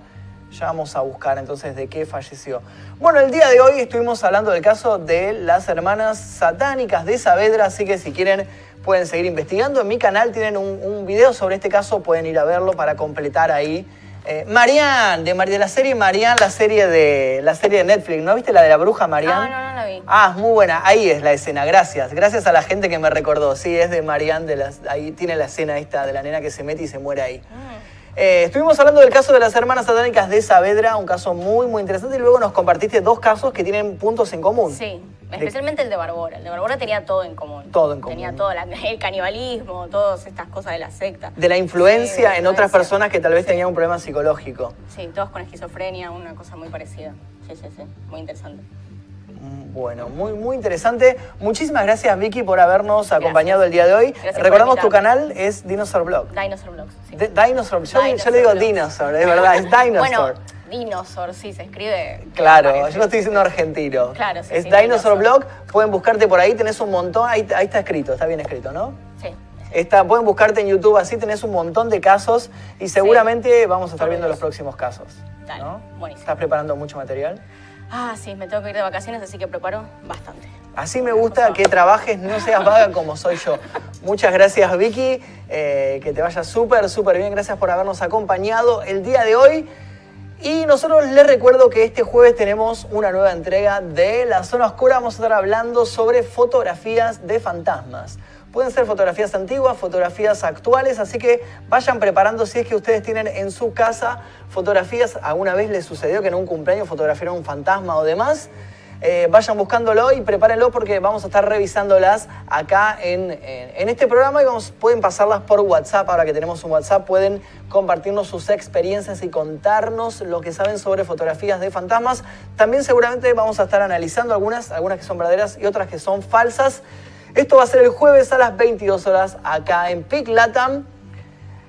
ya vamos a buscar entonces de qué falleció. Bueno, el día de hoy estuvimos hablando del caso de las hermanas satánicas de Saavedra, así que si quieren pueden seguir investigando. En mi canal tienen un, un video sobre este caso, pueden ir a verlo para completar ahí. Eh, Marianne, de, la serie Marianne, la serie de la serie de Netflix, ¿no viste la de la bruja Marianne? Ah, no, no la vi. Ah, es muy buena. Ahí es la escena, gracias. Gracias a la gente que me recordó. Sí, es de Marianne, de las, ahí tiene la escena esta de la nena que se mete y se muere ahí. Eh, estuvimos hablando del caso de las hermanas satánicas de Saavedra, un caso muy, muy interesante, y luego nos compartiste dos casos que tienen puntos en común. Sí, especialmente el de Barbora. El de Barbora tenía todo en común. Todo en común. Tenía todo, la- el canibalismo, todas estas cosas de la secta. De la influencia Sí, en otras personas que tal vez tenían un problema psicológico. Sí, todos con esquizofrenia, una cosa muy parecida. Sí, sí, sí, muy interesante. Bueno, muy, muy interesante. Muchísimas gracias, Vicky, por habernos acompañado el día de hoy. Gracias Recordamos tu canal es Dinosaur Blog. Dinosaur Vlogs. sí. De- Dinosaur, yo, yo le digo. Dinosaur, es verdad, es Dinosaur. Bueno, Dinosaur, sí, se escribe. Claro, parece. yo lo estoy diciendo argentino. Claro, sí, Es sí, Dinosaur Dinosaur. Blog, pueden buscarte por ahí, tenés un montón, ahí, ahí está escrito, está bien escrito, ¿no? Sí. Está, pueden buscarte en YouTube, así tenés un montón de casos y seguramente vamos a estar viendo los próximos casos. Dale, ¿no? buenísimo. ¿Estás preparando mucho material? Ah, sí, me tengo que ir de vacaciones, así que preparo bastante. Así me gusta que trabajes, no seas vaga como soy yo. Muchas gracias Vicky, eh, que te vaya súper, súper bien. Gracias por habernos acompañado el día de hoy. Y nosotros les recuerdo que este jueves tenemos una nueva entrega de La Zona Oscura. Vamos a estar hablando sobre fotografías de fantasmas. Pueden ser fotografías antiguas, fotografías actuales, así que vayan preparando si es que ustedes tienen en su casa fotografías. ¿Alguna vez les sucedió que en un cumpleaños fotografiaron un fantasma o demás? Eh, vayan buscándolo y prepárenlo porque vamos a estar revisándolas acá en, en- este programa y pueden pasarlas por WhatsApp. Ahora que tenemos un WhatsApp, pueden compartirnos sus experiencias y contarnos lo que saben sobre fotografías de fantasmas. También seguramente vamos a estar analizando algunas, algunas que son verdaderas y otras que son falsas. Esto va a ser el jueves a las 22 horas acá en PIC Latam.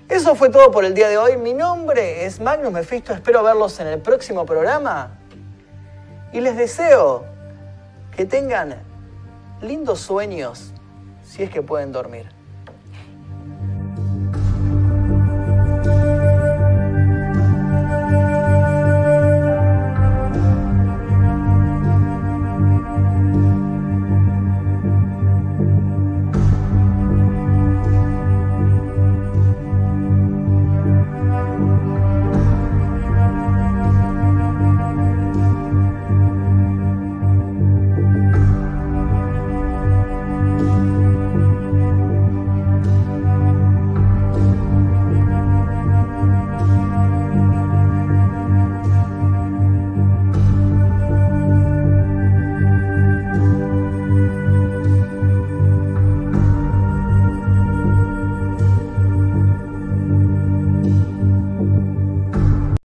Eso fue todo por el día de hoy. Mi nombre es Magnus Mephisto. Espero verlos en el próximo programa. Y les deseo que tengan lindos sueños si es que pueden dormir.